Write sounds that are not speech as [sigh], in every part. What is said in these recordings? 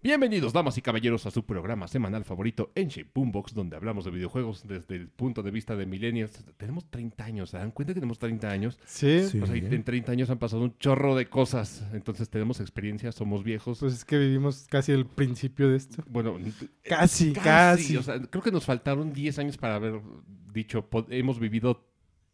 Bienvenidos, damas y caballeros, a su programa semanal favorito en Shape Boombox, donde hablamos de videojuegos desde el punto de vista de millennials. Tenemos 30 años, ¿se dan cuenta que tenemos 30 años? Sí, Sí. O sea, en 30 años han pasado un chorro de cosas, entonces tenemos experiencia, somos viejos. pues es que vivimos casi el principio de esto. bueno, Casi, casi. O sea, creo que nos faltaron 10 años para haber dicho, hemos vivido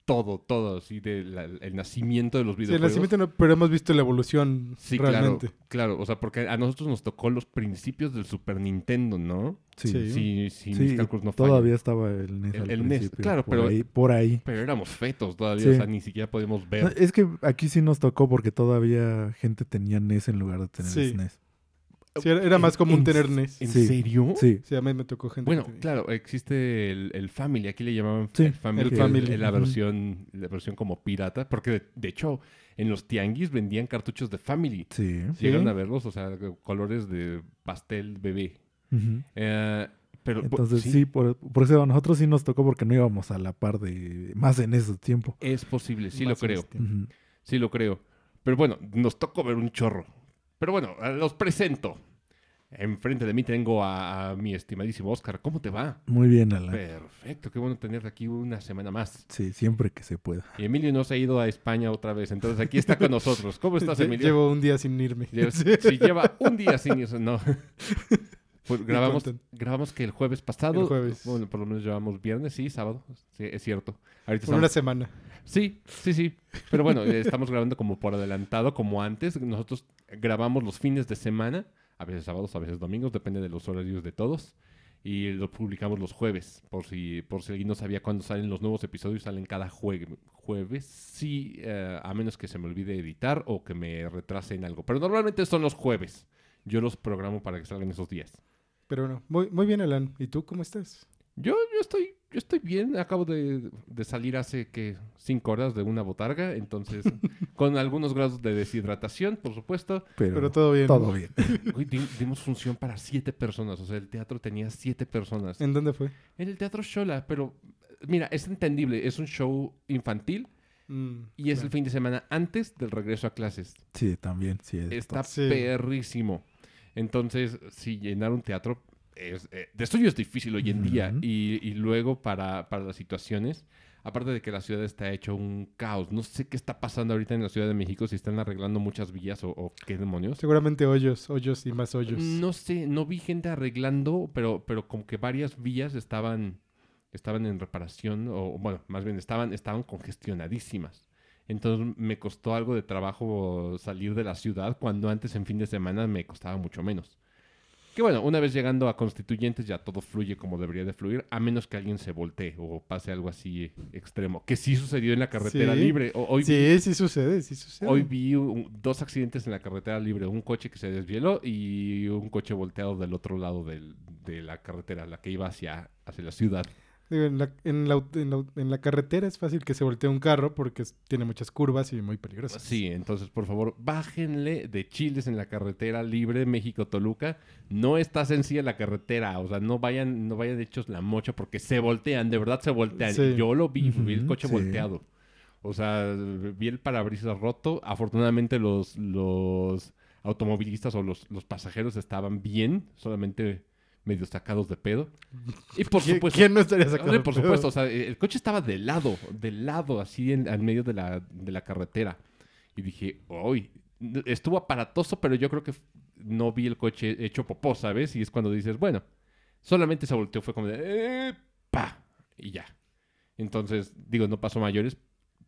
todo, todo, así, del el nacimiento de los Sí, el videojuegos. nacimiento no, pero hemos visto la evolución Sí, realmente. claro, claro, o sea, porque a nosotros nos tocó los principios del Super Nintendo, ¿no? Sí, Sí. Sí, sí, Sí, mis cálculos no fallan. todavía estaba el NES El- al el NES, claro, por pero- Ahí, por ahí. Pero éramos fetos todavía, o sea, ni siquiera podíamos No, ver. Es que aquí sí nos tocó porque todavía gente tenía NES en lugar de tener Sí. SNES. Sí, era, más común ¿En- tener NES. ¿En Sí. serio? Sí, Sí, a mí me tocó gente Bueno, que claro, existe el, el Family, aquí le llamaban Sí, el Family, el Family. la versión, la versión como pirata, porque de, de hecho en los tianguis vendían cartuchos de Family. sí. Sí. Llegaron a verlos, o sea, colores de pastel bebé. Eh, pero Entonces sí, por, por eso a nosotros sí nos tocó porque no íbamos a la par de más en ese tiempo. es posible, sí lo Más en creo. este. Sí lo creo. Pero bueno, nos tocó ver un chorro. Pero bueno, eh, los presento. Enfrente de mí tengo a, a mi estimadísimo Oscar. ¿Cómo te va? Muy bien, Alan. Perfecto, qué bueno tenerte aquí una semana más. Sí, siempre que se pueda. Y Emilio no se ha ido a España otra vez, entonces aquí está con nosotros. ¿Cómo estás, Emilio? Llevo un día sin irme. Lleva- Si lleva un día sin irse, no. [laughs] Pues grabamos, grabamos que el jueves pasado. El jueves. Bueno, por lo menos llevamos viernes, sí, sábado. Sí, es cierto. Ahorita Por estamos- una semana. Sí, sí, sí. Pero bueno, eh, estamos grabando como por adelantado, como antes. Nosotros grabamos los fines de semana, a veces sábados, a veces domingos, depende de los horarios de todos. Y lo publicamos los jueves, por si, por si alguien no sabía cuándo salen los nuevos episodios, salen cada jue- jueves. Sí, eh, a menos que se me olvide editar o que me retrase en algo. Pero normalmente son los jueves. Yo los programo para que salgan esos días. Pero bueno, muy, muy bien, Alan. ¿Y tú cómo estás? Yo, yo estoy, yo estoy bien. Acabo de, de salir hace que cinco horas de una botarga, entonces [laughs] con algunos grados de deshidratación, por supuesto. Pero, Pero todo bien. todo bien. [laughs] Hoy di- dimos función para siete personas, o sea, el teatro tenía siete personas. ¿En dónde fue? En el teatro Shola, pero mira, es entendible, es un show infantil Mm, y es el fin de semana antes del regreso a clases. Sí, también. Sí, es Está Sí. perrísimo. Entonces, si llenar un teatro, es, eh, de es difícil hoy en día. Y, y luego para, para las situaciones, aparte de que la ciudad está hecho un caos, no sé qué está pasando ahorita en la Ciudad de México, si están arreglando muchas vías o, o qué demonios. Seguramente hoyos, hoyos y más hoyos. No sé, no vi gente arreglando, pero, pero como que varias vías estaban, estaban en reparación, o bueno, más bien estaban, estaban congestionadísimas. Entonces me costó algo de trabajo salir de la ciudad cuando antes en fin de semana me costaba mucho menos. Que bueno, una vez llegando a constituyentes ya todo fluye como debería de fluir, a menos que alguien se voltee o pase algo así extremo. Que sí sucedió en la carretera Sí. libre. O- hoy vi- Sí, sí sucede, sí sucede. Hoy vi un- dos accidentes en la carretera libre, un coche que se desvieló y un coche volteado del otro lado del- de la carretera, la que iba hacia, hacia la ciudad. Digo, en, la, en, la, en la- en la carretera es fácil que se voltee un carro porque tiene muchas curvas y muy peligrosas. Sí, entonces por favor, bájenle de chiles en la carretera libre México-Toluca. No está sencilla la carretera, o sea, no vayan, no vayan hechos la mocha porque se voltean, de verdad se voltean. Sí. Yo lo vi, vi el coche sí. volteado. O sea, vi el parabrisas roto. Afortunadamente los, los automovilistas o los, los pasajeros estaban bien, solamente medio sacados de pedo. Y por ¿Quién, supuesto, quién no estaría sacando Hombre, por pedo? supuesto, o sea, el coche estaba de lado, de lado, así en, en medio de la, de la carretera. Y dije, uy, estuvo aparatoso, pero yo creo que no vi el coche hecho popó, ¿sabes? Y es cuando dices, bueno, solamente se volteó, fue como de, eh, pa, y ya. Entonces, digo, no pasó mayores.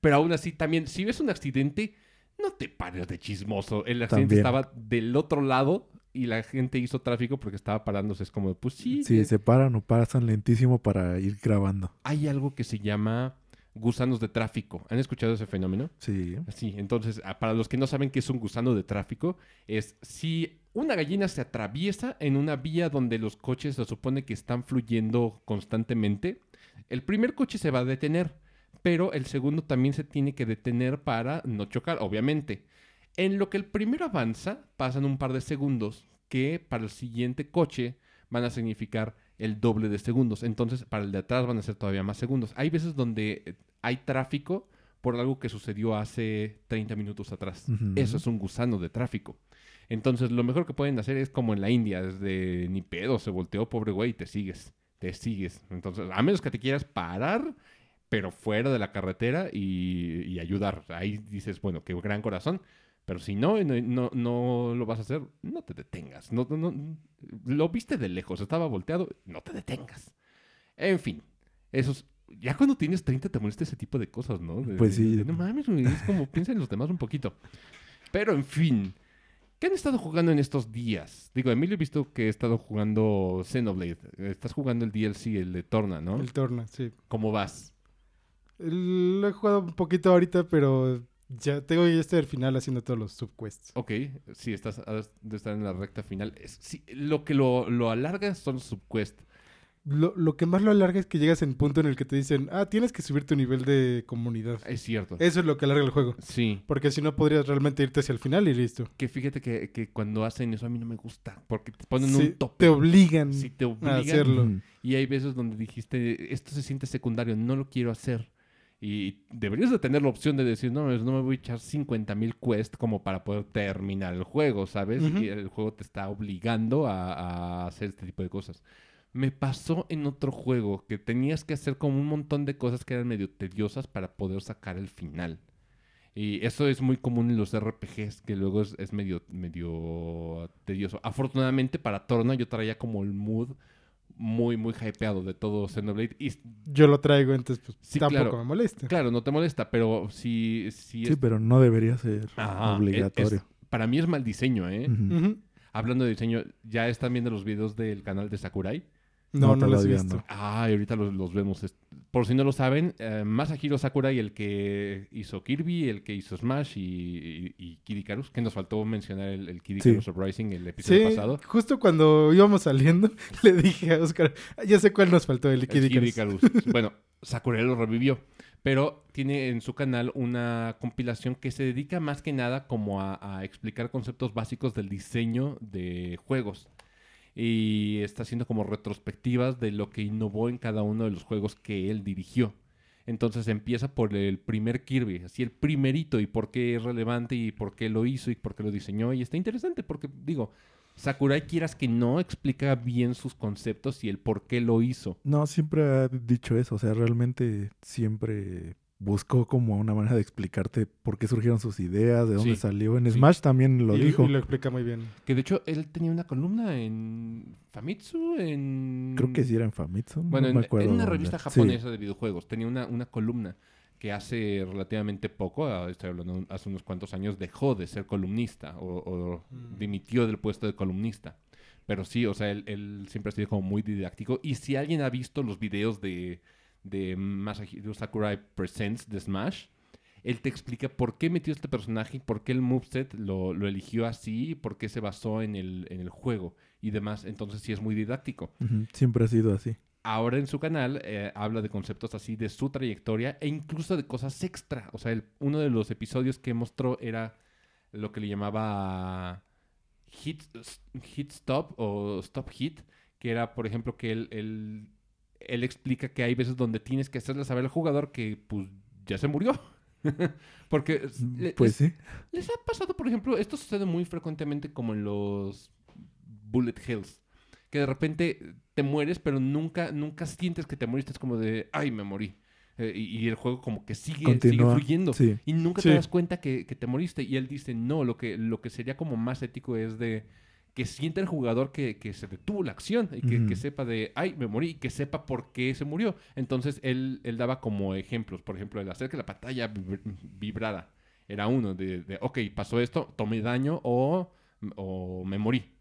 Pero aún así, también, si ves un accidente, no te pares de chismoso. El accidente También. estaba del otro lado y la gente hizo tráfico porque estaba parándose. Es como, pues sí, Sí, se paran o pasan lentísimo para ir grabando. hay algo que se llama gusanos de tráfico. ¿Han escuchado ese fenómeno? Sí. Sí, entonces, ah, para los que no saben qué es un gusano de tráfico, es si una gallina se atraviesa en una vía donde los coches se supone que están fluyendo constantemente, el primer coche se va a detener, pero el segundo también se tiene que detener para no chocar, obviamente. En lo que el primero avanza, pasan un par de segundos que para el siguiente coche van a significar el doble de segundos. Entonces, para el de atrás van a ser todavía más segundos. Hay veces donde eh, hay tráfico por algo que sucedió hace 30 minutos atrás. Eso es un gusano de tráfico. Entonces, lo mejor que pueden hacer es como en la India, desde ni pedo, se volteó, pobre güey, y te sigues, te sigues. Entonces, a menos que te quieras parar, pero fuera de la carretera y, y ayudar. Ahí dices, bueno, qué gran corazón. Pero si no, no, no, lo vas a hacer, no te detengas. No, no, no- lo viste de lejos, estaba volteado, no te detengas. En fin, esos... Ya cuando tienes 30 te molesta ese tipo de cosas, ¿no? De- Pues sí. de- no mames, es como piensa en los demás un poquito. Pero en fin, ¿qué han estado jugando en estos días? Digo, Emilio he visto que he estado jugando Xenoblade. Estás jugando el DLC, el de Torna, ¿no? El Torna, sí. ¿Cómo vas? El- Lo he jugado un poquito ahorita, pero ya tengo ya estoy al final haciendo todos los subquests. Ok, sí, estás de estar en la recta final. Es- sí, lo que lo, lo alarga son los subquests. Lo, lo que más lo alarga es que llegas en punto en el que te dicen, ah, tienes que subir tu nivel de comunidad. Es cierto. Eso es lo que alarga el juego. Sí, Porque si no podrías realmente irte hacia el final y listo. que fíjate que, que cuando hacen eso a mí no me gusta. Porque te ponen Sí, un tope. te obligan Sí, te a hacerlo. Y hay veces donde dijiste, esto se siente secundario, no lo quiero hacer. Y deberías de tener la opción de decir, no, no me voy a echar 50 mil quests como para poder terminar el juego, ¿sabes? Ujú. Y el juego te está obligando a, a hacer este tipo de cosas. Me pasó en otro juego que tenías que hacer como un montón de cosas que eran medio tediosas para poder sacar el final. Y eso es muy común en los RPGs, que luego es, es medio, medio tedioso. Afortunadamente para Torna yo traía como el mood muy, muy hypeado de todo Xenoblade. Y Yo lo traigo, entonces pues Sí, tampoco claro. me molesta. claro, no te molesta, pero si, si Sí, es- pero no debería ser Ajá, obligatorio. es- para mí es mal diseño, ¿eh? Hablando de diseño, ¿ya están viendo los videos del canal de Sakurai? No, No, no, los he visto. no. Ah, y ahorita los, los vemos. Por si no lo saben, eh, Masahiro Sakurai, el que hizo Kirby, el que hizo Smash y, y, y Kid Icarus, que nos faltó mencionar el, el Kid Sí. Icarus Uprising el episodio Sí, pasado. justo cuando íbamos saliendo, [laughs] le dije a Oscar, "Ah, ya sé cuál nos faltó, el El Kid Kid Icarus". Icarus. [laughs] bueno, Sakurai lo revivió, pero tiene en su canal una compilación que se dedica más que nada como a, a explicar conceptos básicos del diseño de juegos. Y está haciendo como retrospectivas de lo que innovó en cada uno de los juegos que él dirigió. Entonces empieza por el primer Kirby, así el primerito y por qué es relevante y por qué lo hizo y por qué lo diseñó. Y está interesante porque, digo, Sakurai quieras que no explica bien sus conceptos y el por qué lo hizo. No, siempre ha dicho eso. O sea, realmente siempre buscó como una manera de explicarte por qué surgieron sus ideas, de dónde Sí, salió. En sí. Smash también lo y, dijo. y lo explica muy bien. Que de hecho él tenía una columna en Famitsu, en... Creo que sí era en Famitsu. no Bueno, en, me en una dónde. revista Sí. japonesa de videojuegos. Tenía una, una columna que hace relativamente poco, ah, estoy hablando hace unos cuantos años, dejó de ser columnista o, o Mm. dimitió del puesto de columnista. Pero sí, o sea, él, él siempre ha sido como muy didáctico. Y si alguien ha visto los videos de, de Masahiro Sakurai Presents de Smash, él te explica por qué metió este personaje, por qué el moveset lo, lo eligió así, por qué se basó en el, en el juego y demás. Entonces sí es muy didáctico. Siempre ha sido así. Ahora en su canal eh, habla de conceptos así de su trayectoria e incluso de cosas extra. O sea, el- uno de los episodios que mostró era lo que le llamaba hit, hit stop o stop hit, que era, por ejemplo, que él, él, él explica que hay veces donde tienes que hacerle saber al jugador que pues ya se murió. [laughs] Porque le- Pues les, sí. les ha pasado, por ejemplo, esto sucede muy frecuentemente como en los bullet hells. Que de repente te mueres, pero nunca, nunca sientes que te moriste. Es como de, ay, me morí. Eh, y, y el juego como que sigue, sigue fluyendo. Sí. Y nunca Sí. te das cuenta que, que te moriste. Y él dice, no, lo que, lo que sería como más ético es de que sienta el jugador que, que se detuvo la acción y que, Ujú. que sepa de, ay, me morí, y que sepa por qué se murió. Entonces él, él daba como ejemplos, por ejemplo, el hacer que la pantalla vibr- vibrara. Era uno de, de, ok, pasó esto, tomé daño o, o me morí.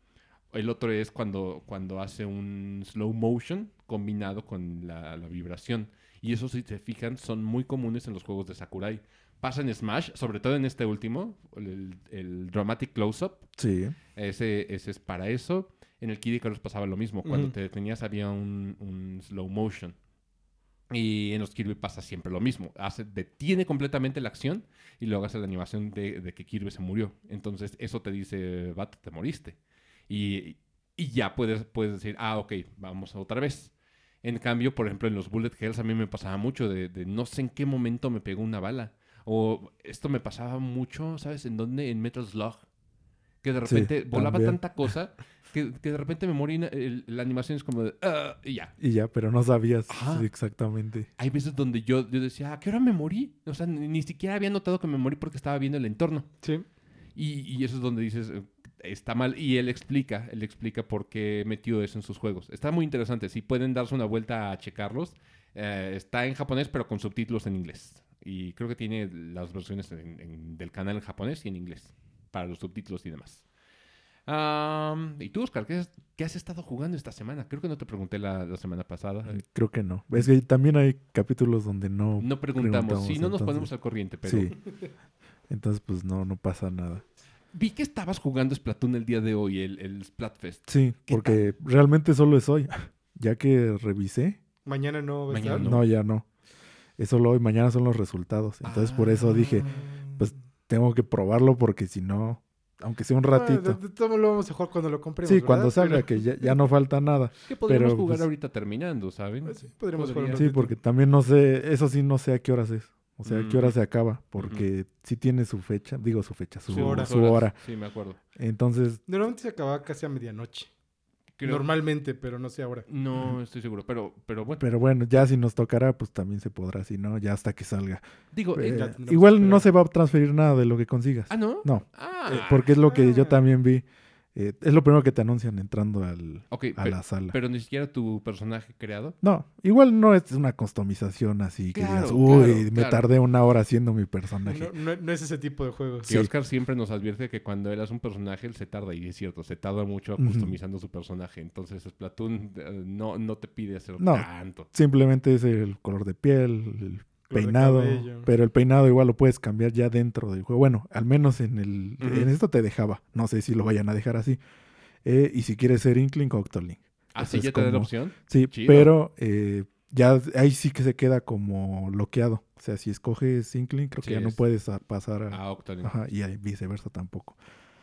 El otro es cuando, cuando hace un slow motion combinado con la, la vibración. Y eso, si se fijan, son muy comunes en los juegos de Sakurai. Pasa en Smash, sobre todo en este último, el, el Dramatic Close-Up. Sí. Ese, ese es para eso. En el Kid Icarus pasaba lo mismo. Cuando te detenías había un, un slow motion. Y en los Kirby pasa siempre lo mismo. Hace, detiene completamente la acción y luego hace la animación de, de que Kirby se murió. Entonces eso te dice, vato, te moriste. Y, y ya puedes, puedes decir, ah, ok, vamos otra vez. En cambio, por ejemplo, en los Bullet Hells a mí me pasaba mucho de, de no sé en qué momento me pegó una bala. O esto me pasaba mucho, ¿sabes? ¿En dónde? En Metal Slug. Que de Sí, repente volaba también. tanta cosa que, que de repente me morí. el- la animación es como de. "Ah", y ya. Y ya, pero no sabías sí, exactamente. Hay veces donde yo, yo decía, ¿a qué hora me morí? O sea, ni, ni siquiera había notado que me morí porque estaba viendo el entorno. Sí. Y, y eso es donde dices, eh, está mal. Y él explica, él explica por qué metió eso en sus juegos. Está muy interesante. Si pueden darse una vuelta a checarlos. Eh, está en japonés, pero con subtítulos en inglés. Y creo que tiene las versiones en- en- del canal en japonés y en inglés. Para los subtítulos y demás. Am, ¿Y tú, Oscar, ¿qué has, qué has estado jugando esta semana? Creo que no te pregunté la, la semana pasada. Creo que no. Es que también hay capítulos donde no. No preguntamos. Si no nos ponemos al corriente, pero... Sí. Entonces, pues no, no pasa nada. Vi que estabas jugando Splatoon el día de hoy, el, el Splatfest. Sí, ¿Qué porque realmente solo es hoy. [laughs] Ya que revisé, Mañana no va a Mañana estar. no. ya no. Es solo hoy, mañana son los resultados. Entonces, por eso dije, pues tengo que probarlo porque si no, aunque sea un Bueno, ratito. de- de todo lo vamos a jugar cuando lo compremos. Sí, ¿verdad? cuando salga, Pero- que ya, ya no falta nada. Que podríamos Pero, jugar pues, ahorita terminando, ¿saben? Pues sí, podríamos jugar. Sí, ratito. porque también no sé, eso sí no sé a qué horas es. O sea, a qué hora Mm. se acaba, porque sí tiene su fecha, digo su fecha, su, Su hora. su hora. Sí, me acuerdo. Entonces, Normalmente se acababa casi a medianoche. Creo- Normalmente, pero no sé ahora. No estoy seguro, pero, pero bueno. pero bueno, ya si nos tocará, pues también se podrá, si no, ya hasta que salga. Digo, Eh, eh, igual no se va a transferir nada de lo que consigas. ah, ¿no? No, Ah, eh, porque es lo que yo Ah. también vi. Eh, es lo primero que te anuncian entrando al, a la sala. pero ni siquiera tu personaje creado. no, igual no es una customización así que Claro, digas, uy, claro, me claro. tardé una hora haciendo mi personaje. No, no- no es ese tipo de juego. Que Sí. Oscar siempre nos advierte que cuando él hace un personaje, él se tarda, y es cierto, se tarda mucho customizando su personaje. Entonces, Splatoon eh, no, no te pide hacer No. tanto. Simplemente es el color de piel, el peinado, pero el peinado igual lo puedes cambiar ya dentro del juego. Bueno, al menos en el en esto te dejaba. No sé si lo vayan a dejar así. Eh, y si quieres ser Inkling o Octolink. ¿Ah, sí, ya te da la opción? Sí, Chido. pero eh, ya ahí sí que se queda como bloqueado. O sea, si escoges Inkling, creo Sí, que ya no es- puedes a- pasar a... Ah, Octane. Ajá, y viceversa tampoco.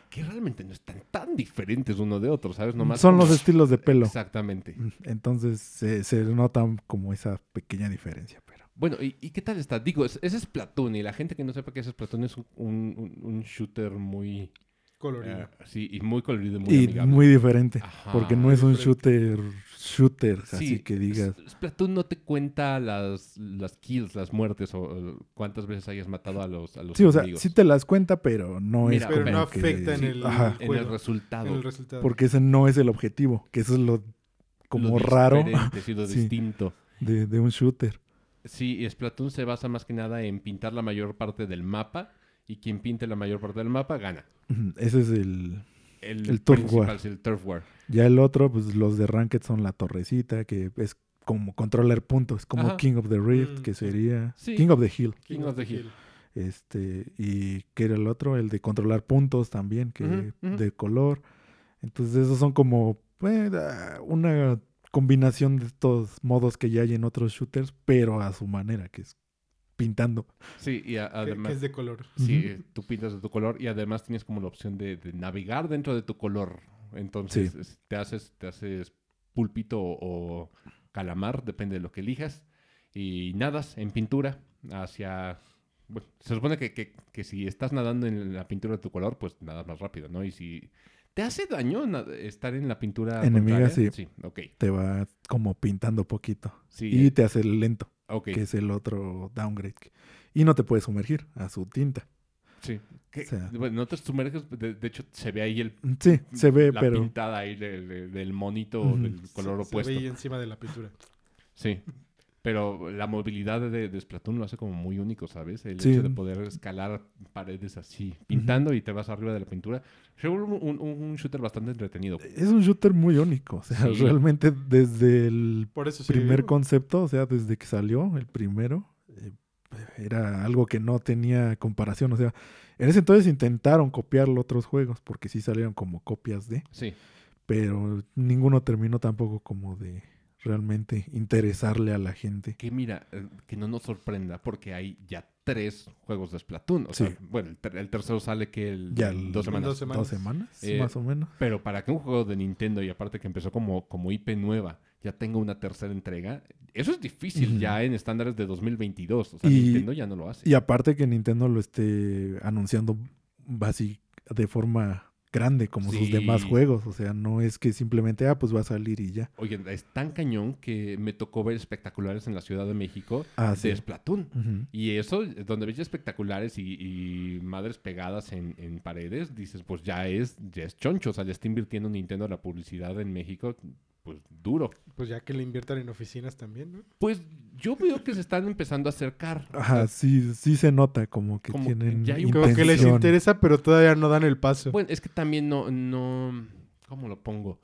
Que realmente no están tan diferentes uno de otro, ¿sabes? Nomás Son como- los estilos de pelo. Exactamente. Entonces se, se nota como esa pequeña diferencia. Bueno, ¿y, y qué tal está? Digo, es, es Splatoon y la gente que no sepa qué es Splatoon es un, un- un shooter muy... Colorido. eh, sí, y muy colorido, muy y amigable. muy diferente. Ajá. porque no es un diferente. shooter, shooter, Sí, así que digas. Splatoon no te cuenta las, las kills, las muertes o, o cuántas veces hayas matado a los, a los Sí, o sea, sí te las cuenta, pero no Mira, es pero como no que- afecta en sí, el, ajá. en juego, el resultado. en el resultado. Porque ese no es el objetivo, que eso es lo como Lo raro sí, lo [laughs] Sí. distinto. de, de un shooter. Sí, y Splatoon se basa más que nada en pintar la mayor parte del mapa y quien pinte la mayor parte del mapa gana. Ese es el... El, El Turf War. es el Turf War. Ya el otro, pues los de Ranked son la torrecita, que es como controlar puntos, como Ajá. King of the Rift, Mm, que sería Sí. King of the Hill. King of the Hill. Este, y que era el otro, el de controlar puntos también, que de color. Entonces, esos son como eh, una combinación de estos modos que ya hay en otros shooters, pero a su manera, que es pintando. Sí, y a- además... que es de color. Sí, Ujú. tú pintas de tu color y además tienes como la opción de, de navegar dentro de tu color. Entonces Sí. te haces te haces pulpito o, o calamar, depende de lo que elijas. Y nadas en pintura hacia... Bueno, se supone que, que- que si estás nadando en la pintura de tu color, pues nadas más rápido, ¿no? Y si... ¿Te hace daño estar en la pintura Enemiga, contraria? sí. Sí, ok. Te va como pintando poquito. Sí, Y eh, te hace lento, ok, que es el otro downgrade. Y no te puedes sumergir a su tinta. sí. Que- o sea- bueno, no te sumerges, de, de hecho se ve ahí el... Sí, se ve, la pero... pintada ahí de- de- del monito Ujú. del color Se- se opuesto. ve ahí encima de la pintura. Sí. Pero la movilidad de, de Splatoon lo hace como muy único, ¿sabes? El Sí. hecho de poder escalar paredes así, pintando y te vas arriba de la pintura. Vuelve un, un- un shooter bastante entretenido. Es un shooter muy único. O sea, Sí. realmente desde el Por eso sigue primer concepto, o sea, desde que salió el primero, eh, era algo que no tenía comparación. O sea, en ese entonces intentaron copiarlo otros juegos, porque sí salieron como copias de, Sí. pero ninguno terminó tampoco como de realmente interesarle a la gente. Que mira, eh, que no nos sorprenda porque hay ya tres juegos de Splatoon. O sea, Sí. bueno, el, ter- el tercero sale que el, Ya el- dos semanas. dos semanas. ¿Dos semanas? Eh, más o menos. Pero para que un juego de Nintendo, y aparte que empezó como, como IP nueva, ya tenga una tercera entrega, eso es difícil ya en estándares de 2022. O sea, Y- Nintendo ya no lo hace. Y aparte que Nintendo lo esté anunciando así de forma grande como sus demás juegos. O sea, no es que simplemente, ah, pues va a salir y ya. Oye, es tan cañón que me tocó ver espectaculares en la Ciudad de México Ah, de sí. Splatoon. Y eso, donde ves espectaculares y, y madres pegadas en, en paredes, dices, pues ya es, ya es choncho. O sea, le está invirtiendo Nintendo la publicidad en México, pues duro. Pues ya que le inviertan en oficinas también, ¿no? Pues yo veo que se están empezando a acercar. Ajá, sí, sí se nota como que Como tienen ya hay un- Como que les interesa, pero todavía no dan el paso. Bueno, es que también no, no, ¿cómo lo pongo?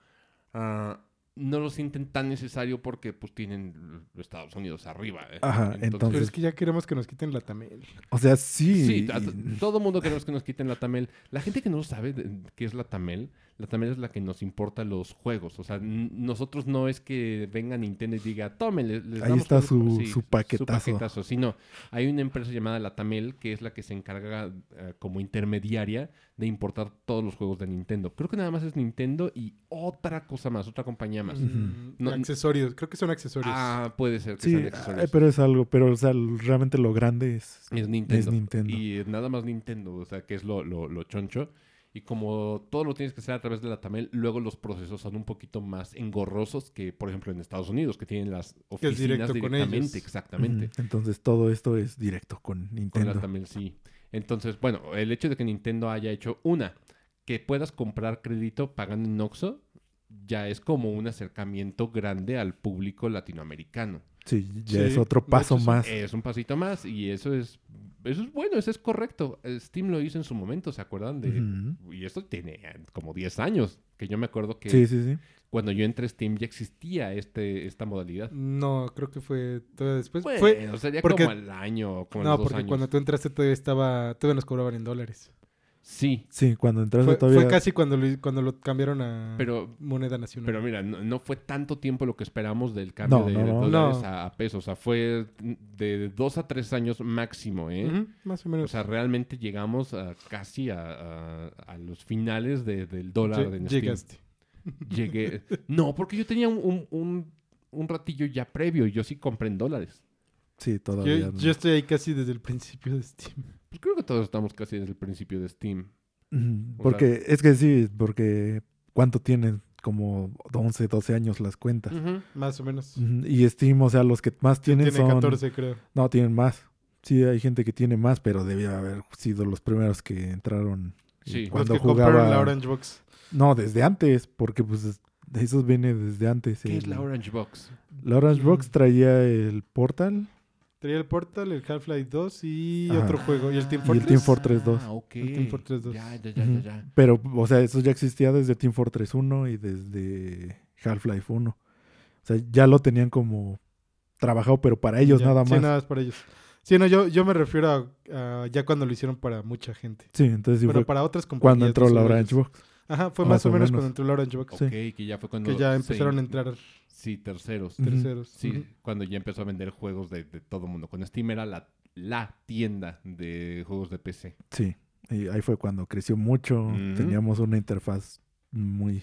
Ah, no lo sienten tan necesario porque pues tienen Estados Unidos arriba. ¿eh? Ajá, pero entonces- es que ya queremos que nos quiten la tamel. O sea, sí. Sí, y- todo el mundo queremos que nos quiten la Tamel. La gente que no sabe de- qué es la Tamel, la Tamel es la que nos importa los juegos. O sea, nosotros no es que venga Nintendo y diga, tomen, les, les Ahí damos está juegos". su- su paquetazo. paquetazo. Sino, hay una empresa llamada la Tamel que es la que se encarga eh, como intermediaria de importar todos los juegos de Nintendo. Creo que nada más es Nintendo y otra cosa más, otra compañía más. Mm, No- accesorios, creo que son accesorios. Ah, puede ser que sí, sean accesorios. pero es algo, pero o sea, realmente lo grande es, Es Nintendo. es Nintendo. Y nada más Nintendo, o sea, que es lo, lo, lo choncho. Y como todo lo tienes que hacer a través de la Tamel, luego los procesos son un poquito más engorrosos que, por ejemplo, en Estados Unidos, que tienen las es oficinas con directamente, ellos. exactamente. Entonces todo esto es directo con Con Nintendo. la Tamel, sí. Entonces, bueno, el hecho de que Nintendo haya hecho una, que puedas comprar crédito pagando en Oxxo, ya es como un acercamiento grande al público latinoamericano. Sí, ya Sí, es otro paso hecho, más. Es un pasito más y eso es, eso es bueno, eso es correcto. Steam lo hizo en su momento, ¿se acuerdan? De. Y esto tiene como 10 años, que yo me acuerdo que Sí, sí, sí. cuando yo entré a Steam ya existía este, esta modalidad. No, creo que fue todavía después. Bueno, fue, sería porque- como al año, como no, los dos porque años. cuando tú entraste todavía estaba, todavía nos cobraban en dólares. Sí, Sí, cuando entraste Fue, todavía... fue casi cuando lo, cuando lo cambiaron a pero, moneda nacional. pero mira, no, no fue tanto tiempo lo que esperamos del cambio No, de no, dólares No. A, a pesos. O sea, fue de dos a tres años máximo, ¿eh? Más o menos. O sea, realmente llegamos a casi a, a- a los finales de- del dólar Lle- en Steam. llegaste. [laughs] Llegué. No, porque yo tenía un, un, un- un ratillo ya previo y yo sí compré en dólares. Sí, todavía. Yo, no. yo estoy ahí casi desde el principio de Steam. Pues creo que todos estamos casi desde el principio de Steam. O Porque es que sí, porque ¿cuánto tienen? Como 11, 12 años las cuentas. Más o menos. Y Steam, o sea, los que más tienen Tiene son... 14, creo. No, tienen más. Sí, hay gente que tiene más, pero debía haber sido los primeros que entraron Sí. Los cuando que compraron la Orange Box. No, desde antes, porque pues es- de esos viene desde antes. ¿Qué es la Orange Box? La Orange Box Mm. traía el Portal Traía el Portal, el Half-Life 2 y Ajá. otro juego. Y el Team Y el Fortress. Team Fortress 2. Ah, ok. El Team Fortress 2. Ya, ya, ya, ya, ya. Pero, o sea, eso ya existía desde Team Fortress 1 y desde Half-Life 1. O sea, ya lo tenían como trabajado, pero para ellos Ya. nada Sí, más. nada más para ellos. Sí, no, yo, yo me refiero a, a ya cuando lo hicieron para mucha gente. Sí, entonces sí Pero fue para otras compañías. cuando entró la Orange ellos. Box. Ajá, fue Más más, o o menos, menos. cuando entró la Orange Box. Sí. Ok, que ya fue cuando... Que ya se empezaron a entrar Sí, terceros. Terceros. Sí, cuando ya empezó a vender juegos de, de todo mundo. Cuando Steam era la, la tienda de juegos de PC. Sí, y ahí fue cuando creció mucho. Teníamos una interfaz muy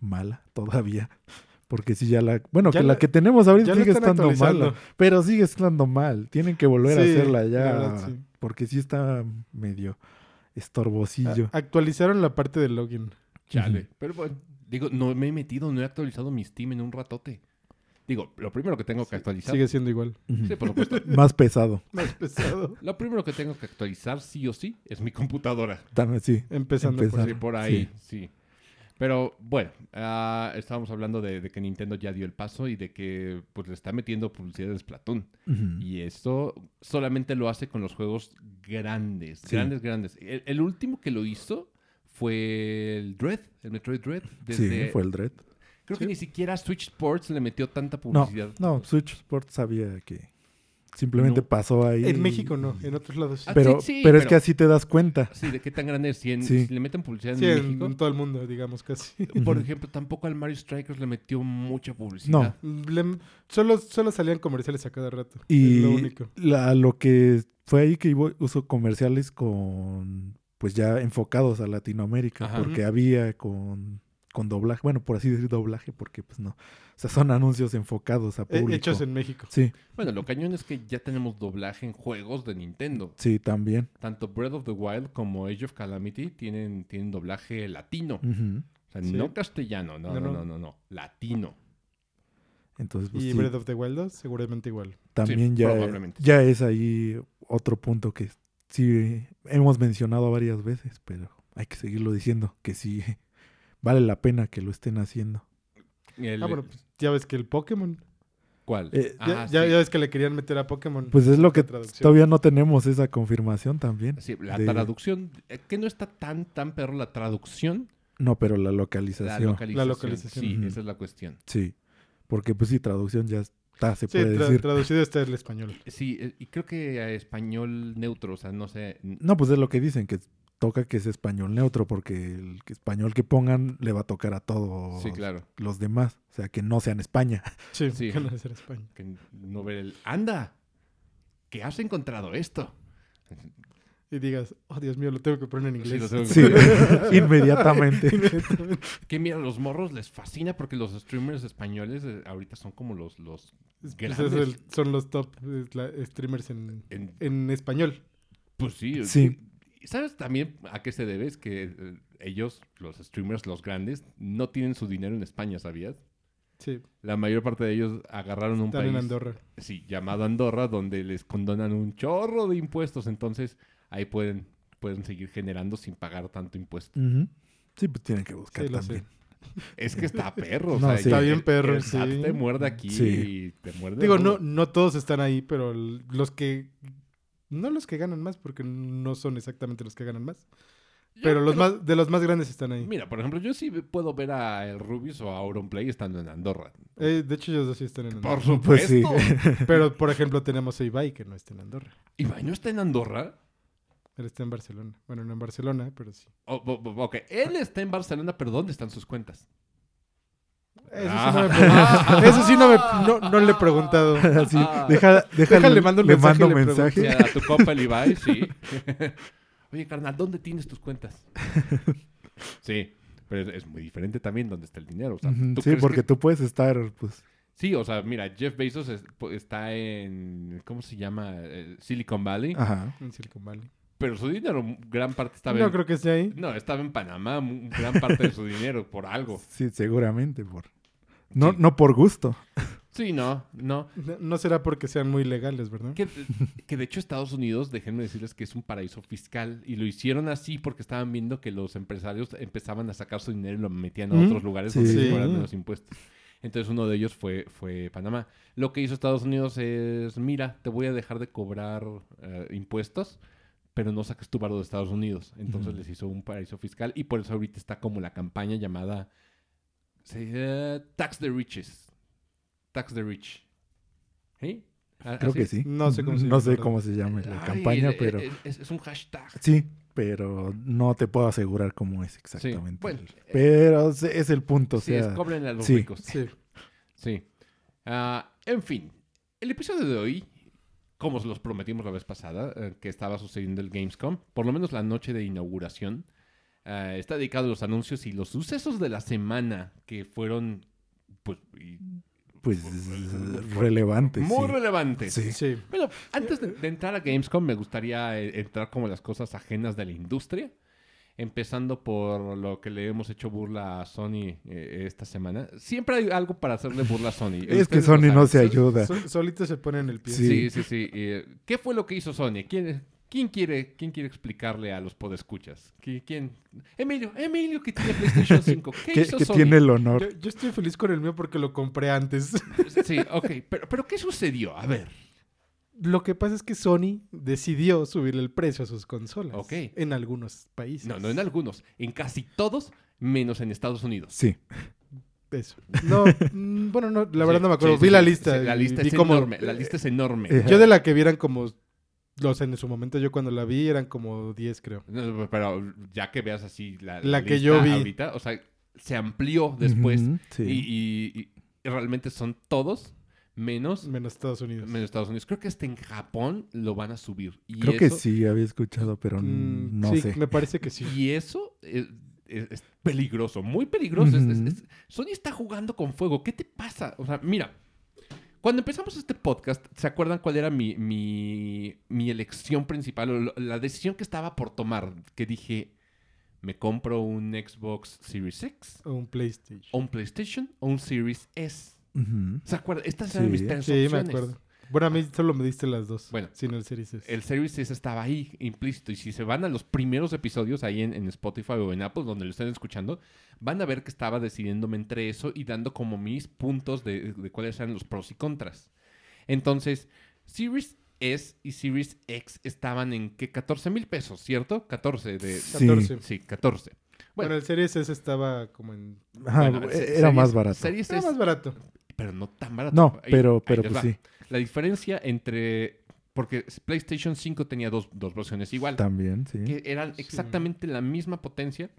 mala todavía. [laughs] Porque sí, ya la. Bueno, Ya que la, la- que tenemos ahorita sigue estando mala. Pero sigue estando mal. Tienen que volver a hacerla la ya. verdad, sí. Porque sí está medio estorbosillo. A- actualizaron la parte del login. Chale. Pero bueno, digo, no me he metido, no he actualizado mi Steam en un ratote. Digo, lo primero que tengo que actualizar... Sigue siendo igual. Sí, por supuesto. [laughs] Más pesado. Más pesado. [laughs] Lo primero que tengo que actualizar, sí o sí, es mi computadora. También sí. Empezando Empezar. por Sí, por ahí, sí. Pero bueno, ah, estábamos hablando de, de que Nintendo ya dio el paso y de que pues le está metiendo publicidad de Splatoon. Y esto solamente lo hace con los juegos grandes, Sí. grandes, grandes. El, el último que lo hizo fue el Dread, el Metroid Dread. Sí, Desde, fue el Dread. Creo que Sí. ni siquiera Switch Sports le metió tanta No, publicidad. no, Switch Sports sabía que Simplemente No. pasó ahí. En México no, en otros lados sí. Ah, Pero, Sí, sí, pero es que así te das cuenta. Sí, de qué tan grande es. Si, en- Sí. si le meten publicidad Sí, en en, México. en todo el mundo, digamos casi. Por ejemplo, tampoco al Mario Strikers le metió mucha publicidad. Le- solo, solo salían comerciales a cada rato. Y es lo único. la- lo que fue ahí que iba- uso comerciales con, pues ya enfocados a Latinoamérica, Ajá. porque había con, con doblaje, bueno, por así decir doblaje, porque pues no, o sea, son anuncios enfocados a Eh, público. hechos en México. Sí, Bueno, lo cañón es que ya tenemos doblaje en juegos de Nintendo. sí, también. Tanto Breath of the Wild como Age of Calamity tienen, tienen doblaje latino. O sea, Sí. no castellano, no, no, No, no, no. no, no, latino. Entonces, pues, y sí, Breath of the Wild 2, seguramente igual. también Sí, ya, probablemente. ya es ahí otro punto que sí hemos mencionado varias veces, pero hay que seguirlo diciendo, que sí vale la pena que lo estén haciendo. El- Ah, bueno, pues ya ves que el Pokémon. ¿Cuál? eh, Ya, Ah, ya, sí. ya ves que le querían meter a Pokémon. Pues es lo que La traducción. todavía no tenemos esa confirmación también. Sí, la de- traducción, eh, que no está tan, tan perro la traducción, No, pero la la localización. localización. localización. Sí, esa es la cuestión. Sí, porque pues sí, traducción ya está, se Sí, puede tra- decir. traducido está el español. Sí, eh, y creo que a español neutro, o sea, no sé. No, pues es lo que dicen, que toca que es español neutro, porque el español que pongan le va a tocar a todos Sí, claro. los demás. O sea, que no sean España. [laughs] Sí, Sí. que no España. Que no ver el. ¡Anda! ¿Que has encontrado esto? Y digas, oh Dios mío, lo tengo que poner en Sí, inglés. lo tengo que Sí, poner. [laughs] inmediatamente. [laughs] Inmediatamente. Que mira, los morros les fascina porque los streamers españoles eh, ahorita son como los, los Pues grandes. es el- son los top streamers en, En- en español. pues sí. Sí. ¿Y ¿Sabes también a qué se debe? Es que eh, ellos, los streamers, los grandes, no tienen su dinero en España, ¿sabías? Sí, La mayor parte de ellos agarraron un están país en Andorra. sí, llamado Andorra, donde les condonan un chorro de impuestos. Entonces, ahí pueden, pueden seguir generando sin pagar tanto impuesto. Sí, pues tienen que buscar Sí, también. Es que está perro. o [laughs] No, sea, sí. el- Está bien el- perro, el SAT sí. te muerde aquí Sí. y te muerde. Digo, no, no todos están ahí, pero los que... No los que ganan más, porque no son exactamente los que ganan más. Yo Pero los más de los más grandes están ahí. Mira, por ejemplo, yo sí puedo ver a el Rubius o a Auronplay estando en Andorra. Eh, de hecho, ellos dos sí están en Por Andorra. Pues sí. supuesto. [laughs] Pero, por ejemplo, tenemos a Ibai, que no está en Andorra. Ibai no está en Andorra. Él está en Barcelona. Bueno, no en Barcelona, pero sí. Oh, ok, él está en Barcelona, pero ¿dónde están sus cuentas? Eso sí no, me Eso sí no, me, no, no le he preguntado. [laughs] Ah. deja, déjale, Déjale, mando un le mensaje mando le mensaje. Sí, a tu compa el Ibai, sí. [laughs] Oye, carnal, ¿dónde tienes tus cuentas? [laughs] Sí, pero es, muy diferente también dónde está el dinero. O sea, Ujú, ¿tú Sí, porque que- tú puedes estar, pues, Sí, o sea, mira, Jeff Bezos es- está en, ¿cómo se llama? Eh, Silicon Valley. ajá. En Silicon Valley. Pero su dinero, gran parte estaba No en... creo que esté ahí. No, estaba en Panamá, gran parte de su dinero, por algo. [laughs] Sí, seguramente por no, Sí. no por gusto. Sí, no, no. No, no será porque sean muy legales, ¿verdad? Que, que de hecho Estados Unidos, déjenme decirles que es un paraíso fiscal y lo hicieron así porque estaban viendo que los empresarios empezaban a sacar su dinero y lo metían a Mm, otros lugares sí. donde les Sí. cobran menos impuestos. Entonces uno de ellos fue, fue Panamá. Lo que hizo Estados Unidos es, mira, te voy a dejar de cobrar eh, impuestos, pero no saques tu barro de Estados Unidos. Entonces les hizo un paraíso fiscal y por eso ahorita está como la campaña llamada sí, eh, Tax the Riches. Tax the Rich. ¿Sí? Creo así que es. sí. No sé cómo se No llama, sé cómo se llama la Ay, campaña, pero Es, es un hashtag. sí, pero no te puedo asegurar cómo es exactamente. bueno, pero es- es el punto, o Sí, es sea, cobren a los sí. ricos. Sí. Sí. Ah, en fin, el episodio de hoy, como se los prometimos la vez pasada, eh, que estaba sucediendo el Gamescom, por lo menos la noche de inauguración, ah, está dedicado a los anuncios y los sucesos de la semana que fueron pues, y- pues relevante. muy sí. relevantes. Sí. Sí. Bueno, antes de, de entrar a Gamescom, me gustaría eh, entrar como las cosas ajenas de la industria. Empezando por lo que le hemos hecho burla a Sony eh, esta semana. Siempre hay algo para hacerle burla a Sony. [laughs] Es que Sony no se ayuda. Sol- solito se pone en el pie. Sí. Sí, sí, sí. Eh, ¿Qué fue lo que hizo Sony? ¿Quién, quién, quiere, ¿Quién quiere explicarle a los podescuchas? ¿Qui- ¿Quién? Emilio, Emilio que tiene PlayStation [laughs] 5. ¿Qué Que, hizo que Sony? tiene el honor. Yo, yo estoy feliz con el mío porque lo compré antes. Sí, ok. Pero, pero ¿qué sucedió? A ver. Lo que pasa es que Sony decidió subir el precio a sus consolas. Ok. En algunos países. No, no en algunos. En casi todos, menos en Estados Unidos. Sí. Eso. No, mm, bueno, no, la verdad Sí, no me acuerdo. sí, vi sí, la sí, lista. sí, la y lista vi es como- enorme. La lista es enorme. Eh, Yo de la que vieran como, los en su momento yo cuando la vi eran como 10 creo. No, Pero ya que veas así la, La que lista yo vi. ahorita, o sea, se amplió después Ujú, sí. y, y- y realmente son todos menos, Menos Estados Unidos. menos Estados Unidos. Creo que hasta en Japón lo van a subir. Y Creo que sí, había escuchado, pero Mm, no sí, sé. me parece que sí. [laughs] Y eso es, es- es peligroso, muy peligroso. Es- es- Ujú. es- Sony está jugando con fuego. ¿Qué te pasa? O sea, mira, cuando empezamos este podcast, ¿se acuerdan cuál era mi, mi, mi elección principal o la decisión que estaba por tomar? Que dije, ¿me compro un Xbox Series X? O un PlayStation. ¿O un PlayStation? ¿O un Series S? ¿Se acuerdan? Estas eran Sí. mis tres Sí, me acuerdo. Bueno, a mí solo me diste las dos. Bueno. Sin el Series S. El Series S estaba ahí, implícito. Y si se van a los primeros episodios ahí en, en Spotify o en Apple, donde lo estén escuchando, van a ver que estaba decidiéndome entre eso y dando como mis puntos de, de cuáles eran los pros y contras. Entonces, Series S y Series X estaban en que 14 mil pesos, ¿cierto? 14 de... Sí. 14. Sí, 14. Bueno, Bueno, el Series S estaba como en... Ajá, Bueno, e- era series- más barato. Series Era S, más barato. pero no tan barato. No, Ahí- pero, ahí pero pues va. sí, La diferencia entre... Porque PlayStation 5 tenía dos, dos versiones igual. también, sí. que eran exactamente la misma potencia,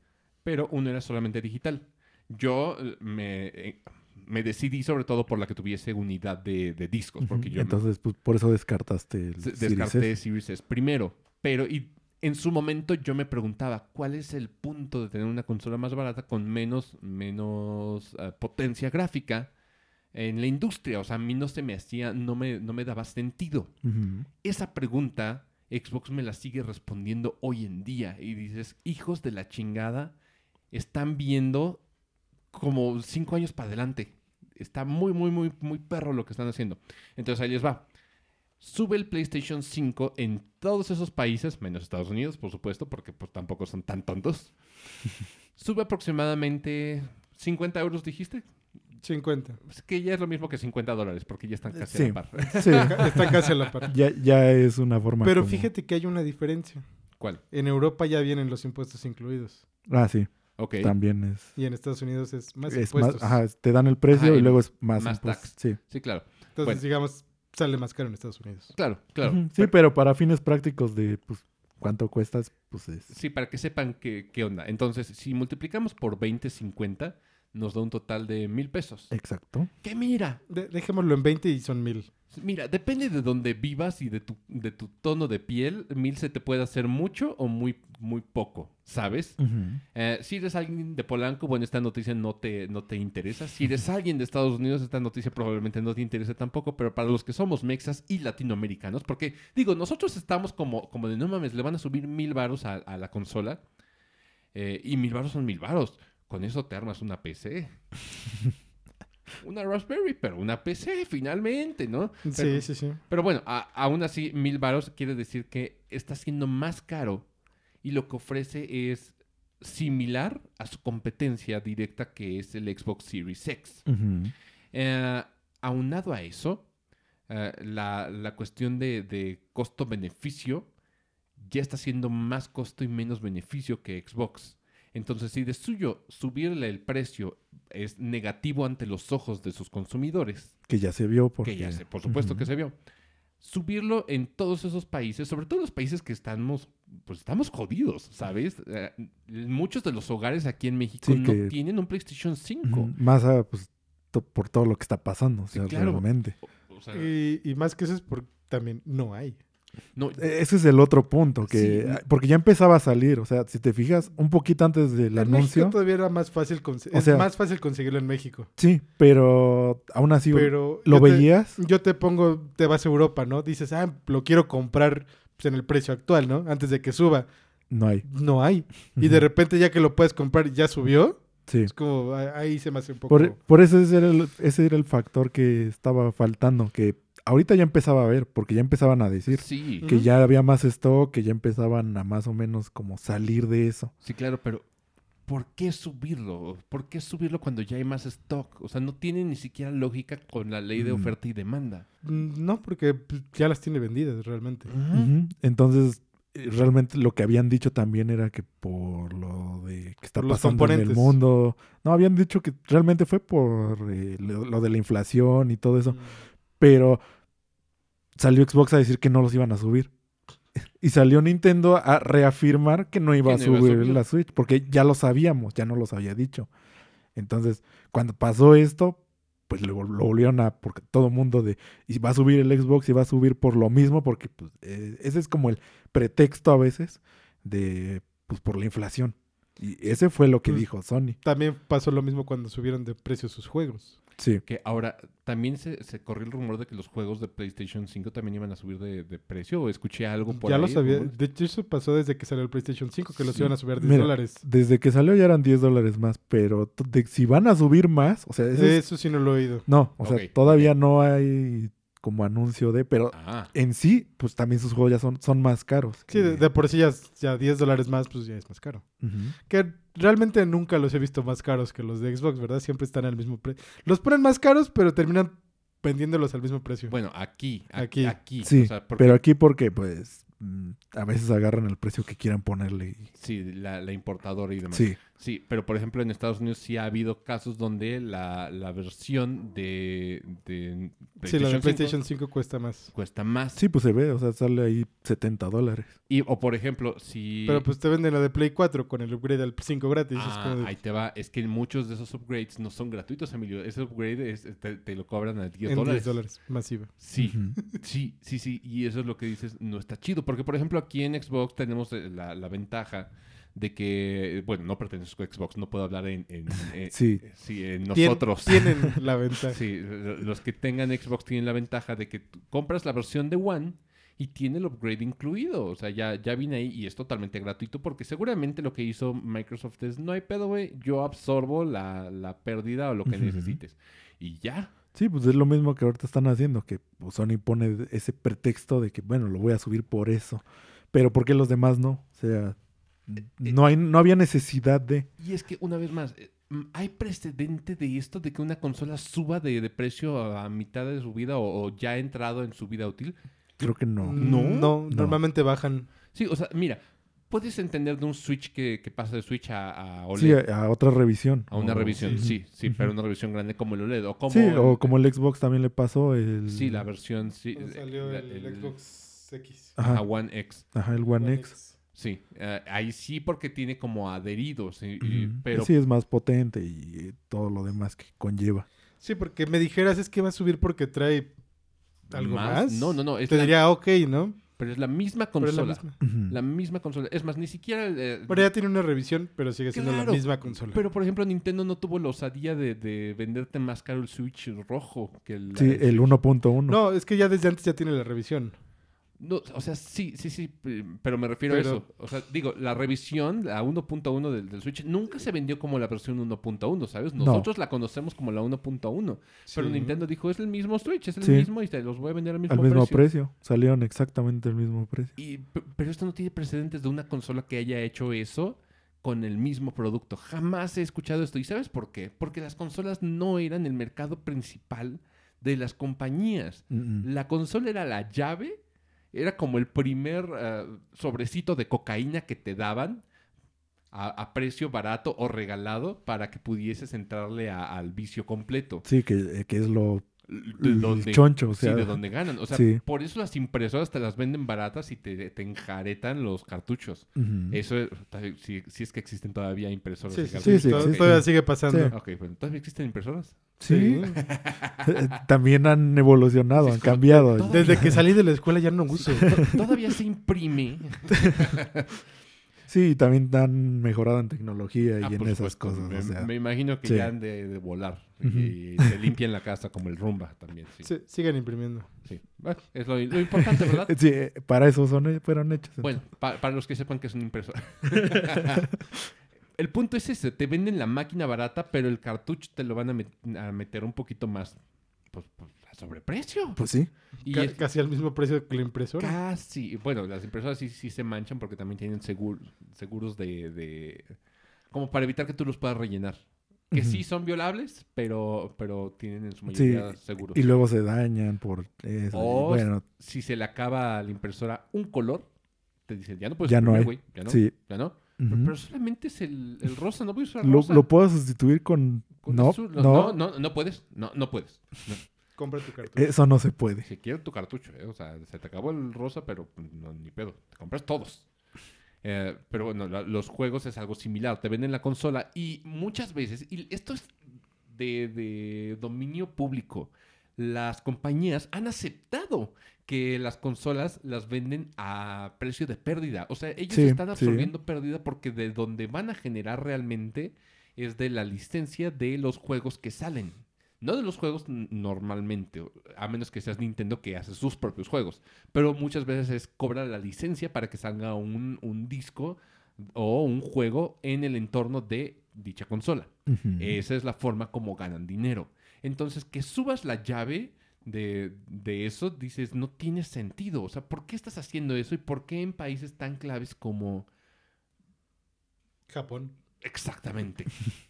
pero uno era solamente digital. Yo eh, me, eh, me decidí sobre todo por la que tuviese unidad de, de discos, porque Ujú. yo Entonces, pues, por eso descartaste el me- Series descarté S. Series S primero. Pero y en su momento yo me preguntaba, ¿cuál es el punto de tener una consola más barata con menos, menos eh, potencia gráfica en la industria? O sea, a mí no se me hacía, no me, no me daba sentido esa pregunta Xbox me la sigue respondiendo hoy en día. Y dices, hijos de la chingada, están viendo como cinco años para adelante. Está muy, muy, muy, muy perro lo que están haciendo. Entonces ahí les va. Sube el PlayStation 5 en todos esos países, menos Estados Unidos, por supuesto, porque pues tampoco son tan tontos. [laughs] Sube aproximadamente 50 euros, dijiste. 50. Pues que ya es lo mismo que 50 dólares, porque ya están casi a Sí. la par. [laughs] Sí, [laughs] Está casi a la par. ya, ya es una forma Pero como- fíjate que hay una diferencia. ¿Cuál? En Europa ya vienen los impuestos incluidos. Ah, sí, Ok. también es... Y en Estados Unidos es más es impuestos. más, ajá, te dan el precio Ajá, y y luego es más, más impuestos. tax. Sí. Sí, claro. Entonces, bueno. digamos, sale más caro en Estados Unidos. Claro, claro. Sí, pero para fines prácticos de pues cuánto cuestas, pues es... Sí, para que sepan qué, qué onda. Entonces, si multiplicamos por 20, 50, nos da un total de mil pesos. Exacto. Que mira, De- dejémoslo en 20 y son mil. mira, depende de dónde vivas y de tu, de tu tono de piel, mil se te puede hacer mucho o muy, muy poco, ¿sabes? Eh, si eres alguien de Polanco, bueno, esta noticia no te, no te interesa. Si eres alguien de Estados Unidos, esta noticia probablemente no te interese tampoco. Pero para los que somos mexas y latinoamericanos, porque digo, nosotros estamos como, como de no mames, le van a subir mil varos a, a la consola. eh, y mil varos son mil varos. Con eso te armas una PC. una Raspberry, pero una PC finalmente, ¿no? Sí, Pero- sí, sí. pero bueno, a- aún así, mil varos quiere decir que está siendo más caro y lo que ofrece es similar a su competencia directa que es el Xbox Series X. Eh, aunado a eso, eh, la, la cuestión de, de costo-beneficio ya está siendo más costo y menos beneficio que Xbox. Entonces, si de suyo subirle el precio es negativo ante los ojos de sus consumidores, Que ya se vio porque... que ya sé, por supuesto que se vio. Subirlo en todos esos países, sobre todo los países que estamos, pues estamos jodidos, ¿sabes? Eh, muchos de los hogares aquí en México Sí, no que- tienen un PlayStation 5. Ujú. Más a, pues, to- por todo lo que está pasando, o Sí, sea, claro. realmente. O- o sea, Y, y más que eso es porque también no hay. No, E- Ese es el otro punto, que Sí. porque ya empezaba a salir, o sea, si te fijas, un poquito antes del en anuncio, México todavía era más fácil, O es sea- más fácil conseguirlo en México. sí, pero aún así Pero lo yo te- veías, yo te pongo, te vas a Europa, ¿no? Dices, ah, lo quiero comprar pues, en el precio actual, ¿no? Antes de que suba. no hay. No hay. Y de repente ya que lo puedes comprar, ya subió. Sí. Es como, ah, ahí se me hace un poco... Por, por eso ese era, el, ese era el factor que estaba faltando, que ahorita ya empezaba a ver, porque ya empezaban a decir sí, que ya había más stock, que ya empezaban a más o menos como salir de eso. sí, claro, pero ¿por qué subirlo? ¿Por qué subirlo cuando ya hay más stock? O sea, no tiene ni siquiera lógica con la ley de Mm. oferta y demanda. Mm, No, porque pues, ya las tiene vendidas realmente. Entonces, eh, realmente lo que habían dicho también era que por lo de qué está Por los pasando en el mundo. No, habían dicho que realmente fue por eh, lo, lo de la inflación y todo eso. Pero salió Xbox a decir que no los iban a subir. Y salió Nintendo a reafirmar que no iba, a, no iba a subir subir. la Switch, porque ya lo sabíamos, ya no los había dicho. Entonces, cuando pasó esto, pues lo, lo volvieron a, porque todo el mundo de, y va a subir el Xbox y va a subir por lo mismo, porque pues, eh, ese es como el pretexto a veces de, pues por la inflación. Y ese fue lo que Pues, dijo Sony. También pasó lo mismo cuando subieron de precio sus juegos. Sí. Que ahora también se, se corrió el rumor de que los juegos de PlayStation 5 también iban a subir de, de precio. ¿O escuché algo por ya ahí? lo sabía. De hecho, eso pasó desde que salió el PlayStation 5, que los Sí. iban a subir a 10 Mira, dólares. Desde que salió ya eran 10 dólares más, pero de- si van a subir más, o sea, eso es- Eso sí no lo he oído. no, o sea, todavía no hay como anuncio de, pero Ah, en sí, pues también sus juegos ya son, son más caros. Sí, de, que- de por sí ya, ya 10 dólares más, pues ya es más caro. Ujú. Que realmente nunca los he visto más caros que los de Xbox, ¿verdad? Siempre están al mismo precio. Los ponen más caros, pero terminan vendiéndolos al mismo precio. bueno, aquí, Aquí. aquí. Sí, o sea, porque- pero aquí porque pues mm, a veces agarran el precio que quieran ponerle. y- Sí, la, la importadora y demás. Sí, Sí, pero por ejemplo en Estados Unidos sí ha habido casos donde la, la versión de, de sí, la de 5 PlayStation 5 cuesta más. cuesta más. sí, pues se ve, o sea, sale ahí 70 dólares. Y, o por ejemplo, si... Pero pues te venden la de Play 4 con el upgrade al 5 gratis. es Ah, como de- ahí te va. Es que muchos de esos upgrades no son gratuitos, Emilio. Ese upgrade es- te, te lo cobran a 10 en dólares. 10 dólares, masiva. Sí, sí, sí, sí. Y eso es lo que dices, no está chido. Porque, por ejemplo, aquí en Xbox tenemos eh, la, la ventaja de que, bueno, no pertenezco a Xbox, no puedo hablar en, en- [laughs] en- Sí. sí, en nosotros. Tienen [laughs] la ventaja. Sí, los que tengan Xbox tienen la ventaja de que compras la versión de One y tiene el upgrade incluido. O sea, ya, ya viene ahí y es totalmente gratuito porque seguramente lo que hizo Microsoft es, no hay pedo, güey, yo absorbo la, la pérdida o lo que necesites. Y ya. Sí, pues es lo mismo que ahorita están haciendo, que pues, Sony pone ese pretexto de que, bueno, lo voy a subir por eso. Pero ¿por qué los demás no? O sea, no, hay, no había necesidad de... Y es que una vez más, eh, mm, ¿hay precedente de esto de que una consola suba de, de precio a mitad de su vida o, o ya ha entrado en su vida útil? Creo que no. No. No, normalmente bajan. Sí, o sea, mira, puedes entender de un Switch que, que pasa de Switch a, a OLED. Sí, a, a otra revisión. A una O- revisión, sí. sí, pero una revisión grande como el OLED. O como, Sí, o como el Xbox también le pasó. El... Sí, la versión, sí. Eh, salió el, el- Xbox X. Ajá, a One X. ajá, el One, X. Sí, eh, ahí sí porque tiene como adheridos, y- pero Sí, es más potente y todo lo demás que conlleva. Sí, porque me dijeras es que va a subir porque trae algo más. No, no, no, es Te la- diría ok, ¿no? pero es la misma la consola. La misma consola. Es más, ni siquiera... eh, Bueno, ya tiene una revisión, pero sigue siendo Claro, la misma consola. Pero, por ejemplo, Nintendo no tuvo la osadía de, de venderte más caro el Switch rojo que el... Sí, el 1.1. No, es que ya desde antes ya tiene la revisión. No, o sea, sí, sí, sí, pero me refiero Pero- a eso. O sea, digo, la revisión, la 1.1 del, del Switch, nunca se vendió como la versión 1.1, ¿sabes? No. Nosotros la conocemos como la 1.1. Pero. Nintendo dijo, es el mismo Switch, es el Sí. mismo y te los voy a vender al mismo, al mismo precio. precio. Salieron exactamente el mismo precio. Y, pero esto no tiene precedentes de una consola que haya hecho eso con el mismo producto. Jamás he escuchado esto. ¿Y sabes por qué? Porque las consolas no eran el mercado principal de las compañías. Mm, mm. La consola era la llave, era como el primer eh, sobrecito de cocaína que te daban a, a precio barato o regalado para que pudieses entrarle al vicio completo. Sí, que, eh, que es lo De el donde, choncho, o sí, sea. de donde ganan. O sea, sí. por eso las impresoras te las venden baratas y te, te enjaretan los cartuchos. Eso es, si, si es que existen todavía impresoras Sí, de sí, cartuchos. sí, sí, to- sí, todavía sí. sigue pasando. Sí. Ok, pero ¿todavía existen impresoras? Sí, también han evolucionado, Sí, han cambiado. Desde que salí de la escuela ya no uso. To- [laughs] Todavía se imprime. [laughs] Sí, también han mejorado en tecnología y Ah, en esas supuesto. cosas. Me, o sea, me imagino que sí. ya han de, de volar y se limpian la casa como el rumba también. Sí, sí. Sí, siguen imprimiendo. Bueno, es lo, lo importante, ¿verdad? [laughs] sí, eh, para eso son, fueron hechos. Bueno, pa- para los que sepan que es una impresora. [laughs] el punto es ese, te venden la máquina barata, pero el cartucho te lo van a, met- a meter un poquito más pues, pues, sobreprecio. Pues sí. Y es casi al mismo precio que la impresora. casi, bueno, las impresoras sí, sí se manchan porque también tienen segur- seguros de, de- como para evitar que tú los puedas rellenar. Que sí son violables, pero, pero tienen en su Sí, mayoría seguros. Y luego se dañan por eso. Oh, bueno, Si se le acaba a la impresora un color, te dicen, ya no puedes Ya no hay. güey. Ya no, sí. ya no. Pero, solamente es el, el rosa, no voy a usar lo, rosa. lo puedo sustituir con... Con no, azul. no, no, no, no puedes. No, no puedes. No. Compra tu cartucho. eso no se puede. Si quieres tu cartucho, ¿eh? O sea, se te acabó el rosa, pero pues, no, ni pedo. Te compras todos. Eh, pero bueno, la- los juegos es algo similar. Te venden la consola y muchas veces, y esto es de, de dominio público, las compañías han aceptado que las consolas las venden a precio de pérdida. O sea, ellos Sí, están sí. absorbiendo pérdida porque de donde van a generar realmente es de la licencia de los juegos que salen. No de los juegos normalmente, a menos que seas Nintendo que hace sus propios juegos. Pero muchas veces es cobrar la licencia para que salga un, un disco o un juego en el entorno de dicha consola. Esa es la forma como ganan dinero. Entonces, que subas la llave de, de eso, dices, no tiene sentido. O sea, ¿por qué estás haciendo eso y por qué en países tan claves como... Japón. Exactamente.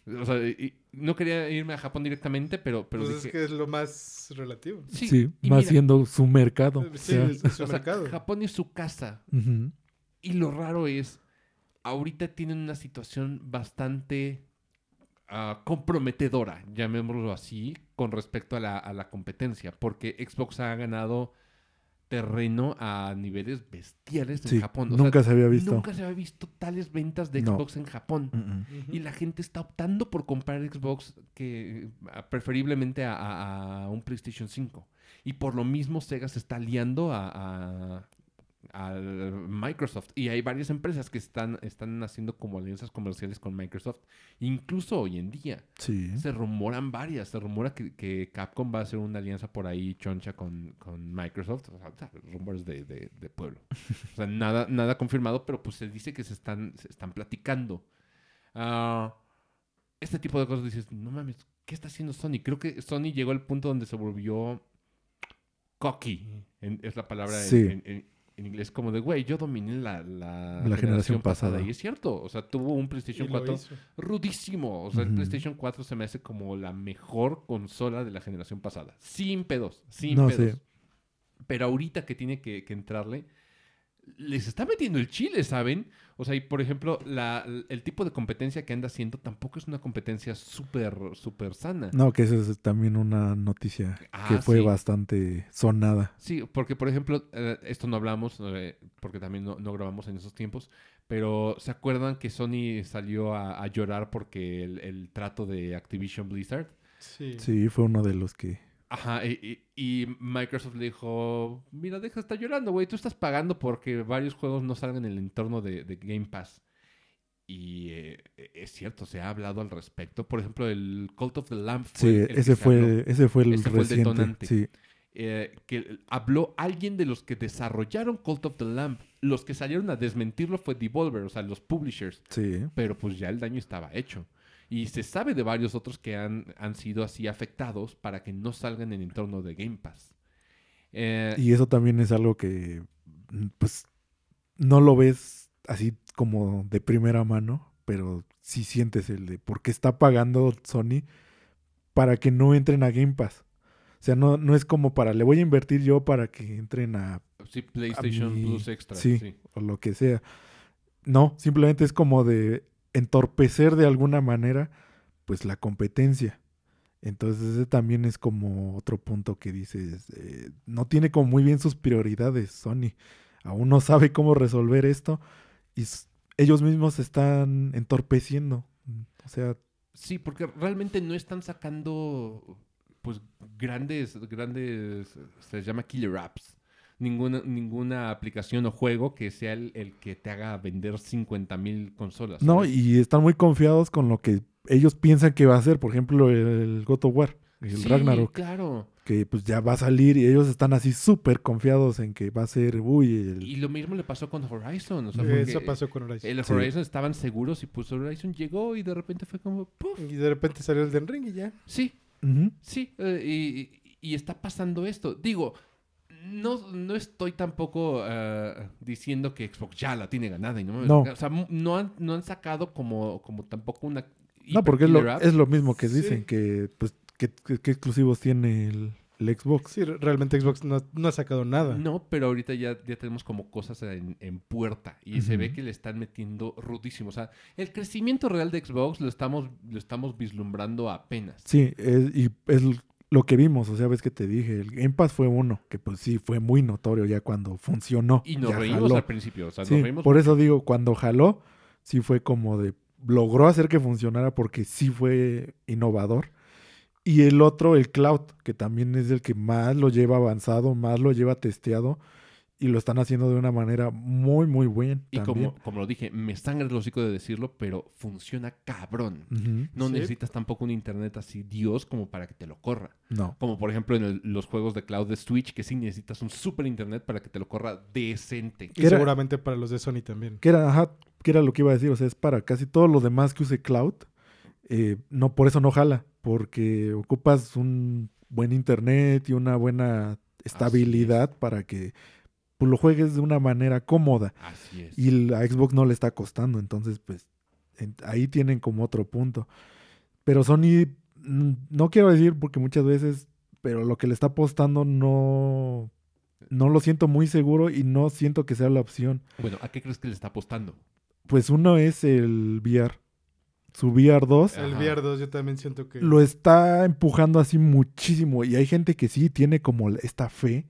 o sea, y- no quería irme a Japón directamente, pero, pero pues es que es lo más relativo. Sí, Sí, y más mira, siendo su mercado. o Sí, sea, es su o sea, mercado. Japón es su casa. Y lo raro es, ahorita tienen una situación bastante ah, comprometedora, llamémoslo así, con respecto a la, a la competencia, porque Xbox ha ganado terreno a niveles bestiales en Sí, Japón. O sea, nunca se había visto. Nunca se había visto tales ventas de No. Xbox en Japón. Ujú. Ujú. Y la gente está optando por comprar Xbox que ah, preferiblemente a, a- a un PlayStation 5. Y por lo mismo Sega se está aliando a, Microsoft. Y hay varias empresas que están, están haciendo como alianzas comerciales con Microsoft. Incluso hoy en día. Sí. Se rumoran varias. Se rumora que, que Capcom va a hacer una alianza por ahí choncha con, con Microsoft. O sea, rumores de, de- de pueblo. O sea, nada, nada confirmado, pero pues se dice que se están, se están platicando. Ah, este tipo de cosas dices, no mames, ¿qué está haciendo Sony? Creo que Sony llegó al punto donde se volvió cocky. en- es la palabra en- Sí. en, en- en inglés, como de, güey, yo dominé la, la, La generación pasada. Y es cierto, o sea, tuvo un PlayStation lo 4 hizo. rudísimo. O sea, el. PlayStation 4 se me hace como la mejor consola de la generación pasada. Sin pedos, sin No pedos. Pero ahorita que tiene que, que entrarle, les está metiendo el chile, ¿saben? O sea, y por ejemplo, la, el tipo de competencia que anda haciendo tampoco es una competencia súper, súper sana. No, que esa es también una noticia Ah, que fue sí. bastante sonada. Sí, porque por ejemplo, eh, esto no hablamos, eh, porque también no, no grabamos en esos tiempos, pero ¿se acuerdan que Sony salió a, a llorar porque el, el trato de Activision Blizzard? Sí. Sí, fue uno de los que... Ajá, y, y- y Microsoft le dijo, mira, deja de estar llorando, güey, tú estás pagando porque varios juegos no salgan en el entorno de, de Game Pass. Y eh, es cierto, se ha hablado al respecto. Por ejemplo, el Cult of the Lamb fue Sí, el ese fue, ese fue el Ese fue el reciente. detonante. Sí, eh, que habló alguien de los que desarrollaron Cult of the Lamb. Los que salieron a desmentirlo fue Devolver, o sea, los publishers. sí. Pero pues ya el daño estaba hecho. Y se sabe de varios otros que han, han sido así afectados para que no salgan en el entorno de Game Pass. Eh, Y eso también es algo que, mm, pues, no lo ves así como de primera mano, pero sí sientes el de por qué está pagando Sony para que no entren a Game Pass. O sea, no, no es como para, le voy a invertir yo para que entren a, sí, PlayStation mi- Plus Extra. sí. sí. o lo que sea. No, simplemente es como de entorpecer de alguna manera, pues, la competencia. Entonces ese también es como otro punto que dices, eh, no tiene como muy bien sus prioridades Sony. Aún no sabe cómo resolver esto y ellos mismos se están entorpeciendo. O sea, Sí, porque realmente no están sacando pues grandes, grandes, se les llama killer apps. Ninguna, ninguna aplicación o juego que sea el, el que te haga vender 50 mil consolas. no, ¿sabes? y están muy confiados con lo que ellos piensan que va a ser. Por ejemplo, el, God of War, el Sí, Ragnarok. claro. que pues ya va a salir y ellos están así súper confiados en que va a ser, uy, el- Y lo mismo le pasó con Horizon. O sea, Eso pasó con Horizon. El Sí. Horizon estaban seguros y pues Horizon llegó y de repente fue como, ¡puf! Y de repente salió el Den Ring y ya. Sí, Ujú. Sí, eh, y, y está pasando esto. Digo, no, no estoy tampoco eh, diciendo que Xbox ya la tiene ganada. Y no, No. O sea, no han, no han sacado como, como tampoco una... No, porque es lo, es lo mismo que Sí. dicen, que pues, ¿qué, qué- qué exclusivos tiene el, el Xbox. Sí, re- realmente Xbox no, no ha sacado nada. No, pero ahorita ya, ya tenemos como cosas en, en puerta y se ve que le están metiendo rudísimo. O sea, el crecimiento real de Xbox lo estamos, lo estamos vislumbrando apenas. Sí, es- y es lo que vimos, o sea, ves que te dije, el Game Pass fue uno, que pues sí, fue muy notorio ya cuando funcionó. Y nos reímos jaló. al principio. O sea, Sí, nos reímos por eso digo, cuando jaló, sí fue como de, logró hacer que funcionara porque sí fue innovador. Y el otro, el cloud, que también es el que más lo lleva avanzado, más lo lleva testeado y lo están haciendo de una manera muy, muy buena. Y como, como lo dije, me sangra el hocico de decirlo, pero funciona cabrón. No Sí. necesitas tampoco un internet así Dios como para que te lo corra. No. Como por ejemplo en el- los juegos de cloud de Switch, que sí necesitas un super internet para que te lo corra decente. Y seguramente para los de Sony también. Que era, ajá, que era lo que iba a decir, o sea, es para casi todo lo demás que use cloud, eh, no, por eso no jala, porque ocupas un buen internet y una buena estabilidad para que pues, lo juegues de una manera cómoda. Así es. Y la Xbox no le está costando, entonces pues en- ahí tienen como otro punto. Pero Sony, mm, no quiero decir porque muchas veces, pero lo que le está apostando no, no lo siento muy seguro y no siento que sea la opción. Bueno, ¿a qué crees que le está apostando? Pues uno es el VR. Su VR 2 El Ajá. VR 2 yo también siento que... lo está empujando así muchísimo. Y hay gente que sí tiene como esta fe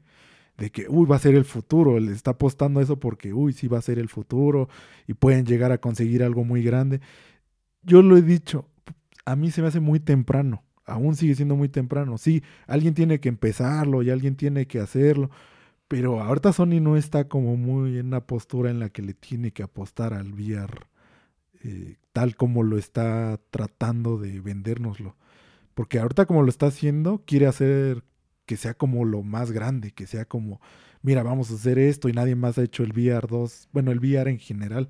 de que, uy, va a ser el futuro. Le está apostando eso porque, uy, sí va a ser el futuro. Y pueden llegar a conseguir algo muy grande. Yo lo he dicho, a mí se me hace muy temprano. Aún sigue siendo muy temprano. Sí, alguien tiene que empezarlo y alguien tiene que hacerlo. Pero ahorita Sony no está como muy en una postura en la que le tiene que apostar al VR eh, tal como lo está tratando de vendérnoslo. Porque ahorita como lo está haciendo, quiere hacer que sea como lo más grande, que sea como, mira, vamos a hacer esto y nadie más ha hecho el VR 2, bueno, el VR en general,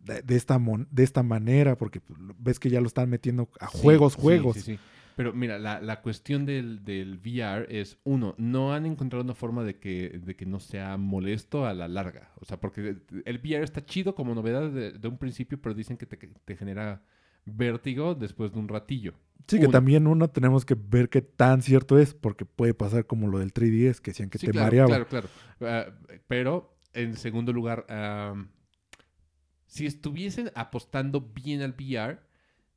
de, de esta, mon- de esta manera, porque pues, ves que ya lo están metiendo a juegos, sí, juegos. sí, sí. Pero mira, la, la cuestión del, del VR es, uno, no han encontrado una forma de que, de que no sea molesto a la larga. O sea, porque el VR está chido como novedad de, de un principio, pero dicen que te, que te genera vértigo después de un ratillo. Sí, que Uno. también uno tenemos que ver qué tan cierto es, porque puede pasar como lo del 3DS, que decían que Sí, te claro, mareaba. Claro, claro. Ah, pero, en segundo lugar, si estuviesen apostando bien al VR,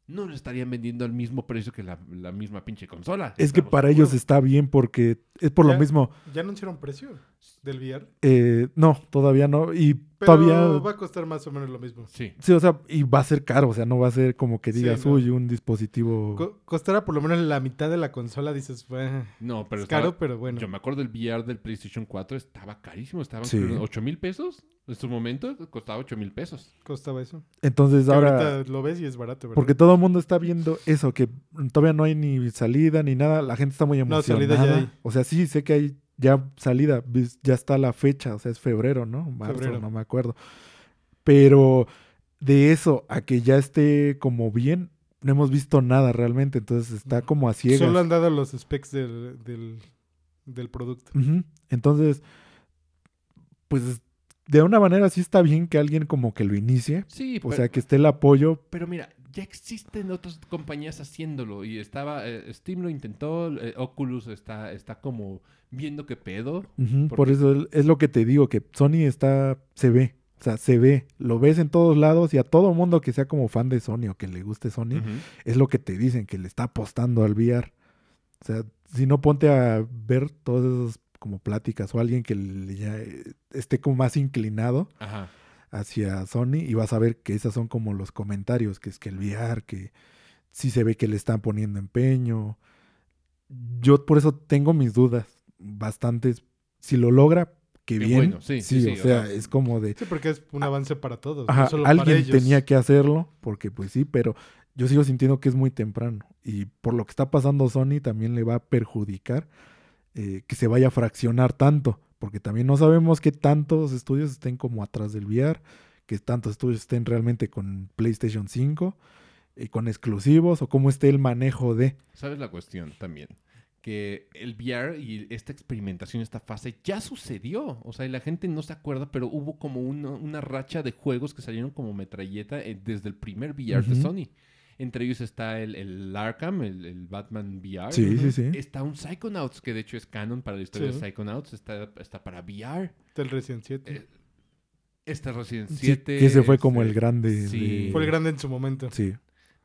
no lo estarían vendiendo al mismo precio que la, la misma pinche consola. Es que para ellos está bien porque es por lo mismo. ¿Ya anunciaron precio del VR? eh, no, todavía no. Y Pero todavía va a costar más o menos lo mismo. Sí. Sí, o sea, y va a ser caro, o sea, no va a ser como que Sí, digas, no. uy, un dispositivo. Co- costará por lo menos la mitad de la consola, dices, "Bueno, No, pero es estaba- caro, pero bueno. Yo me acuerdo del VR del PlayStation 4, estaba carísimo, estaban Sí. 8 mil pesos. En su momento costaba 8 mil pesos. Costaba eso. Entonces Que ahora, ahorita lo ves y es barato, ¿verdad? porque todo el mundo está viendo eso, que todavía no hay ni salida ni nada, la gente está muy No, emocionada. salida ya hay. O sea, sí, sé que hay ya salida, ya está la fecha, o sea, es febrero, ¿no? Marzo, Febrero. no me acuerdo. Pero de eso a que ya esté como bien, no hemos visto nada realmente, entonces está como a ciegas. Solo han dado los specs del, del, del producto. Entonces, pues de una manera sí está bien que alguien como que lo inicie. Sí, O pero, sea, que esté el apoyo. pero mira, ya existen otras compañías haciéndolo. Y estaba, eh, Steam lo intentó, eh, Oculus está, está como viendo qué pedo. ¿Por eso es- lo que te digo, que Sony está, se ve. O sea, se ve. Lo ves en todos lados y a todo mundo que sea como fan de Sony o que le guste Sony, es lo que te dicen, que le está apostando al VR. O sea, si no ponte a ver todas esas como pláticas o alguien que ya, eh, esté como más inclinado Ajá. Hacia Sony y vas a ver que esas son como los comentarios, que es que el VR, que sí se ve que le están poniendo empeño. Yo por eso tengo mis dudas bastantes. Si lo logra, qué Qué bien. bueno, sí, sí, sí, o sea, sea, es como de... Sí, porque es un avance para todos. Ajá, no solo para alguien ellos. tenía que hacerlo, porque pues sí, pero yo sigo sintiendo que es muy temprano. Y por lo que está pasando Sony también le va a perjudicar eh, que se vaya a fraccionar tanto, porque también no sabemos que tantos estudios estén como atrás del VR, que tantos estudios estén realmente con PlayStation 5 y con exclusivos, o cómo esté el manejo de... ¿Sabes la cuestión también? Que el VR y esta experimentación, esta fase, ya sucedió. O sea, y la gente no se acuerda, pero hubo como una, una racha de juegos que salieron como metralleta eh, desde el primer VR de. Sony. Entre ellos está el, el Arkham, el, el Batman VR. Sí, sí, sí. Está un Psychonauts, que de hecho es canon para la historia Sí. de Psychonauts. Está, está para VR. Está el Resident 7. Eh, Está Resident Sí, 7. que ese fue como este, el grande. sí. de- Fue el grande en su momento. Sí.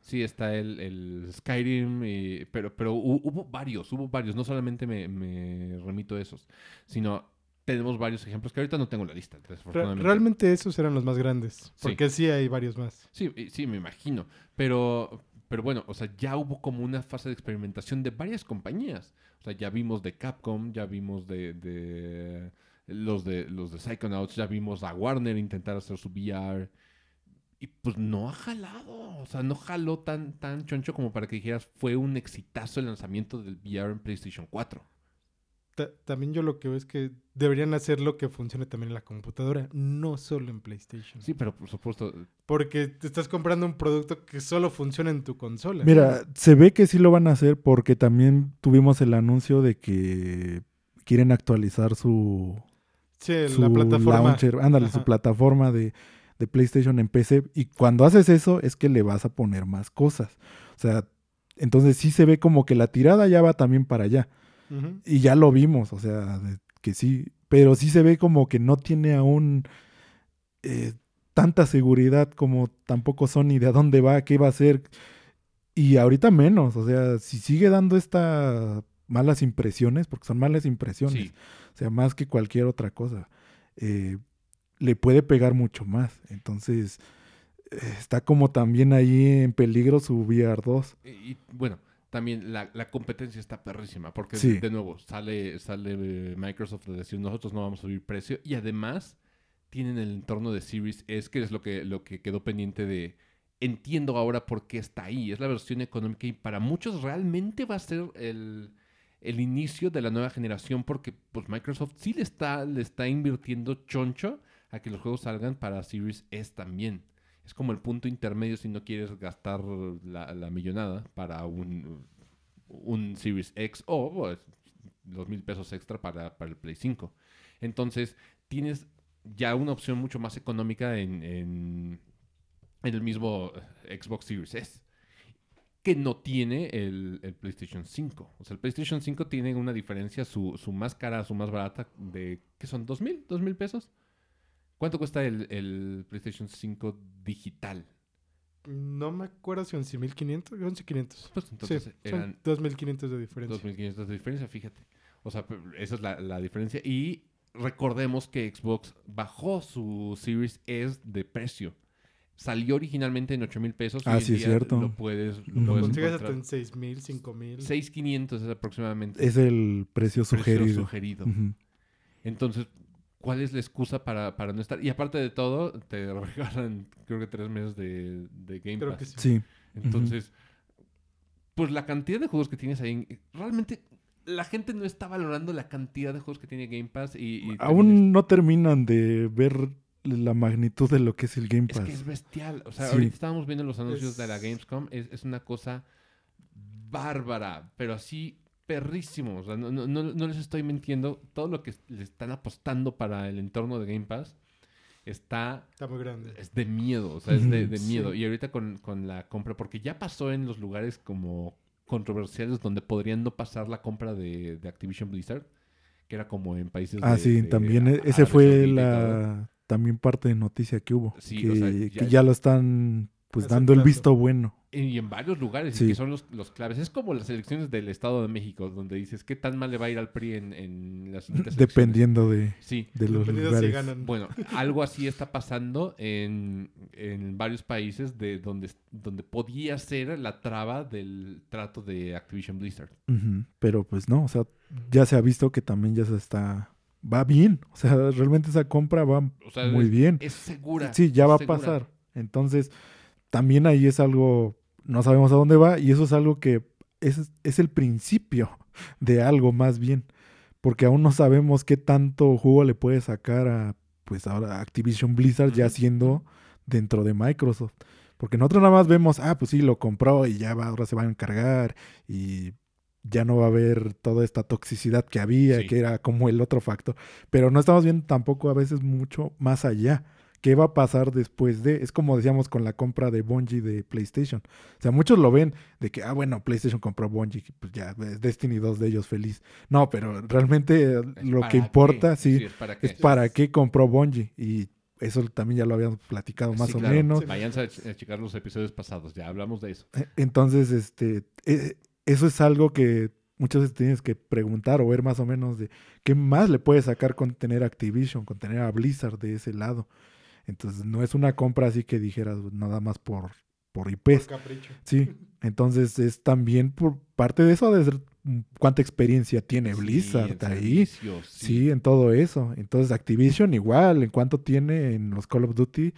Sí, está el, el Skyrim, y- pero, pero hu- hubo varios, hubo varios. No solamente me, me remito a esos, sino tenemos varios ejemplos que ahorita no tengo la lista. Realmente esos eran los más grandes. Porque sí hay varios más. Sí, sí, me imagino. Pero, pero bueno, o sea, ya hubo como una fase de experimentación de varias compañías. O sea, ya vimos de Capcom, ya vimos de, de los de los de Psychonauts, ya vimos a Warner intentar hacer su VR. Y pues no ha jalado. O sea, no jaló tan, tan choncho como para que dijeras fue un exitazo el lanzamiento del VR en PlayStation 4. Ta- también yo lo que veo es que deberían hacer lo que funcione también en la computadora, no solo en PlayStation. Sí, pero por supuesto. Porque te estás comprando un producto que solo funciona en tu consola. Mira, se ve que sí lo van a hacer porque también tuvimos el anuncio de que quieren actualizar su, Sí, su la plataforma. launcher, ándale, su plataforma de, de PlayStation en PC. Y cuando haces eso es que le vas a poner más cosas. O sea, entonces sí se ve como que la tirada ya va también para allá. Y ya lo vimos, o sea, que sí. Pero sí se ve como que no tiene aún eh, tanta seguridad como tampoco Sony de a dónde va, qué va a hacer. Y ahorita menos, o sea, si sigue dando estas malas impresiones, porque son malas impresiones, Sí. o sea, más que cualquier otra cosa, eh, le puede pegar mucho más. Entonces, eh, está como también ahí en peligro su VR2. Y, y, bueno, también la, la competencia está perrísima, porque Sí. de, nuevo sale, sale Microsoft a decir nosotros no vamos a subir precio y además tienen el entorno de Series S, que es lo que, lo que quedó pendiente de... Entiendo ahora por qué está ahí. Es la versión económica y para muchos realmente va a ser el, el inicio de la nueva generación porque pues Microsoft sí le está, le está invirtiendo choncho a que los juegos salgan para Series S también. Es como el punto intermedio si no quieres gastar la, millonada para un, un Series X o pues, los mil pesos extra para, para el Play 5. Entonces, tienes ya una opción mucho más económica en, en, el mismo Xbox Series S. Que no tiene el, el PlayStation 5. O sea, el PlayStation 5 tiene una diferencia, su, su más cara, su más barata, de ¿qué son? ¿Dos mil? ¿Dos mil pesos? ¿Cuánto cuesta el, el PlayStation 5 digital? No me acuerdo si 11.500, 11.500. Pues entonces sí, eran son 2.500 de diferencia. 2.500 de diferencia, fíjate. O sea, esa es la, la diferencia. Y recordemos que Xbox bajó su Series S de precio. Salió originalmente en 8 mil pesos. Ah, hoy en sí, es día cierto. Lo puedes, lo Lo puedes Consigues hasta en 6.000, 5.000. 6.500 es aproximadamente Es el precio el precio sugerido. sugerido. Ujú. Entonces, ¿cuál es la excusa para, para no estar? Y aparte de todo, te [laughs] regalan creo que tres meses de, de Game Creo Pass. que sí. Sí. Entonces, pues la cantidad de juegos que tienes ahí, realmente la gente no está valorando la cantidad de juegos que tiene Game Pass y... Aún no terminan de ver la magnitud de lo que es el Game es, es Pass. que es bestial. O sea, Sí. ahorita estábamos viendo los anuncios de la Es- Gamescom, es, es una cosa bárbara, pero así perrísimo. O sea, no, no, no, no les estoy mintiendo. Todo lo que le están apostando para el entorno de Game Pass está Está muy grande. es de miedo, o sea, es de, de Sí. miedo. Y ahorita con, con la compra, porque ya pasó en los lugares como controversiales donde podrían no pasar la compra de, de Activision Blizzard, que era como en países Ah, de- sí, de también e- ese fue la también parte de noticia que hubo. Sí, que, o sea, que ya- ya, lo están pues dando el visto bueno. Y en varios lugares, y Sí. que son los, los claves. Es como las elecciones del Estado de México, donde dices, ¿qué tan mal le va a ir al PRI en, en las? [laughs] Dependiendo de, Sí. de los si lugares. ganan. Bueno, [laughs] algo así está pasando en, en varios países de donde, donde podía ser la traba del trato de Activision Blizzard. Pero pues no, o sea, ya se ha visto que también ya se está... Va bien, o sea, realmente esa compra va O sea, muy es, bien. es segura. Sí, ya va a pasar. Entonces, también ahí es algo, no sabemos a dónde va y eso es algo que es, es el principio [laughs] de algo más bien, porque aún no sabemos qué tanto jugo le puede sacar a, pues ahora Activision Blizzard ya siendo dentro de Microsoft. Porque nosotros nada más vemos, ah, pues sí, lo compró y ya va, ahora se va a encargar y ya no va a haber toda esta toxicidad que había, Sí. que era como el otro factor. Pero no estamos viendo tampoco a veces mucho más allá ¿Qué va a pasar después de? Es como decíamos con la compra de Bungie de PlayStation. O sea, muchos lo ven de que, ah, bueno, PlayStation compró Bungie, pues ya, es Destiny 2 de ellos feliz. No, pero realmente eh, ¿Es lo que qué? importa, sí, es para qué. es para qué compró Bungie. Y eso también ya lo habíamos platicado más Sí, o claro. menos. Vayan a, ch- a checar los episodios pasados, ya hablamos de eso. Eh, Entonces, este, eh, eso es algo que muchas veces tienes que preguntar o ver más o menos de qué más le puede sacar con tener Activision, con tener a Blizzard de ese lado. Entonces, no es una compra así que dijeras nada más por, por Por IPs. capricho. Sí, entonces es también por parte de eso de ser- mm, cuánta experiencia tiene Sí, Blizzard ahí. servicios, Sí, en todo eso. Entonces Activision igual, en cuánto tiene en los Call of Duty,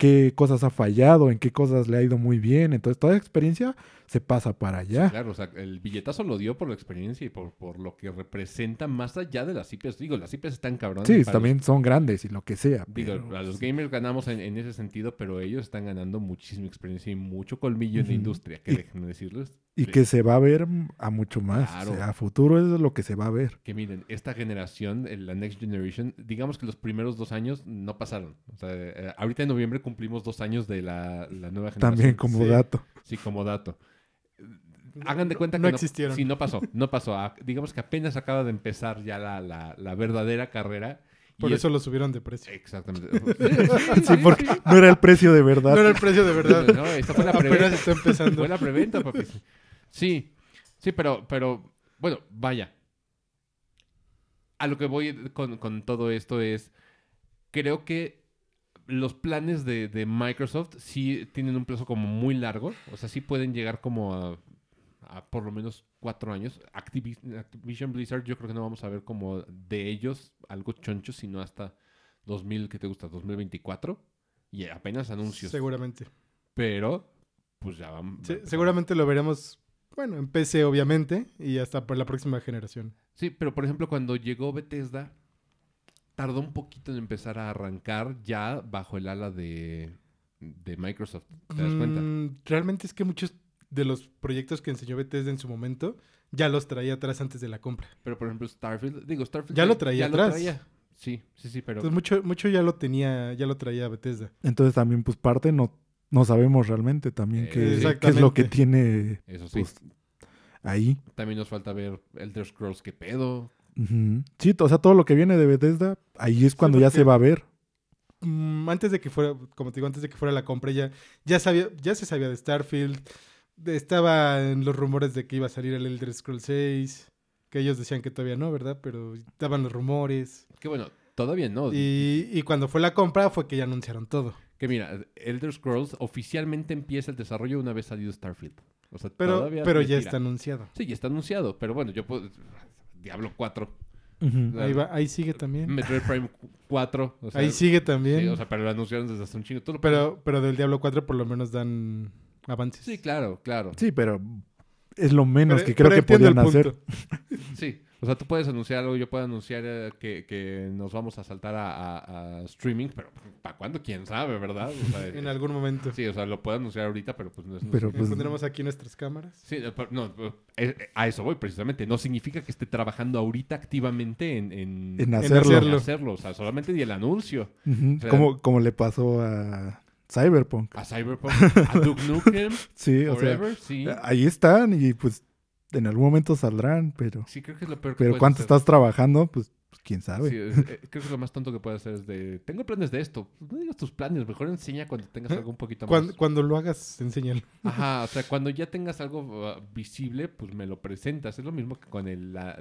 qué cosas ha fallado, en qué cosas le ha ido muy bien. Entonces toda experiencia se pasa para allá. Claro, o sea, el billetazo lo dio por la experiencia y por, por lo que representa más allá de las IPs. Digo, las IPs están cabrones. Sí, también son grandes y lo que sea. digo, pero, a los gamers ganamos en, en ese sentido, pero ellos están ganando muchísima experiencia y mucho colmillo en la industria, que Y- déjenme decirles. Y Sí. que se va a ver a mucho más. Claro. O sea, a futuro es lo que se va a ver. que miren, esta generación, la Next Generation, digamos que los primeros dos años no pasaron. O sea, eh, ahorita en noviembre cumplimos dos años de la, la nueva generación. También como sí. dato. Sí, como dato. Hagan de cuenta que No existieron. Sí, no pasó, [laughs] no pasó. Digamos que apenas acaba de empezar ya la, la- la verdadera carrera. y Por es- eso lo subieron de precio. Exactamente. [laughs] Sí, porque no era el precio de verdad. No era el precio de verdad. [laughs] No, esta fue la Apenas preventa. está empezando. Fue la preventa, papi. Sí, sí, pero, pero, bueno, vaya. A lo que voy con, con todo esto es, creo que los planes de, de Microsoft sí tienen un plazo como muy largo. O sea, sí pueden llegar como a, a por lo menos cuatro años. Activi- Activision Blizzard yo creo que no vamos a ver como de ellos algo choncho, sino hasta 2000, ¿qué te gusta? 2024. Y apenas anuncios. Seguramente. Pero, pues ya van. Sí, va a empezar. seguramente lo veremos, bueno, en PC obviamente, y hasta por la próxima generación. Sí, pero por ejemplo, cuando llegó Bethesda, tardó un poquito en empezar a arrancar ya bajo el ala de, de Microsoft. ¿Te das cuenta? Mm, realmente es que muchos de los proyectos que enseñó Bethesda en su momento ya los traía atrás antes de la compra. Pero por ejemplo, Starfield, digo, Starfield Ya lo traía atrás. Sí, sí, sí, pero Entonces mucho, mucho ya lo tenía, ya lo traía Bethesda. Entonces también, pues parte no, no sabemos realmente también qué, qué es lo que tiene eso sí. pues, ahí. También nos falta ver Elder Scrolls, qué pedo. Sí, o sea, todo lo que viene de Bethesda, ahí es Sí, cuando ya se va a ver. Mm, antes de que fuera, como te digo, antes de que fuera la compra ya, ya sabía, ya se sabía de Starfield. de- estaba en los rumores de que iba a salir el Elder Scrolls 6. Que ellos decían que todavía no, ¿verdad? Pero estaban los rumores. Que bueno, todavía no. Y, y cuando fue la compra fue que ya anunciaron todo. Que mira, Elder Scrolls oficialmente empieza el desarrollo una vez salido Starfield. O sea, Pero, todavía pero ya tira. está anunciado. Sí, ya está anunciado. Pero bueno, yo puedo. Diablo 4. Ujú. Ahí, va, ahí sigue también. Metroid Prime 4. o sea, ahí sigue también. Sí, o sea, pero lo anunciaron desde hace un chingo. Tú lo pero, pero del Diablo 4 por lo menos dan avances. Sí, claro, claro. Sí, pero es lo menos Pero- que creo que podían hacer. Sí. O sea, tú puedes anunciar algo, yo puedo anunciar eh, que, que nos vamos a saltar a, a- a streaming, pero ¿para cuándo? ¿Quién sabe, verdad? O sea, [laughs] En algún momento. Sí, o sea, lo puedo anunciar ahorita, pero pues no es... Pero, es- pues, Pondremos aquí nuestras cámaras. Sí, eh, pero no, eh, a eso voy precisamente. No significa que esté trabajando ahorita activamente en, en, En En hacerlo. en hacerlo. hacerlo. O sea, solamente di el anuncio. O sea, como, como le pasó a Cyberpunk. A Cyberpunk, a Duke Nukem, [laughs] Sí, o sea, Forever, sí. ahí están y pues en algún momento saldrán, pero... Sí, creo que es lo peor que Pero cuánto hacer. estás trabajando, pues, pues, quién sabe. Sí, eh, eh, creo que lo más tonto que puedes hacer es de... Tengo planes de esto. Pues no digas tus planes. Mejor enseña cuando tengas algo un poquito más... Cuando, cuando lo hagas, enséñalo. [laughs] Ajá, o sea, cuando ya tengas algo uh, visible, pues me lo presentas. Es lo mismo que con el... la-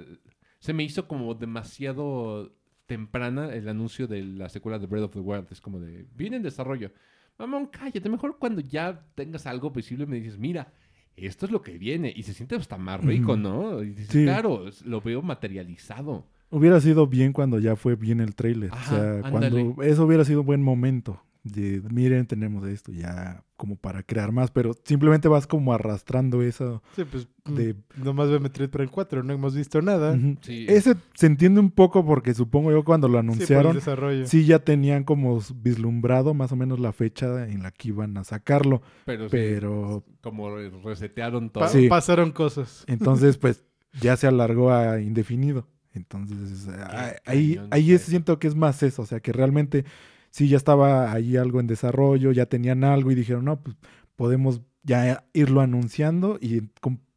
Se me hizo como demasiado temprana el anuncio de la secuela de Breath of the Wild. Es como de... Viene en desarrollo. Mamón, cállate. Mejor cuando ya tengas algo visible me dices, mira... Esto es lo que viene. Y se siente hasta más rico. ¿no? Y dices, Sí. claro, lo veo materializado. Hubiera sido bien cuando ya fue bien el trailer. Ajá, o sea, ándale. cuando eso hubiera sido un buen momento. De, miren, tenemos esto ya como para crear más, pero simplemente vas como arrastrando eso. Sí, pues De- mm, nomás ve Metroid Prime 4, no hemos visto nada. Sí. Ese se entiende un poco porque supongo yo cuando lo Sí, anunciaron, desarrollo. sí ya tenían como vislumbrado más o menos la fecha en la que iban a sacarlo, pero, sí, pero como resetearon todo. Pa- Sí. Pasaron cosas. entonces [laughs] pues ya se alargó a indefinido. Entonces ah, ahí, ahí es- siento que es más eso, o sea que realmente sí ya estaba ahí algo en desarrollo, ya tenían algo y dijeron, no, pues podemos ya irlo anunciando y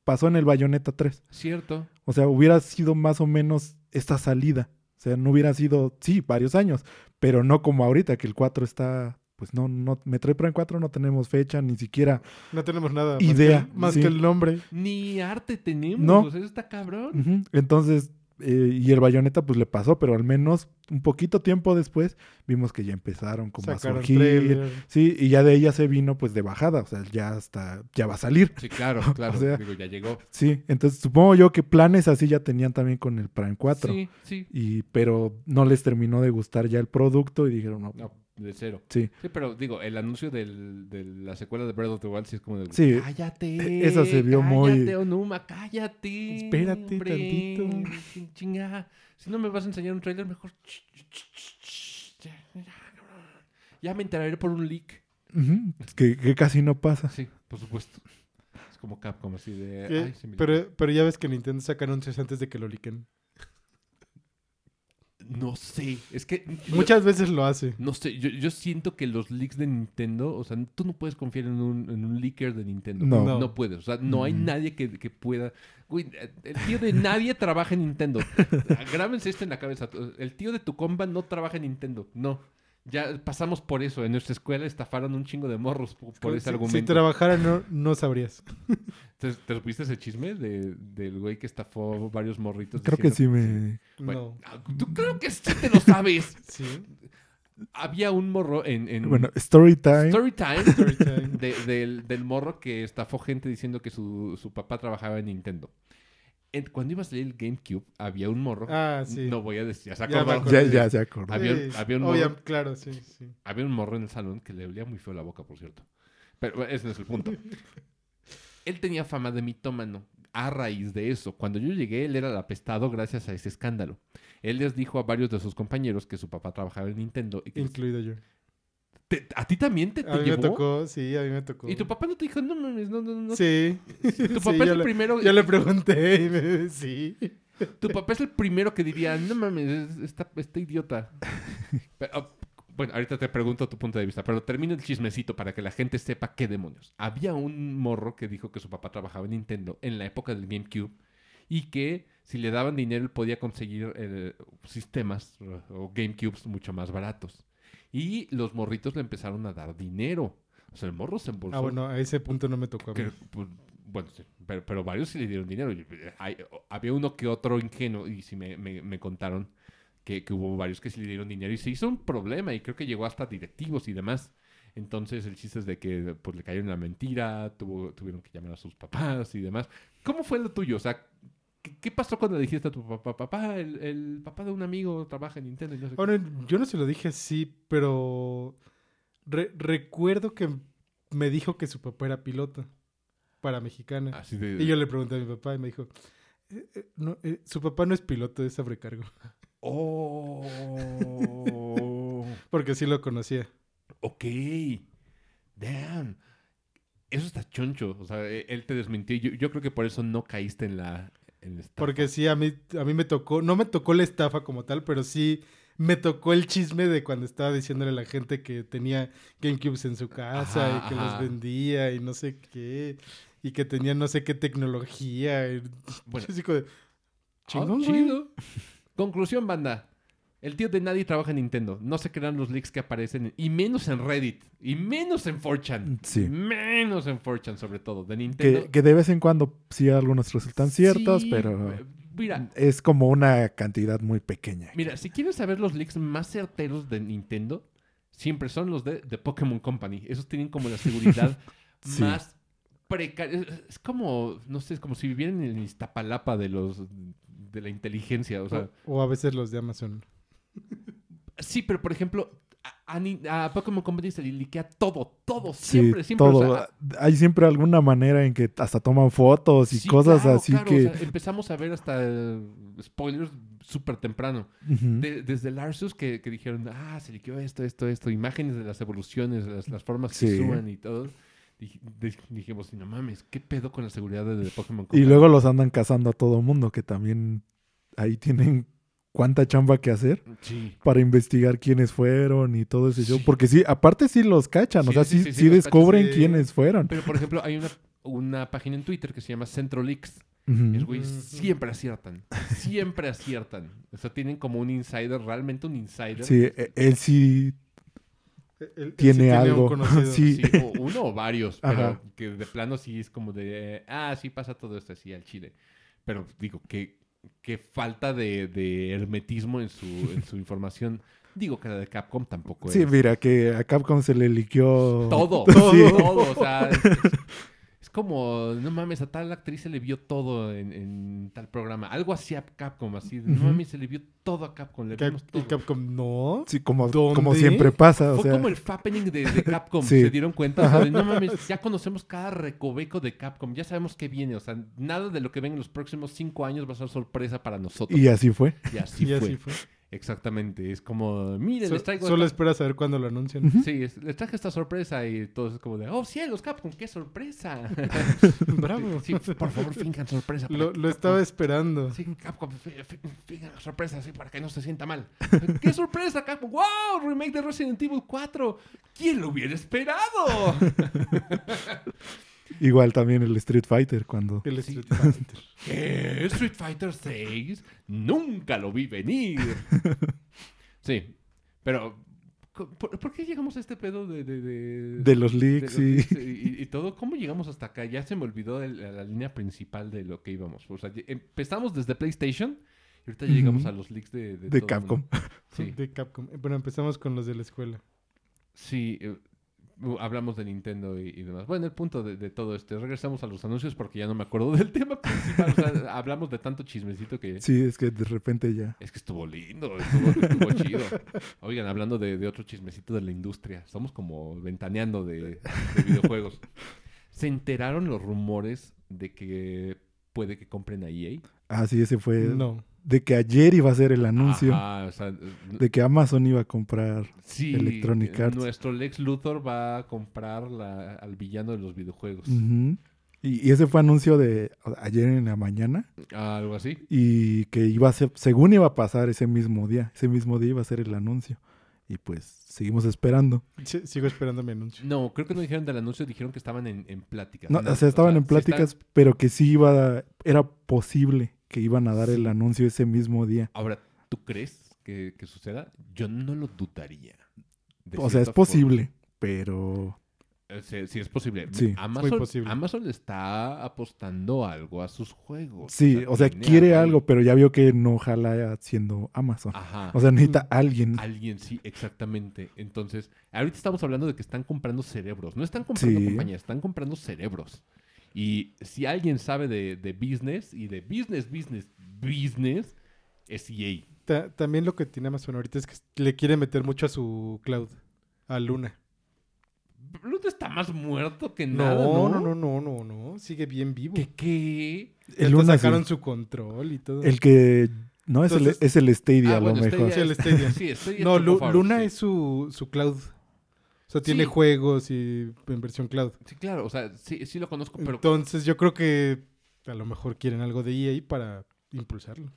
pasó en el Bayonetta 3. Cierto. O sea, hubiera sido más o menos esta salida. O sea, no hubiera sido, sí, varios años, pero no como ahorita que el 4 está, pues no, no, Metroid Prime 4 no tenemos fecha, ni siquiera. No tenemos nada más Idea, que el- más sí. que el nombre. Ni arte tenemos. No. O sea, eso está cabrón. Entonces, eh, y el Bayonetta pues le pasó, pero al menos un poquito tiempo después vimos que ya empezaron como Sacaron a surgir. trailer. Sí, y ya de ella se vino pues de bajada, o sea, ya hasta, ya va a salir. Sí, claro, [laughs] claro. O sea- Digo, ya llegó. Sí, entonces supongo yo que planes así ya tenían también con el Prime 4. Sí, sí. Y, pero no les terminó de gustar ya el producto y dijeron, no, No, de cero. sí. Sí, pero digo, el anuncio del, de la secuela de Breath of the Wild sí es como de... Sí, Cállate. esa se vio muy- Cállate, Onuma, cállate. Espérate hombre, tantito. chin- Chinga. Si no me vas a enseñar un trailer, mejor... Ya, me enteraré por un leak. Ujú, que, que casi no pasa. Sí, por supuesto. Es como Capcom, así de... ¿Qué? Ay, se me pero, pero ya ves que Nintendo saca anuncios antes de que lo liquen. No sé. Es que... yo- Muchas veces lo hace. No sé, yo, yo siento que los leaks de Nintendo, o sea, tú no puedes confiar en un, en un leaker de Nintendo. No. no. No. puedes. O sea, no hay Mm. nadie que, que pueda. Güey, el tío de nadie trabaja en Nintendo. [laughs] Grábense esto en la cabeza. El tío de tu compa no trabaja en Nintendo. No. Ya pasamos por eso. En nuestra escuela estafaron un chingo de morros por, por ese si, argumento. si trabajara no, no sabrías. [laughs] ¿Te, te supiste ese chisme de, del güey que estafó varios morritos? Creo que sí me... Bueno, No. ah, Tú creo que sí te lo sabes. [laughs] Sí. Había un morro en, en Bueno, Story Time. Story Time Story time. de- del, del morro que estafó gente diciendo que su, su papá trabajaba en Nintendo. En- cuando iba a salir el GameCube, había un morro. Ah, sí. No voy a decir, ya se acordó. Ya, ya se acordó. Había- Sí, había un morro. Claro, sí, sí. Había un morro en el salón que le olía muy feo la boca, por cierto. Pero ese no es el punto. [laughs] Él tenía fama de mitómano. A raíz de eso, cuando yo llegué, él era el apestado gracias a ese escándalo. Él les dijo a varios de sus compañeros que su papá trabajaba en Nintendo. Y que Incluido yo. ¿Te- ¿A ti también te, te A mí me tocó, sí, a mí me tocó. Y tu papá no te dijo, no mames, no, no, no. Sí. Tu [laughs] Sí, papá es el le- primero. Yo le pregunté y me sí. [laughs] Tu papá es el primero que diría, no mames, es- está, está idiota. [laughs] Pero, ah, bueno, ahorita te pregunto tu punto de vista, pero termino el chismecito para que la gente sepa qué demonios. Había un morro que dijo que su papá trabajaba en Nintendo en la época del GameCube y que si le daban dinero él podía conseguir eh, sistemas o GameCubes mucho más baratos. Y los morritos le empezaron a dar dinero. O sea, el morro se embolsó. Ah, bueno, a ese punto no me tocó a mí. Que, pues, bueno, sí, pero, pero varios sí le dieron dinero. Eh, hay- había uno que otro ingenuo, y sí me, me- me contaron que, que hubo varios que sí le dieron dinero y se hizo un problema, y creo que llegó hasta directivos y demás. Entonces el chiste es de que pues, le cayeron la mentira, tuvo, tuvieron que llamar a sus papás y demás. ¿Cómo fue lo tuyo? O sea, ¿qué, qué pasó cuando le dijiste a tu papá, papá, el, el papá de un amigo trabaja en Nintendo y no sé qué"? Ahora, yo no se lo dije así, pero re- recuerdo que me dijo que su papá era piloto para mexicana. Así de... Y yo le pregunté a mi papá y me dijo, "Eh, eh, no, eh, su papá no es piloto, es sobrecargo. Oh. [laughs] Porque sí lo conocía. Ok. Damn. Eso está choncho. O sea, e- él te desmintió. Yo, yo creo que por eso no caíste en la, en la estafa. Porque sí, a mí, a mí me tocó, no me tocó la estafa como tal, pero sí me tocó el chisme de cuando estaba diciéndole a la gente que tenía GameCubes en su casa Ajá, y que ajá. los vendía y no sé qué, y que tenía no sé qué tecnología. y- [laughs] Bueno, de, ah, chingón, chido. Conclusión, banda. El tío de nadie trabaja en Nintendo. No se crean los leaks que aparecen. Y menos en Reddit. Y menos en 4chan. Sí. Menos en 4chan, sobre todo. De Nintendo. Que, que de vez en cuando sí algunos resultan ciertos, Sí, pero Mira, es como una cantidad muy pequeña. Mira, si quieres saber los leaks más certeros de Nintendo, siempre son los de, de Pokémon Company. Esos tienen como la seguridad [laughs] Sí. más precaria. Es, es como, no sé, es como si vivieran en el Iztapalapa de los de la inteligencia. O sea, o, o a veces los de Amazon. Sí, pero por ejemplo, a, a Ni- a Pokémon Company se le liquea todo, todo, Sí, siempre, siempre. todo. o sea, Hay siempre alguna manera en que hasta toman fotos y sí, cosas claro, así claro, que... o sea, empezamos a ver hasta eh, spoilers súper temprano. De- desde el Arceus que, que dijeron, ah, se liqueó esto, esto, esto, imágenes de las evoluciones, las, las formas que suban y todo. Dij- dij- dijimos, no mames, ¿qué pedo con la seguridad de, de Pokémon Y Company?" luego los andan cazando a todo mundo, que también ahí tienen cuánta chamba que hacer Sí. para investigar quiénes fueron y todo ese show. Sí. Porque sí, aparte sí los cachan, o sea, sí, sí, sí, sí, sí los descubren cachan, sí. quiénes fueron. Pero, por ejemplo, hay una, una página en Twitter que se llama Centrolix. Ujú. Es, güey, siempre aciertan. Siempre aciertan. O sea, tienen como un insider, realmente un insider. Sí, e- él sí Él- él sí tiene un algo. conocido. [laughs] Sí. Sí, o uno o varios, pero Ajá. que de plano sí es como de, ah, sí pasa todo esto así al chile. Pero digo, que, que falta de, de hermetismo en su, en su información. Digo que la de Capcom tampoco Sí, es. mira, que a Capcom se le liqueó Todo, [laughs] Sí. todo, todo. O sea, es, como, no mames, a tal actriz se le vio todo en, en tal programa. Algo así a Capcom, así. de, No mames, se le vio todo a Capcom. Le Cap- vimos y todo. Capcom, no. Sí, como, ¿Dónde? como siempre pasa. O Fue sea, como el fappening de, de Capcom. Sí. Se dieron cuenta. O sea, Ajá. de, no mames, ya conocemos cada recoveco de Capcom. Ya sabemos qué viene. O sea, nada de lo que ven en los próximos cinco años va a ser sorpresa para nosotros. y así fue. Y así, y fue. así fue. Exactamente. Es como, miren, So- les traigo. solo esta- esperas a ver cuándo lo anuncian. Sí, es- les traje esta sorpresa y todos es como de, oh cielos, Capcom, qué sorpresa. [laughs] Bravo. Sí, por favor, finjan sorpresa. Lo, que lo Capcom- estaba esperando. Sí, Capcom, fi- fi- finjan sorpresa así para que no se sienta mal. [laughs] ¡Qué sorpresa, Capcom! ¡Wow! Remake de Resident Evil 4. ¿Quién lo hubiera esperado? [laughs] Igual también el Street Fighter cuando... El Sí. [laughs] Street Fighter. ¿Qué? ¿Street Fighter 6? Nunca lo vi venir. [laughs] Sí, pero ¿por, por qué llegamos a este pedo de... de, de- De los de leaks los y... leaks y, y todo? ¿Cómo llegamos hasta acá? Ya se me olvidó el- la, línea principal de lo que íbamos. O sea, empezamos desde PlayStation y ahorita ya llegamos a los leaks de... De todo Capcom. Sí, De Capcom. Eh, Bueno, empezamos con los de la escuela. sí. eh, uh, hablamos de Nintendo y, y demás. Bueno, el punto de, de todo esto. Regresamos a los anuncios porque ya no me acuerdo [laughs] del tema principal. O sea, hablamos de tanto chismecito que... Sí, es que de repente ya... Es que estuvo lindo, estuvo, estuvo chido. Oigan, hablando de, de otro chismecito de la industria, estamos como ventaneando de, de videojuegos. ¿Se enteraron los rumores de que puede que compren a EA? Ah, sí, ese fue... No. De que ayer iba a ser el anuncio Ajá, o sea, de que Amazon iba a comprar... sí, Electronic Arts. nuestro Lex Luthor va a comprar la- al villano de los videojuegos. Y, y ese fue anuncio de ayer en la mañana Algo así. y que iba a ser, según iba a pasar ese mismo día, ese mismo día iba a ser el anuncio. Y pues seguimos esperando. Sí, sigo esperando mi anuncio. No, creo que no dijeron del anuncio, dijeron que estaban en, en pláticas. No, o sea, estaban en pláticas, pero que sí iba, a- era posible que iban a dar el anuncio ese mismo día. Ahora, ¿tú crees que, que suceda? Yo no lo dudaría. O sea, es posible, pero forma. Eh, Sí, sí, es posible. Sí, Amazon, muy posible. Amazon le está apostando algo a sus juegos. sí, o sea, quiere ahí. algo, pero ya vio que no jala siendo Amazon. Ajá. O sea, necesita alguien. Alguien, sí, exactamente. Entonces, ahorita estamos hablando de que están comprando cerebros. No están comprando Sí. compañías, están comprando cerebros. Y si alguien sabe de, de business y de business, business, business, es EA. Ta- también lo que tiene Amazon ahorita es que le quiere meter mucho a su cloud. A Luna. Luna está más muerto que No, nada, no, ¿no? no, no, no, no. Sigue bien vivo. ¿Qué qué? El Luna sí. sacaron su control y todo. El que no es, Entonces- el, es el Stadia Ah, a lo bueno, mejor. Stadia Sí, el es- Stadia. Sí, Stadia no, Lu- Luna sí. es su, su cloud. O sea, tiene Sí. juegos y en versión cloud. Sí, claro, o sea, sí, sí lo conozco, pero Entonces yo creo que a lo mejor quieren algo de EA para impulsarlo.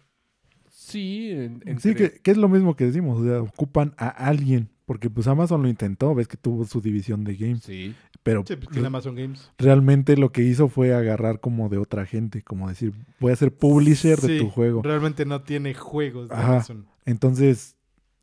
sí, en- Sí, entre- que, que es lo mismo que decimos, o sea, ocupan a alguien, porque pues Amazon lo intentó, ves que tuvo su división de games, Sí, pero Sí, pues tiene Amazon Games. realmente lo que hizo fue agarrar como de otra gente, como decir, voy a ser publisher de Sí, tu juego. Realmente no tiene juegos de Ajá. Amazon. Entonces,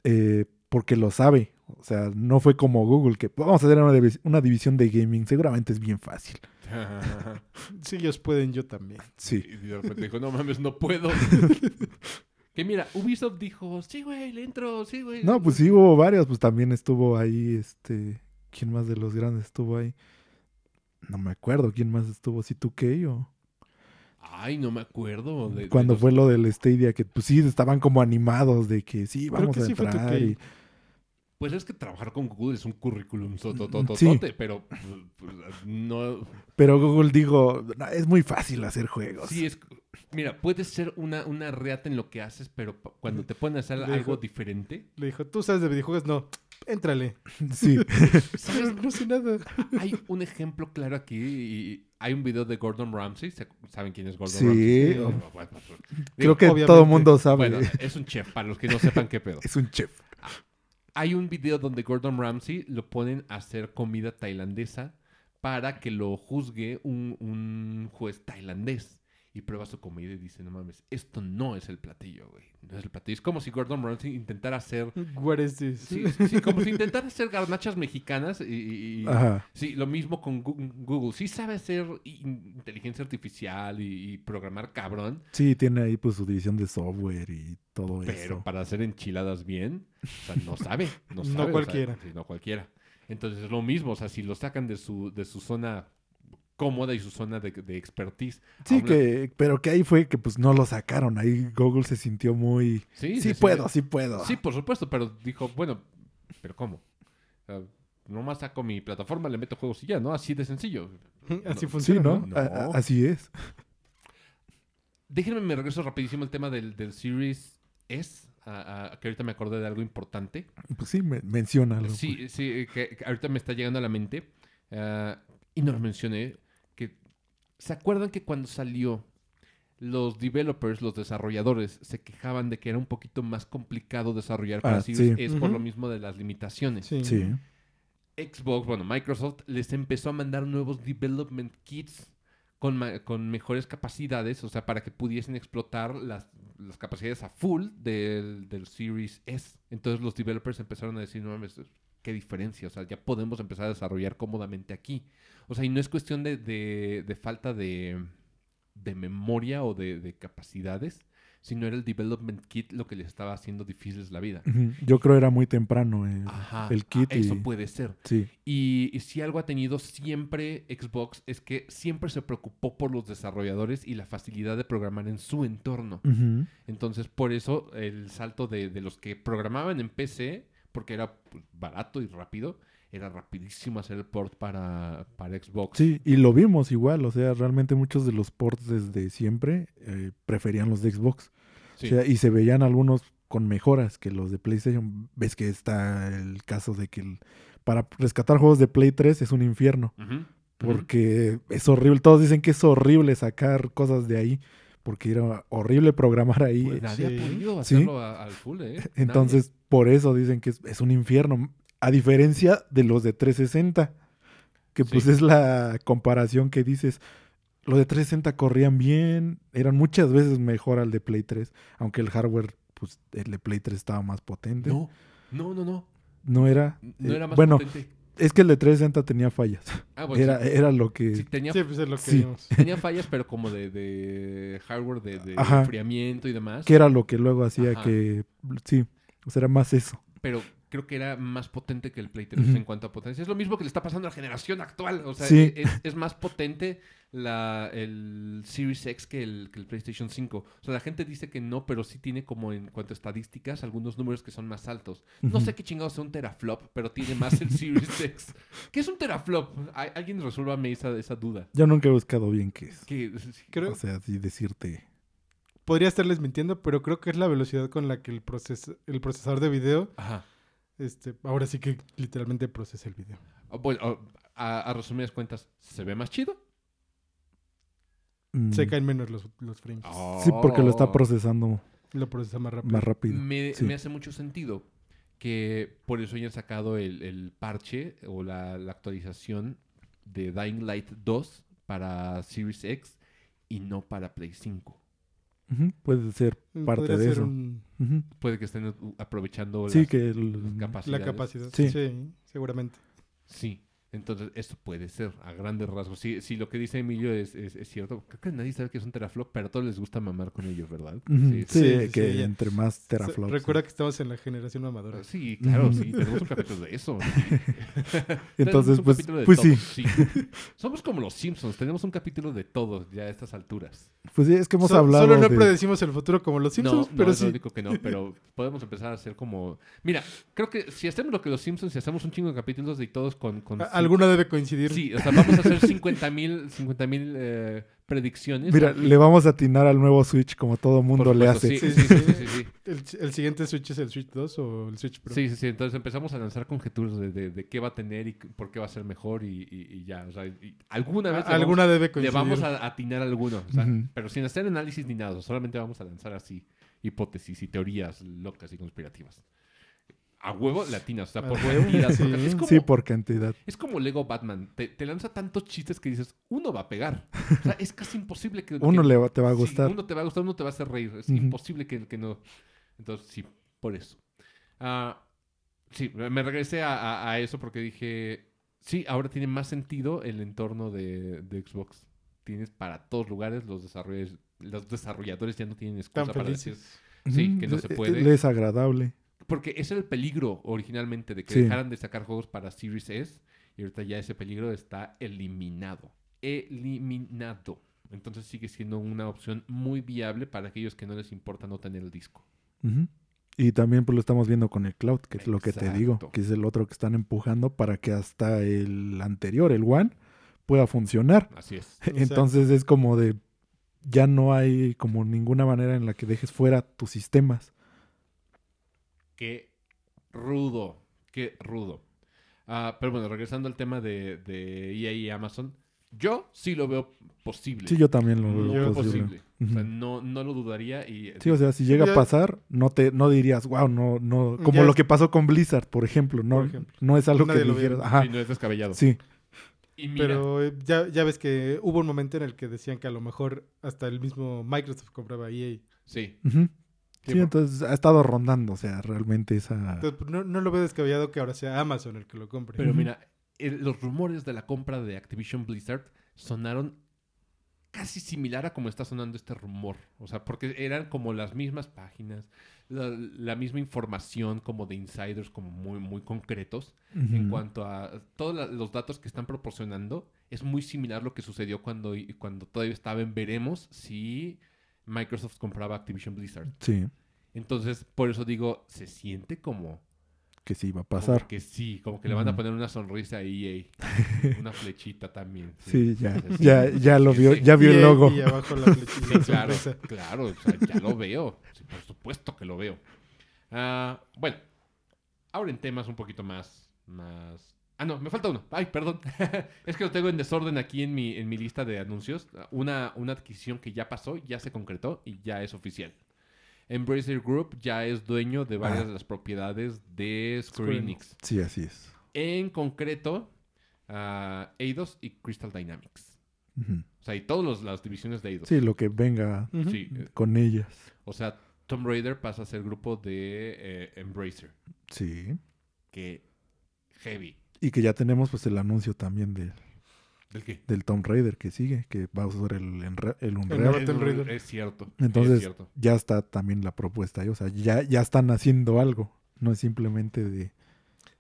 eh, porque lo sabe, o sea, no fue como Google, que vamos a hacer una, divis- una división de gaming, seguramente es bien fácil. [laughs] Si ellos pueden, yo también. Sí. Y de repente dijo, no mames, no puedo. [laughs] que mira, Ubisoft dijo, sí, güey, le entro, sí, güey. No, pues sí hubo varios, pues también estuvo ahí, este, ¿quién más de los grandes estuvo ahí? No me acuerdo quién más estuvo, si tú qué o... Ay, no me acuerdo. de- de cuando los- fue lo del Stadia, que pues sí estaban como animados de que sí, Creo vamos que a sí fue entrar. 2K. y- Pues es que trabajar con Google es un currículum Sí. pero pues, pues, no... Pero Google dijo, "No, es muy fácil hacer juegos. Sí, es... Mira, puedes ser una, una reata en lo que haces, pero cuando te ponen a hacer Le algo dijo- diferente... Le dijo, ¿tú sabes de videojuegos? No, éntrale. [laughs] Sí. [laughs] No, no sé nada. Hay un ejemplo claro aquí y hay un video de Gordon Ramsay. ¿se- ¿Saben quién es Gordon Sí. Ramsay? Oh. Bueno, pues, Creo digo, que todo el mundo sabe. bueno, es un chef, para los que no sepan qué pedo. [laughs] es un chef. Hay un video donde Gordon Ramsay lo ponen a hacer comida tailandesa para que lo juzgue un, un juez tailandés. Y prueba su comida y dice, no mames, esto no es el platillo, güey. No es el platillo. Es como si Gordon Ramsay intentara hacer... What is this? Sí, sí, sí, como si intentara hacer garnachas mexicanas y... Ajá. Sí, lo mismo con Google. Sí sabe hacer in- inteligencia artificial y, y programar cabrón, Sí, tiene ahí pues su división de software y todo pero eso. para hacer enchiladas bien, o sea, no sabe. No, [laughs] No sabe, o sea, cualquiera. sí, no cualquiera. Entonces es lo mismo, o sea, si lo sacan de su, de su zona cómoda y su zona de, de expertise. Sí, una- que, pero que ahí fue que pues no lo sacaron. Ahí Google se sintió muy... Sí, Sí, sí, puedo, sí. sí puedo. Sí, por supuesto, pero dijo, bueno, ¿pero cómo? Sea, nomás saco mi plataforma, le meto juegos y ya, ¿no? Así de sencillo. Así No, Sí, funciona, ¿no? ¿no? ¿no? A- a- así es. [laughs] Déjenme me regreso rapidísimo al tema del, del Series S, a- a- que ahorita me acordé de algo importante. Pues sí, me, menciona algo. Sí, sí, que, que ahorita me está llegando a la mente. ah, y no lo mencioné. ¿Se acuerdan que cuando salió los developers, los desarrolladores, se quejaban de que era un poquito más complicado desarrollar para Ah, Series sí. S por lo mismo de las limitaciones? Sí. Sí. Xbox, bueno, Microsoft les empezó a mandar nuevos development kits con, mejores capacidades, o sea, para que pudiesen explotar las, las capacidades a full del, del Series S. Entonces los developers empezaron a decir, no mames, qué diferencia, o sea, ya podemos empezar a desarrollar cómodamente aquí. O sea, y no es cuestión de, de- de falta de, de memoria o de, de capacidades, sino era el development kit lo que les estaba haciendo difíciles la vida. Yo creo era muy temprano Ajá, el kit. ah, eso y- puede ser. Sí. Y, y si algo ha tenido siempre Xbox es que siempre se preocupó por los desarrolladores y la facilidad de programar en su entorno. Entonces, por eso el salto de, de los que programaban en PC, porque era pues, barato y rápido, era rapidísimo hacer el port para, para Xbox. Sí, y lo vimos igual. O sea, realmente muchos de los ports desde siempre eh, preferían los de Xbox. Sí. O sea, y se veían algunos con mejoras que los de PlayStation. Ves que está el caso de que el- para rescatar juegos de Play 3 es un infierno. Porque es horrible. Todos dicen que es horrible sacar cosas de ahí. Porque era horrible programar ahí. Pues nadie Sí. ha podido hacerlo al full, ¿eh? [laughs] Nadie. Entonces, por eso dicen que es, es un infierno. A diferencia de los de 360. Que pues es la comparación que dices. Los de 360 corrían bien. Eran muchas veces mejor al de Play 3. Aunque el hardware, pues el de Play 3 estaba más potente. No, no, no, no. No era. No eh, era más bueno, potente. Es que el de 360 tenía fallas. Ah, bueno, era, sí. era lo que. Sí, tenía Sí, pues es lo que Sí. Tenía fallas, pero como de, de hardware, de, de Ajá. enfriamiento y demás. Que era lo que luego hacía Ajá. que. Sí. O sea, era más eso. Pero creo que era más potente que el Play 3 Ujú. en cuanto a potencia. Es lo mismo que le está pasando a la generación actual. O sea, Sí. es, es más potente la, el Series X que el, que el PlayStation 5. O sea, la gente dice que no, pero sí tiene como en cuanto a estadísticas algunos números que son más altos. No sé qué chingados sea un teraflop, pero tiene más el Series X. [laughs] ¿Qué es un teraflop? Alguien resuélvame esa, esa duda. Yo nunca he buscado bien qué es. Que, Creo, O sea, así decirte. podría estarles mintiendo, pero creo que es la velocidad con la que el, proces el procesador de video, Ajá. este, ahora sí que literalmente procesa el video. Ah, Bueno, a, a resumidas cuentas, ¿se ve más chido? Mm, Se caen menos los, los frames. Sí, porque lo está Oh. procesando Lo procesa más rápido. más rápido. Me, sí. me hace mucho sentido que por eso hayan sacado el, el parche o la, la actualización de Dying Light 2 para Series X y no para Play 5. Ujú, Puede ser Mm, parte podría de ser eso. un-. Puede que estén aprovechando Sí, las que el- capacidades. la capacidad. Sí. Sí. seguramente. Sí. Entonces, esto puede ser a grandes rasgos. Si, si lo que dice Emilio es, es- es cierto, creo que nadie sabe que es un teraflop, pero a todos les gusta mamar con ellos, ¿verdad? Sí, sí, sí, sí, que entre más Se- teraflops. Recuerda que estamos en la generación mamadora. Sí, claro, sí, tenemos un capítulo de eso. [laughs] Entonces, Tenemos un pues, capítulo de pues todo, sí. [laughs] Somos como los Simpsons, tenemos un capítulo de todos ya a estas alturas. Pues sí, es que hemos So- hablado Solo no de... predecimos el futuro como los Simpsons, no, no, pero es lo sí. único que no, pero [laughs] podemos empezar a hacer como... Mira, creo que si hacemos lo que los Simpsons, si hacemos un chingo de capítulos de todos con... con A- Alguna debe coincidir. Sí, o sea, vamos a hacer 50 mil 50 mil eh, predicciones. Mira, le vamos a atinar al nuevo Switch como todo mundo le hace. Sí, sí, sí, sí, sí, sí. ¿El, el siguiente Switch es el Switch 2 o el Switch Pro? Sí, sí, sí. Entonces empezamos a lanzar conjeturas de, de- de qué va a tener y por qué va a ser mejor y, y- y ya. O sea, y alguna vez le Alguna debe vamos, le vamos a atinar alguno. o sea, Ujú. Pero sin hacer análisis ni nada. Solamente vamos a lanzar así hipótesis y teorías locas y conspirativas. A huevo latinas, o sea, por cantidad. sí. porque Es como, Sí, por cantidad. es como Lego Batman. Te, te lanza tantos chistes que dices, uno va a pegar. O sea, es casi imposible que... [laughs] Uno que- le va- te va a Sí, gustar. uno te va a gustar, uno te va a hacer reír. Es imposible que, que no. Entonces, sí, por eso. Ah, sí, me regresé a, a- a eso porque dije, sí, ahora tiene más sentido el entorno de, de Xbox. Tienes para todos lugares, los desarrolladores, los desarrolladores ya no tienen excusa para decir. Sí, que no se le- puede. Es agradable. Porque ese era el peligro originalmente de que Sí. dejaran de sacar juegos para Series S y ahorita ya ese peligro está eliminado. Eliminado. Entonces sigue siendo una opción muy viable para aquellos que no les importa no tener el disco. Y también pues lo estamos viendo con el cloud, que es lo que te digo, que es el otro que están empujando para que hasta el anterior, el One, pueda funcionar. Así es. [laughs] Entonces es como de ya no hay como ninguna manera en la que dejes fuera tus sistemas. Qué rudo. Qué rudo. Ah, pero bueno, regresando al tema de, de EA y Amazon, yo sí lo veo posible. Sí, yo también lo veo Yo posible. posible. O sea, no, no lo dudaría y... Sí, o sea, si llega Ya- a pasar, no te no dirías, wow, no no como Ya lo que pasó con Blizzard, por ejemplo, no Por ejemplo. no es algo Nadie que dijeras, ajá, sí, no es descabellado. sí, Y mira, Pero eh, ya, ya ves que hubo un momento en el que decían que a lo mejor hasta el mismo Microsoft compraba EA. Sí, Sí, entonces ha estado rondando, o sea, realmente esa Entonces, pues, no, no lo veo descabellado que ahora sea Amazon el que lo compre. Pero mira, el- los rumores de la compra de Activision Blizzard sonaron casi similar a como está sonando este rumor. O sea, porque eran como las mismas páginas, la, la misma información como de insiders como muy, muy concretos. En cuanto a todos la- los datos que están proporcionando, es muy similar lo que sucedió cuando, cuando todavía estaba en veremos si Microsoft compraba Activision Blizzard. Sí, Entonces, por eso digo, se siente como que sí va a como pasar. que sí, como que le van a poner una sonrisa a EA. [laughs] una flechita también. Sí, ya, Sí, ya, sí, ya lo vio, sí. ya vio el EA logo. Y abajo la flechita. Sí, claro, claro, o sea, ya lo veo. Sí, por supuesto que lo veo. Ah, bueno, ahora en temas un poquito más, más... Ah, no, me falta uno. Ay, perdón. [laughs] es que lo tengo en desorden aquí en mi, en mi lista de anuncios. Una, una adquisición que ya pasó, ya se concretó y ya es oficial. Embracer Group ya es dueño de varias Ah. de las propiedades de Square Enix. Sí, así es. En concreto, ah, Eidos y Crystal Dynamics. O sea, y todas las divisiones de Eidos. Sí, lo que venga. Sí, eh, con ellas. o sea, Tomb Raider pasa a ser grupo de eh, Embracer. Sí. Que heavy. Y que ya tenemos pues el anuncio también del, ¿Del qué? del Tomb Raider que sigue, que va a usar el, el Unreal. Tomb Raider. Es cierto. Entonces, es cierto. ya está también la propuesta ahí. O sea, ya, ya están haciendo algo. No es simplemente de...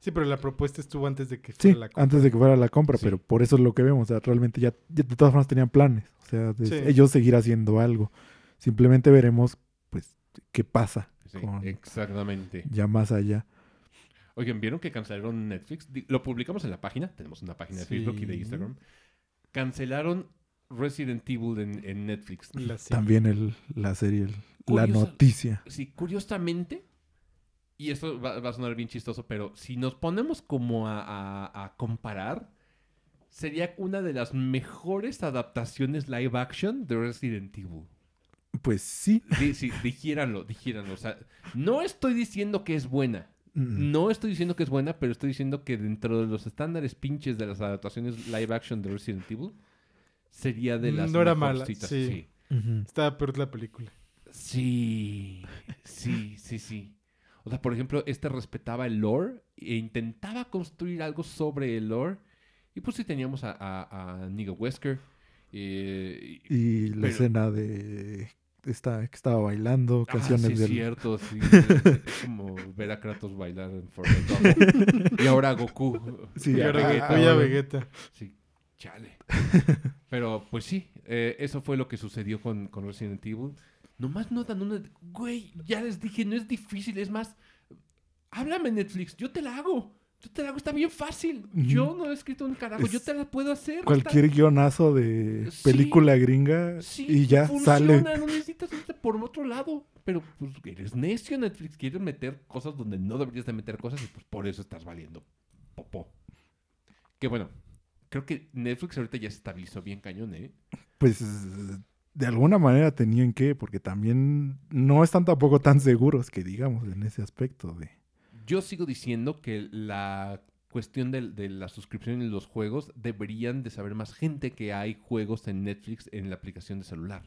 Sí, pero la propuesta estuvo antes de que Sí, fuera la compra. antes de que fuera la compra, Sí. pero por eso es lo que vemos. O sea, realmente ya, ya de todas formas tenían planes. O sea, de Sí. ellos seguir haciendo algo. Simplemente veremos, pues, qué pasa Sí, con- exactamente. ya más allá. Oigan, ¿vieron que cancelaron Netflix? Lo publicamos en la página. Tenemos una página de Sí. Facebook y de Instagram. Cancelaron Resident Evil en, en Netflix. También el, la serie, el- la noticia. Sí, curiosamente, y esto va, va a sonar bien chistoso, pero si nos ponemos como a, a- a comparar, sería una de las mejores adaptaciones live action de Resident Evil. Pues sí. Di- sí, dijéranlo, dijéranlo. O sea, no estoy diciendo que es buena. Mm. No estoy diciendo que es buena, pero estoy diciendo que dentro de los estándares pinches de las adaptaciones live action de Resident Evil, sería de las No era mala, sí. Estaba peor la película. Sí, sí, sí, sí. O sea, por ejemplo, este respetaba el lore e intentaba construir algo sobre el lore. Y pues sí teníamos a, a, a Nigel Wesker. eh, y- Y la Pero- escena de esta que estaba bailando, Ah, canciones sí, es del... cierto, [laughs] sí. es como ver a Kratos bailar en Fortnite. y ahora a Goku. Sí, y a ah, Vegeta. ah, Oye, a bueno. Vegeta. Sí, chale. Pero pues sí, eh, eso fue lo que sucedió con, con Resident Evil. Nomás no dan una... Güey, ya les dije, no es difícil, es más... Háblame Netflix, yo te la hago. Yo te la hago, está bien fácil. Yo no he escrito un carajo, yo te la puedo hacer. Cualquier guionazo de Sí. película gringa Sí, y ya funciona, sale. No necesitas irte por otro lado. Pero pues eres necio, Netflix. Quieres meter cosas donde no deberías de meter cosas y pues por eso estás valiendo popó. Que bueno, creo que Netflix ahorita ya se estabilizó bien cañón, ¿eh? Pues de alguna manera tenían que, porque también no están tampoco tan seguros que digamos en ese aspecto de... Yo sigo diciendo que la cuestión de, de la suscripción en los juegos deberían de saber más gente que hay juegos en Netflix en la aplicación de celular.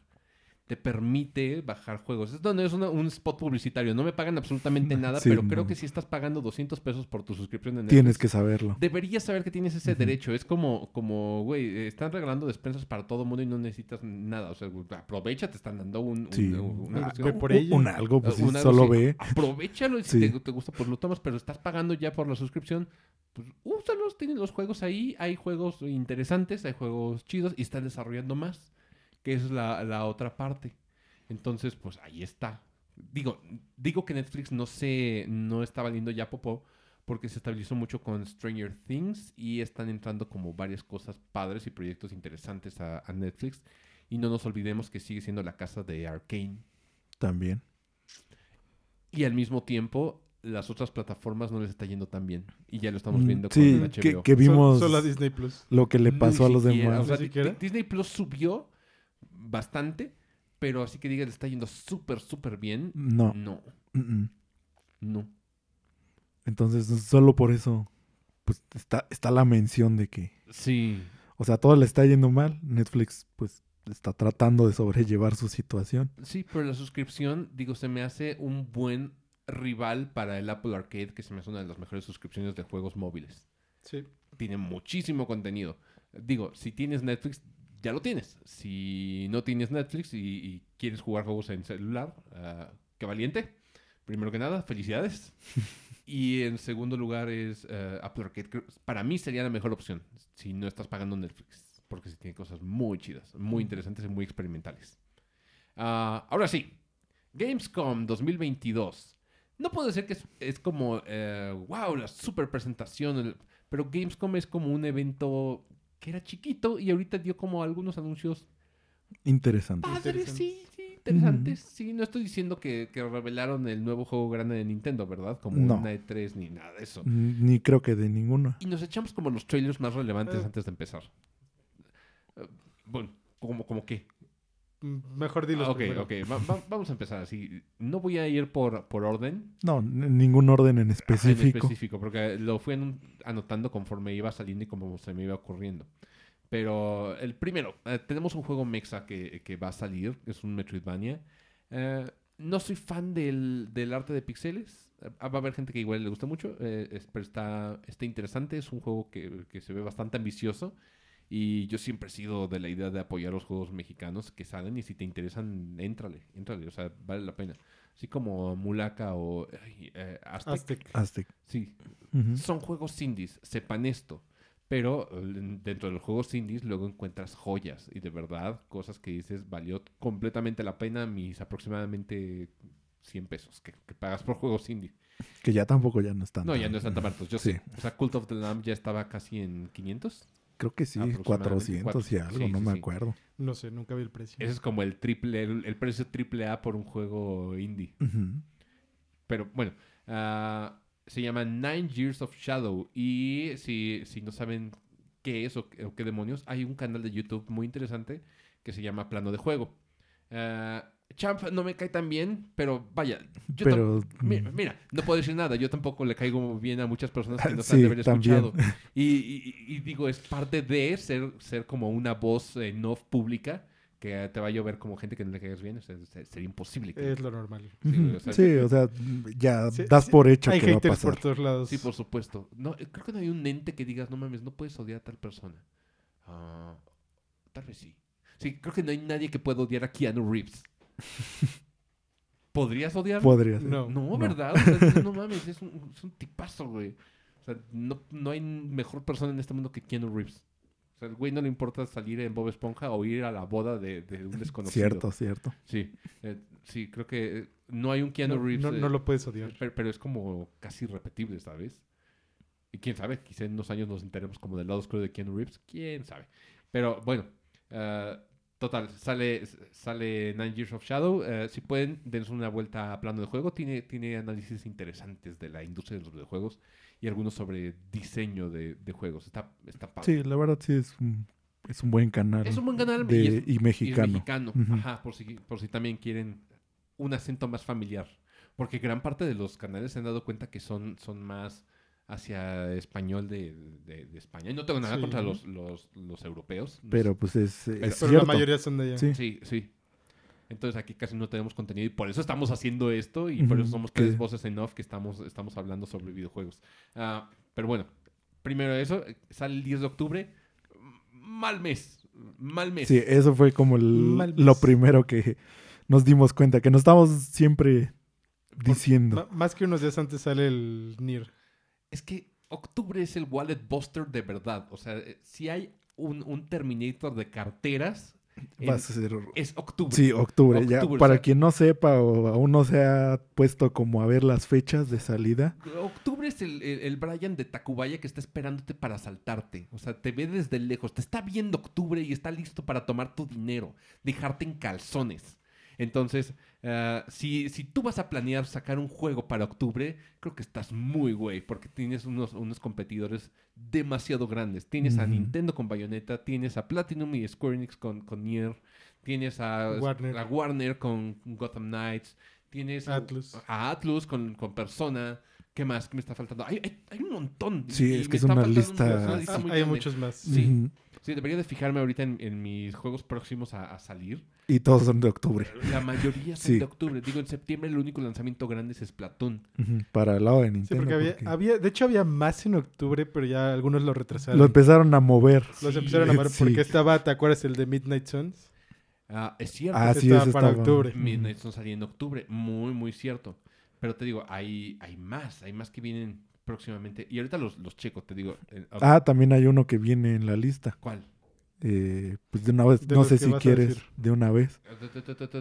Te permite bajar juegos. Esto no es una- un spot publicitario. No me pagan absolutamente nada, Sí, pero no. creo que si estás pagando 200 pesos por tu suscripción en Netflix, Tienes que saberlo. deberías saber que tienes ese derecho. Es como, como, güey, están regalando despensas para todo mundo y no necesitas nada. O sea, aprovecha, te están dando un, un- Sí. una Ah, por Un-. Un algo, pues sí, Un algo solo ve. Aprovechalo y si Sí. te, te gusta, pues lo tomas, pero estás pagando ya por la suscripción. Pues úsalos, tienen los juegos ahí. Hay juegos interesantes, hay juegos chidos y están desarrollando más, que es la, la otra parte. Entonces, pues ahí está. Digo, digo que Netflix no se, no está valiendo ya popó porque se estabilizó mucho con Stranger Things y están entrando como varias cosas padres y proyectos interesantes a, a Netflix. Y no nos olvidemos que sigue siendo la casa de Arkane. También. Y al mismo tiempo, las otras plataformas no les está yendo tan bien. Y ya lo estamos Mm, viendo sí, con que, HBO. que vimos Solo a Disney Plus. lo que le Ni pasó a los siquiera, demás. Disney Plus subió bastante, pero así que diga, le está yendo súper, súper bien. No. No, mm, mm. no. Entonces, solo por eso, pues está, está la mención de que, Sí. o sea, todo le está yendo mal. Netflix, pues, está tratando de sobrellevar su situación. Sí, pero la suscripción, digo, se me hace un buen rival para el Apple Arcade, que se me hace una de las mejores suscripciones de juegos móviles. Sí. tiene muchísimo contenido. Digo, si tienes Netflix, ya lo tienes. Si no tienes Netflix y, y quieres jugar juegos en celular, ah, qué valiente. Primero que nada, felicidades. [laughs] y en segundo lugar es eh, Apple Arcade. Para mí sería la mejor opción si no estás pagando Netflix. Porque sí tiene cosas muy chidas, muy interesantes y muy experimentales. Ah, ahora sí, Gamescom 2022. No puedo decir que es, es como, eh, wow, la super presentación, el- pero Gamescom es como un evento que era chiquito y ahorita dio como algunos anuncios Interesante. padres, sí, sí, interesantes. Sí, no estoy diciendo que, que revelaron el nuevo juego grande de Nintendo, ¿verdad? Como No. una E3 ni nada de eso. Ni creo que de ninguna. Y nos echamos como los trailers más relevantes Eh. antes de empezar. Eh, bueno, como, como qué. Mm, Mejor dilos Ah, ok, primero. ok. Va- va- vamos a empezar así. No voy a ir por, por orden. No, ningún orden en específico. En específico, porque lo fui anotando conforme iba saliendo y como se me iba ocurriendo. Pero el primero, eh, tenemos un juego mexa que, que va a salir, es un Metroidvania. Eh, no soy fan del, del arte de pixeles. Eh, va a haber gente que igual le gusta mucho, eh, es- pero está, está interesante. Es un juego que, que se ve bastante ambicioso. Y yo siempre he sido de la idea de apoyar los juegos mexicanos que salen y si te interesan, éntrale, éntrale, o sea, vale la pena. Así como Mulaka o eh, Aztec. Aztec. Aztec. Sí, son juegos indies, sepan esto. Pero eh, dentro de los juegos indies luego encuentras joyas y de verdad cosas que dices valió completamente la pena mis aproximadamente 100 pesos que, que pagas por juegos indie. Que ya tampoco ya no están. No, ya no están tan baratos, yo Sí. sé. O sea, Cult of the Lamb ya estaba casi en 500. Creo que sí, Aproximadamente 400 y cuatro- algo, sí, no sí, me sí. acuerdo. No sé, nunca vi el precio. Ese es como el triple, el, el precio triple A por un juego indie. Pero bueno, ah, se llama Nine Years of Shadow. Y si, si no saben qué es o, qué- o qué demonios, hay un canal de YouTube muy interesante que se llama Plano de Juego. Ah, Champ no me cae tan bien, pero vaya, yo Pero. Mira, mm, mira, no puedo decir nada. Yo tampoco le caigo bien a muchas personas que no se Sí, han de haber escuchado. [laughs] Y, y- y digo, es parte de ser, ser como una voz en off pública que te va a llover como gente que no le caigas bien. O sea, se- sería imposible. que- Es lo normal. sí, o sea, Sí, o sea, ya Sí, das sí, por hecho Hay que va a haters por pasar. todos lados. Sí, por supuesto. No, eh, creo que no hay un ente que digas, no mames, no puedes odiar a tal persona. Ah, tal vez sí. Sí, creo que no hay nadie que pueda odiar a Keanu Reeves. ¿Podrías odiarlo? Podría ser. No. No, ¿verdad? O sea, no mames, es un, es un tipazo, güey. O sea, no, no hay mejor persona en este mundo que Keanu Reeves. O sea, el güey no le importa salir en Bob Esponja o ir a la boda de, de un desconocido. Cierto, cierto. Sí, eh, sí, creo que eh, no hay un Keanu No, Reeves. no, eh, no lo puedes odiar. pero, pero es como casi repetible, ¿sabes? Y quién sabe, quizá en unos años nos enteremos como del lado oscuro de Keanu Reeves. Quién sabe. Pero bueno, eh, total, sale, sale Nine Years of Shadow. Eh, si pueden, dense una vuelta a plano de juego. Tiene, tiene análisis interesantes de la industria de los videojuegos y algunos sobre diseño de, de juegos. Está, está padre. Sí, la verdad sí es un, es un buen canal. Es un buen canal de- y es- y Y mexicano. mexicano. Ajá, por si, por si también quieren un acento más familiar. Porque gran parte de los canales se han dado cuenta que son, son más hacia español de, de- de España. Y no tengo nada Sí. contra los, los, los europeos. No Pero pues es, es Pero- cierto. la mayoría son de allá. Sí. Sí, sí. Entonces aquí casi no tenemos contenido y por eso estamos haciendo esto y por eso somos que- tres voces en off que estamos, estamos hablando sobre videojuegos. Ah, pero bueno, primero eso, sale el 10 de octubre. Mal mes, mal mes. Sí, eso fue como el- lo primero que nos dimos cuenta, que nos estábamos siempre diciendo. Más que unos días antes sale el Nier. Es que octubre es el wallet buster de verdad. O sea, eh, si hay un, un Terminator de carteras, en- Va a ser- es octubre. Sí, octubre. ya, para quien no sepa o aún no se ha puesto como a ver las fechas de salida. Octubre es el, el, el Brian de Tacubaya que está esperándote para asaltarte. O sea, te ve desde lejos. Te está viendo octubre y está listo para tomar tu dinero, dejarte en calzones. Entonces, ah, si, si tú vas a planear sacar un juego para octubre, creo que estás muy güey, porque tienes unos, unos competidores demasiado grandes. Tienes a. Nintendo con Bayonetta, tienes a Platinum y Square Enix con, con Nier, tienes a Warner. a Warner con Gotham Knights, tienes a- a Atlus con, con Persona. ¿Qué más? ¿Qué me está faltando? Hay, hay, hay un montón. Sí, es me que es una faltando lista- una lista Ah, muy hay grande. muchos más. Sí. Sí, debería de fijarme ahorita en, en mis juegos próximos a, a salir. Y todos son de octubre. La mayoría son Sí. de octubre. Digo, en septiembre el único lanzamiento grande es Splatoon. Para el lado de Sí, Nintendo. porque había, porque había, de hecho había más en octubre, pero ya algunos lo retrasaron. Lo empezaron a mover. Los Sí, empezaron a sí. porque estaba, ¿te acuerdas el de Midnight Suns? Ah, es cierto. Ah, sí, estaba para estaba- octubre. Midnight Sun salía en octubre. Muy, muy cierto. Pero te digo, hay, hay más. Hay más que vienen próximamente. Y ahorita los, los checo, te digo. eh, Ah, también hay uno que viene en la lista. ¿Cuál? Eh, pues de una vez, De no sé si quieres de una vez.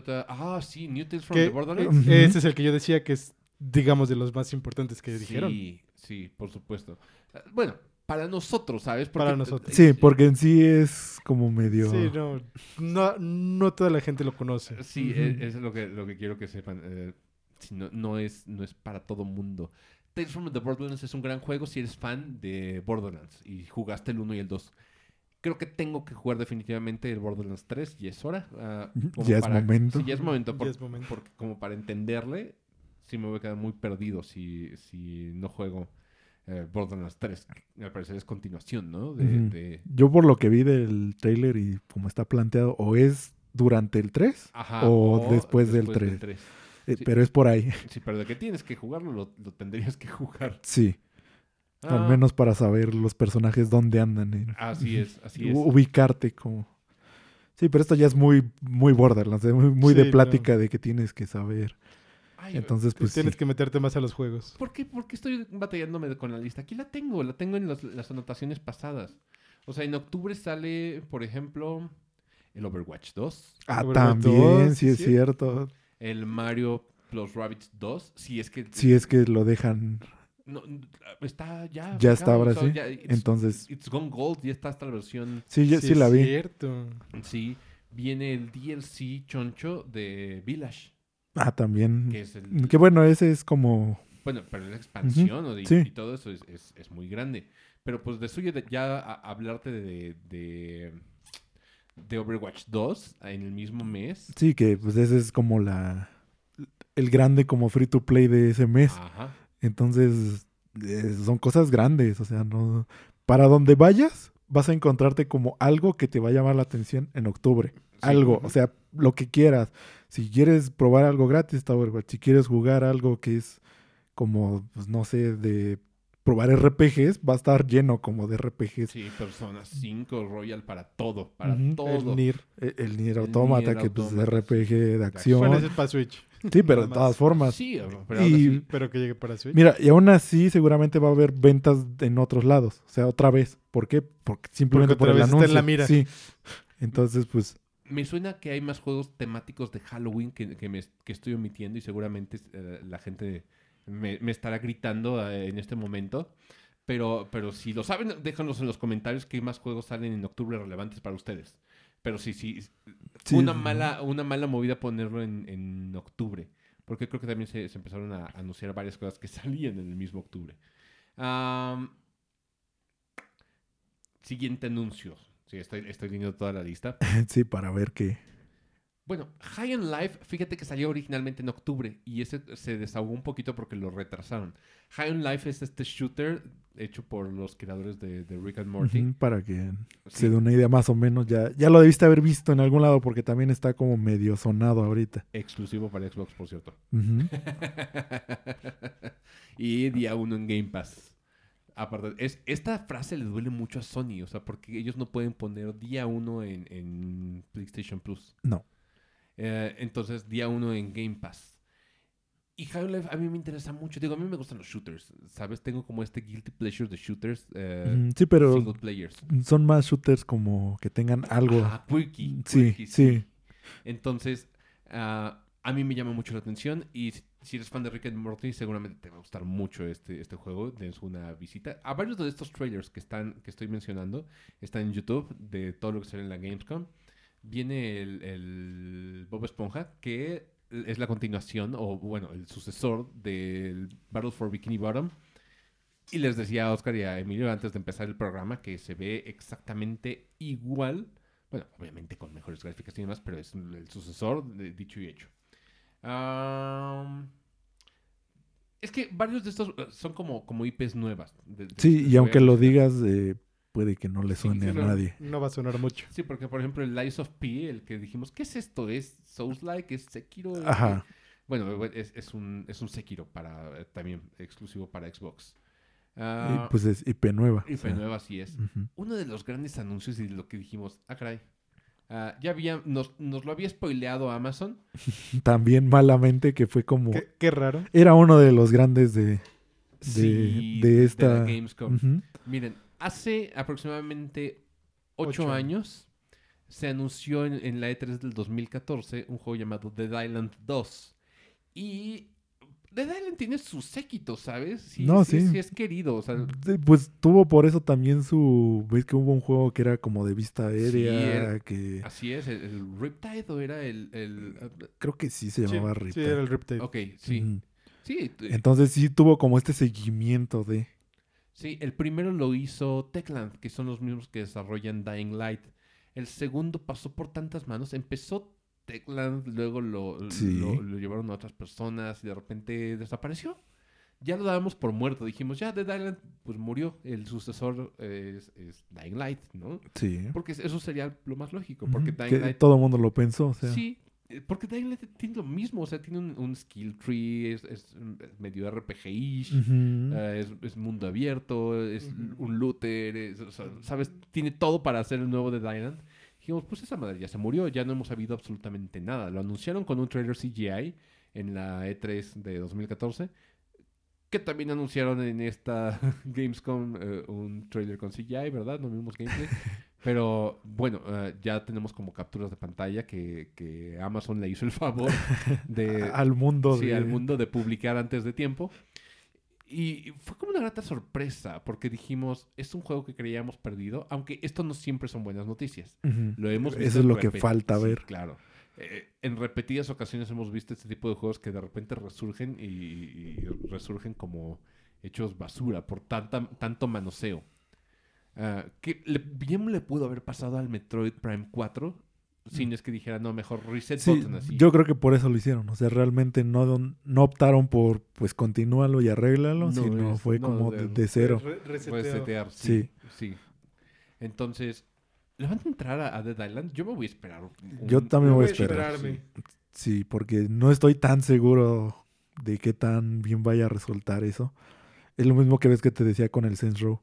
Ta. Ah, sí, New Tales from the Borderlands. Ese es el que yo decía que es, digamos, de los más importantes que dijeron. Sí, sí, por supuesto. Ah, Bueno, para nosotros, ¿sabes? Para nosotros. Sí, porque en sí es como medio... Sí, no, no, no toda la gente lo conoce. Sí, eso es lo que, lo que quiero que sepan. eh, no, no, es, no es para todo mundo. Tales from the Borderlands es un gran juego si eres fan de Borderlands y jugaste el 1 y el 2. Creo que tengo que jugar definitivamente el Borderlands 3 y es hora. [laughs] como Ya es momento. Sí, ya es momento. Ya por- es momento. Porque como para entenderle, sí me voy a quedar muy perdido si, si no juego eh, Borderlands 3. que Al parecer es continuación, ¿no? De, Yo por lo que vi del trailer y como está planteado, o es durante el 3, Ajá, O después del 3. 3. Eh, Sí. pero es por ahí. [laughs] Sí, pero de que tienes que jugarlo, lo, lo tendrías que jugar. Sí, Ah, al menos para saber los personajes dónde andan. en- Así es, así es. ubicarte como... Sí, pero esto ya es muy, muy Borderlands, eh, muy, muy Sí, de no. plática de que tienes que saber. Ay, Entonces, pues Tienes sí. que meterte más a los juegos. ¿por, qué, por qué estoy batallándome con la lista? Aquí la tengo, la tengo en las, las anotaciones pasadas. O sea, en octubre sale, por ejemplo, el Overwatch 2, Ah, Overwatch también, 2, sí es sí. cierto. El Mario Plus Rabbids 2, si es que... Si es que lo dejan, No, está ya... Ya está ahora o sea, sí. ya it's- entonces... It's Gone Gold, ya está hasta la versión... Sí, sí, es la vi. cierto. Sí, viene el DLC choncho de Village, Ah, también. que es el... Que bueno, ese es como... Bueno, pero la expansión o de- sí. y todo eso es, es- es muy grande. Pero pues de suyo de- ya a- hablarte de, de, de Overwatch 2 en el mismo mes. Sí, que pues ese es como la... El grande como free to play de ese mes. Ajá. Entonces, eh, son cosas grandes, o sea, no... Para donde vayas, vas a encontrarte como algo que te va a llamar la atención en octubre. Sí. Algo, o sea, lo que quieras. Si quieres probar algo gratis, está Overwatch. Si quieres jugar algo que es como, pues no sé, de probar RPGs, va a estar lleno como de RPGs. Sí, Persona 5 Royal para todo, para Ujú. El todo. Nier. E- El Nier El Automata, Nier que pues es RPG de acción. Bueno, ese es para Switch. Sí, pero de todas formas. Sí, pero Y- así, Pero que llegue para Switch. Mira, y aún así seguramente va a haber ventas en otros lados. O sea, otra vez. ¿Por qué? Porque simplemente Porque por otra el vez está anuncio. en la mira. Sí. Entonces, pues, me suena que hay más juegos temáticos de Halloween que, que me, que estoy omitiendo y seguramente eh, la gente me, me estará gritando eh, en este momento. Pero, pero si lo saben, déjanos en los comentarios qué más juegos salen en octubre relevantes para ustedes. Pero sí, sí, Sí, una, sí. mala, una mala movida ponerlo en, en octubre. Porque creo que también se, se empezaron a anunciar varias cosas que [laughs] salían en el mismo octubre. Siguiente anuncio. Sí, estoy, estoy leyendo toda la lista. [laughs] Sí, para ver qué. Bueno, High on Life, fíjate que salió originalmente en octubre y ese se desahogó un poquito porque lo retrasaron. High on Life es este shooter hecho por los creadores de, de Rick and Morty. Para que Sí, se dé una idea más o menos. Ya, ya lo debiste haber visto en algún lado porque también está como medio sonado ahorita. Exclusivo para Xbox, por cierto. [laughs] Y día uno en Game Pass. Aparte, es, esta frase le duele mucho a Sony, o sea, porque ellos no pueden poner día uno en, en PlayStation Plus. No. Eh, entonces, día uno en Game Pass. Y High Life a mí me interesa mucho. Digo, a mí me gustan los shooters, ¿sabes? Tengo como este guilty pleasure de shooters eh, Sí, pero single players. son más shooters como que tengan algo. Ah, quirky, sí, quirky, sí. Entonces, ah, a mí me llama mucho la atención y si- si eres fan de Rick and Morty, seguramente te va a gustar mucho este, este juego. Dense una visita. A varios de estos trailers que, están, que estoy mencionando están en YouTube de todo lo que sale en la Gamescom. Viene el, el Bob Esponja, que es la continuación, o bueno, el sucesor del Battle for Bikini Bottom. Y les decía a Oscar y a Emilio antes de empezar el programa que se ve exactamente igual. Bueno, obviamente con mejores gráficas y demás, pero es el sucesor de dicho y hecho. Es que varios de estos eh, son como, como IPs nuevas. de- de- Sí, y aunque lo digas, eh, puede que no le suene sí, a no. nadie. No va a sonar mucho. Sí, porque por ejemplo el Lies of P, el que dijimos, ¿qué es esto? ¿Es Souls-like? ¿Es Sekiro? Ajá. Bueno, es, es un, es un Sekiro para, también exclusivo para Xbox. Y Ah, pues es IP nueva. IP o sea, nueva sí es. Uno de los grandes anuncios y lo que dijimos, ah, caray. ah, ya había, nos, nos lo había spoileado Amazon. [laughs] También malamente que fue como... Qué, qué raro. Era uno de los grandes de... Sí, de la esta- Gamescom. Miren, hace aproximadamente ocho, Ocho años se anunció en, en la E3 del 2014 un juego llamado Dead Island 2. Y Dead Island tiene su séquito, ¿sabes? Sí, No, sí, sí. sí es querido. O sea, Sí, Pues tuvo por eso también su... ¿Ves que hubo un juego que era como de vista aérea? era- que así es. El, el Riptide o era el... el- creo que sí se Sí, llamaba sí, Riptide. era el Riptide. ok, sí. Sí, Entonces sí tuvo como este seguimiento de... Sí, el primero lo hizo Techland, que son los mismos que desarrollan Dying Light. El segundo pasó por tantas manos. Empezó Techland, luego lo, Sí. lo, lo llevaron a otras personas y de repente desapareció. Ya lo dábamos por muerto. Dijimos, ya Dead Island, pues murió. El sucesor es, es Dying Light, ¿no? Sí. Porque eso sería lo más lógico. Porque Dying que Light todo el mundo lo pensó. O sea, Sí, porque Dying Light tiene lo mismo, o sea, tiene un, un skill tree, es, es medio RPG-ish, eh, es, es mundo abierto, es un looter, es- o sea, ¿sabes? Tiene todo para hacer el nuevo de Island. Dijimos, pues esa madre ya se murió, ya no hemos sabido absolutamente nada. Lo anunciaron con un trailer CGI en la E3 de 2014, que también anunciaron en esta [laughs] Gamescom eh, un trailer con CGI, ¿verdad? No vimos gameplay. [laughs] Pero bueno, eh, ya tenemos como capturas de pantalla que, que Amazon le hizo el favor [laughs] de, al mundo sí, de... al mundo de publicar antes de tiempo. Y fue como una grata sorpresa, porque dijimos, es un juego que creíamos perdido, aunque esto no siempre son buenas noticias. Lo hemos Eso visto es en lo que falta sí, ver. Claro. Eh, en repetidas ocasiones hemos visto este tipo de juegos que de repente resurgen y, y resurgen como hechos basura por tanta, tanto manoseo. Ah, que le- bien le pudo haber pasado al Metroid Prime 4 sin es que dijera, no, mejor reset Mm. Sí, button así. yo creo que por eso lo hicieron. O sea, realmente no, no optaron por, pues, continúalo y arréglalo, No, sino es- fue no, como de- cero. Re- reseteo. Puedes setear, sí. Sí. Entonces, ¿le van a entrar a, a Dead Island? Yo me voy a esperar. un- Yo también voy a voy a esperar. esperarme. Sí, porque no estoy tan seguro de qué tan bien vaya a resultar eso. Es lo mismo que ves que te decía con el Saints Row.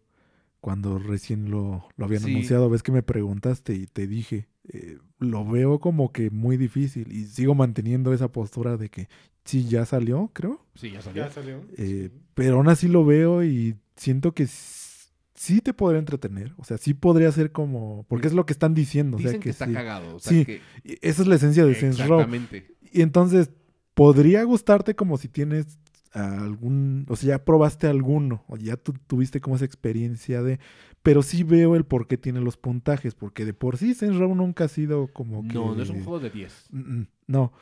Cuando recién lo, lo habían Sí. anunciado, ves que me preguntaste y te dije, eh, lo veo como que muy difícil y sigo manteniendo esa postura de que sí, ya salió, creo. Sí, ya salió. Ya salió. Eh, Sí. Pero aún así lo veo y siento que sí te podría entretener. O sea, sí podría ser como... Porque es lo que están diciendo. o sea, Dicen que, está sí. cagado. O sea, Sí, que... Esa es la esencia de Saints Row. Exactamente. Y entonces, podría gustarte como si tienes a algún, o sea, ya probaste alguno, o ya tú tuviste como esa experiencia de, pero sí veo el por qué tiene los puntajes, porque de por sí Saints Row nunca ha sido como que... No, no es un juego de 10. Mm, mm, No,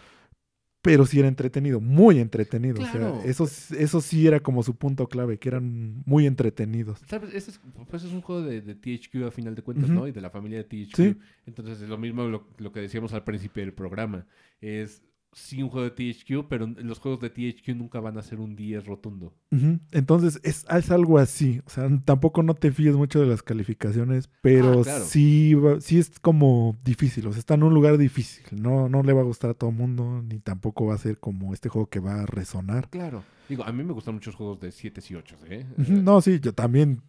pero sí era entretenido, muy entretenido, Claro. o sea, eso, eso sí era como su punto clave, que eran muy entretenidos. ¿Sabes? Ese es, pues es un juego de, de THQ a final de cuentas. ¿no? Y de la familia de THQ. Sí. Entonces es lo mismo lo, lo que decíamos al principio del programa. Es sí un juego de THQ, pero los juegos de THQ nunca van a ser un 10 rotundo. Entonces es, es algo así. O sea, tampoco no te fíes mucho de las calificaciones, pero Ah, claro. sí, sí es como difícil. O sea, está en un lugar difícil. No, no le va a gustar a todo el mundo, ni tampoco va a ser como este juego que va a resonar. Claro. Digo, a mí me gustan muchos juegos de 7 y 8, ¿eh? No, sí, yo también.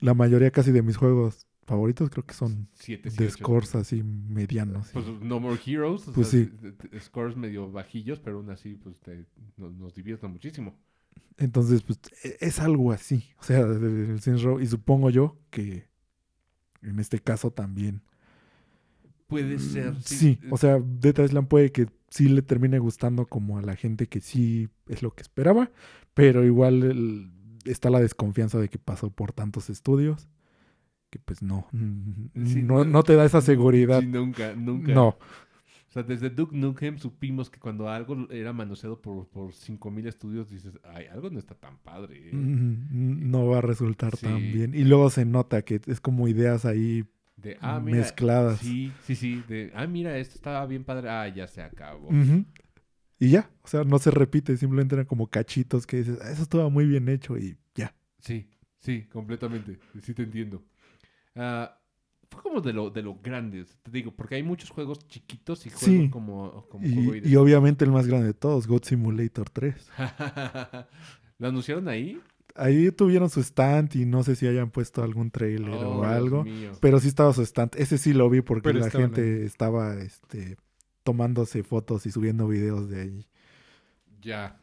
La mayoría casi de mis juegos favoritos creo que son 7 y de 8. scores así medianos. Pues No More Heroes. Pues sea, sí. Scores medio bajillos, pero aún así pues te- nos, nos divierten muchísimo. Entonces, pues e- es algo así. O sea, Saints Row. Y supongo yo que en este caso también. Puede ser. Mm, Sí. Sí, eh, o sea, Dead Island puede que sí le termine gustando como a la gente que sí es lo que esperaba, pero igual el- está la desconfianza de que pasó por tantos estudios que pues no, Sí, no, no- te da esa seguridad. Sí, nunca, nunca. No, O sea, desde Duke Nukem supimos que cuando algo era manoseado por, por 5000 estudios, dices, ay, algo no está tan padre. ¿eh?". no va a resultar tan bien. Y luego se nota que es como ideas ahí De, ah, mira. mezcladas. Sí, sí, sí. De, ah, mira, esto estaba bien padre. Ah, ya se acabó. Y ya, o sea, no se repite, simplemente eran como cachitos que dices, "Ah, eso estaba muy bien hecho y ya. Sí, sí, completamente. Sí te entiendo. Ah, fue como de lo, de lo grandes, te digo, porque hay muchos juegos chiquitos y juegos Sí. como, como juego Y, y obviamente el más grande de todos, God Simulator 3. [laughs] ¿Lo anunciaron ahí? Ahí tuvieron su stand y no sé si hayan puesto algún trailer Oh, o Dios algo. Pero sí estaba su stand. Ese sí lo vi porque Pero la gente estaba este, tomándose fotos y subiendo videos de ahí. Ya.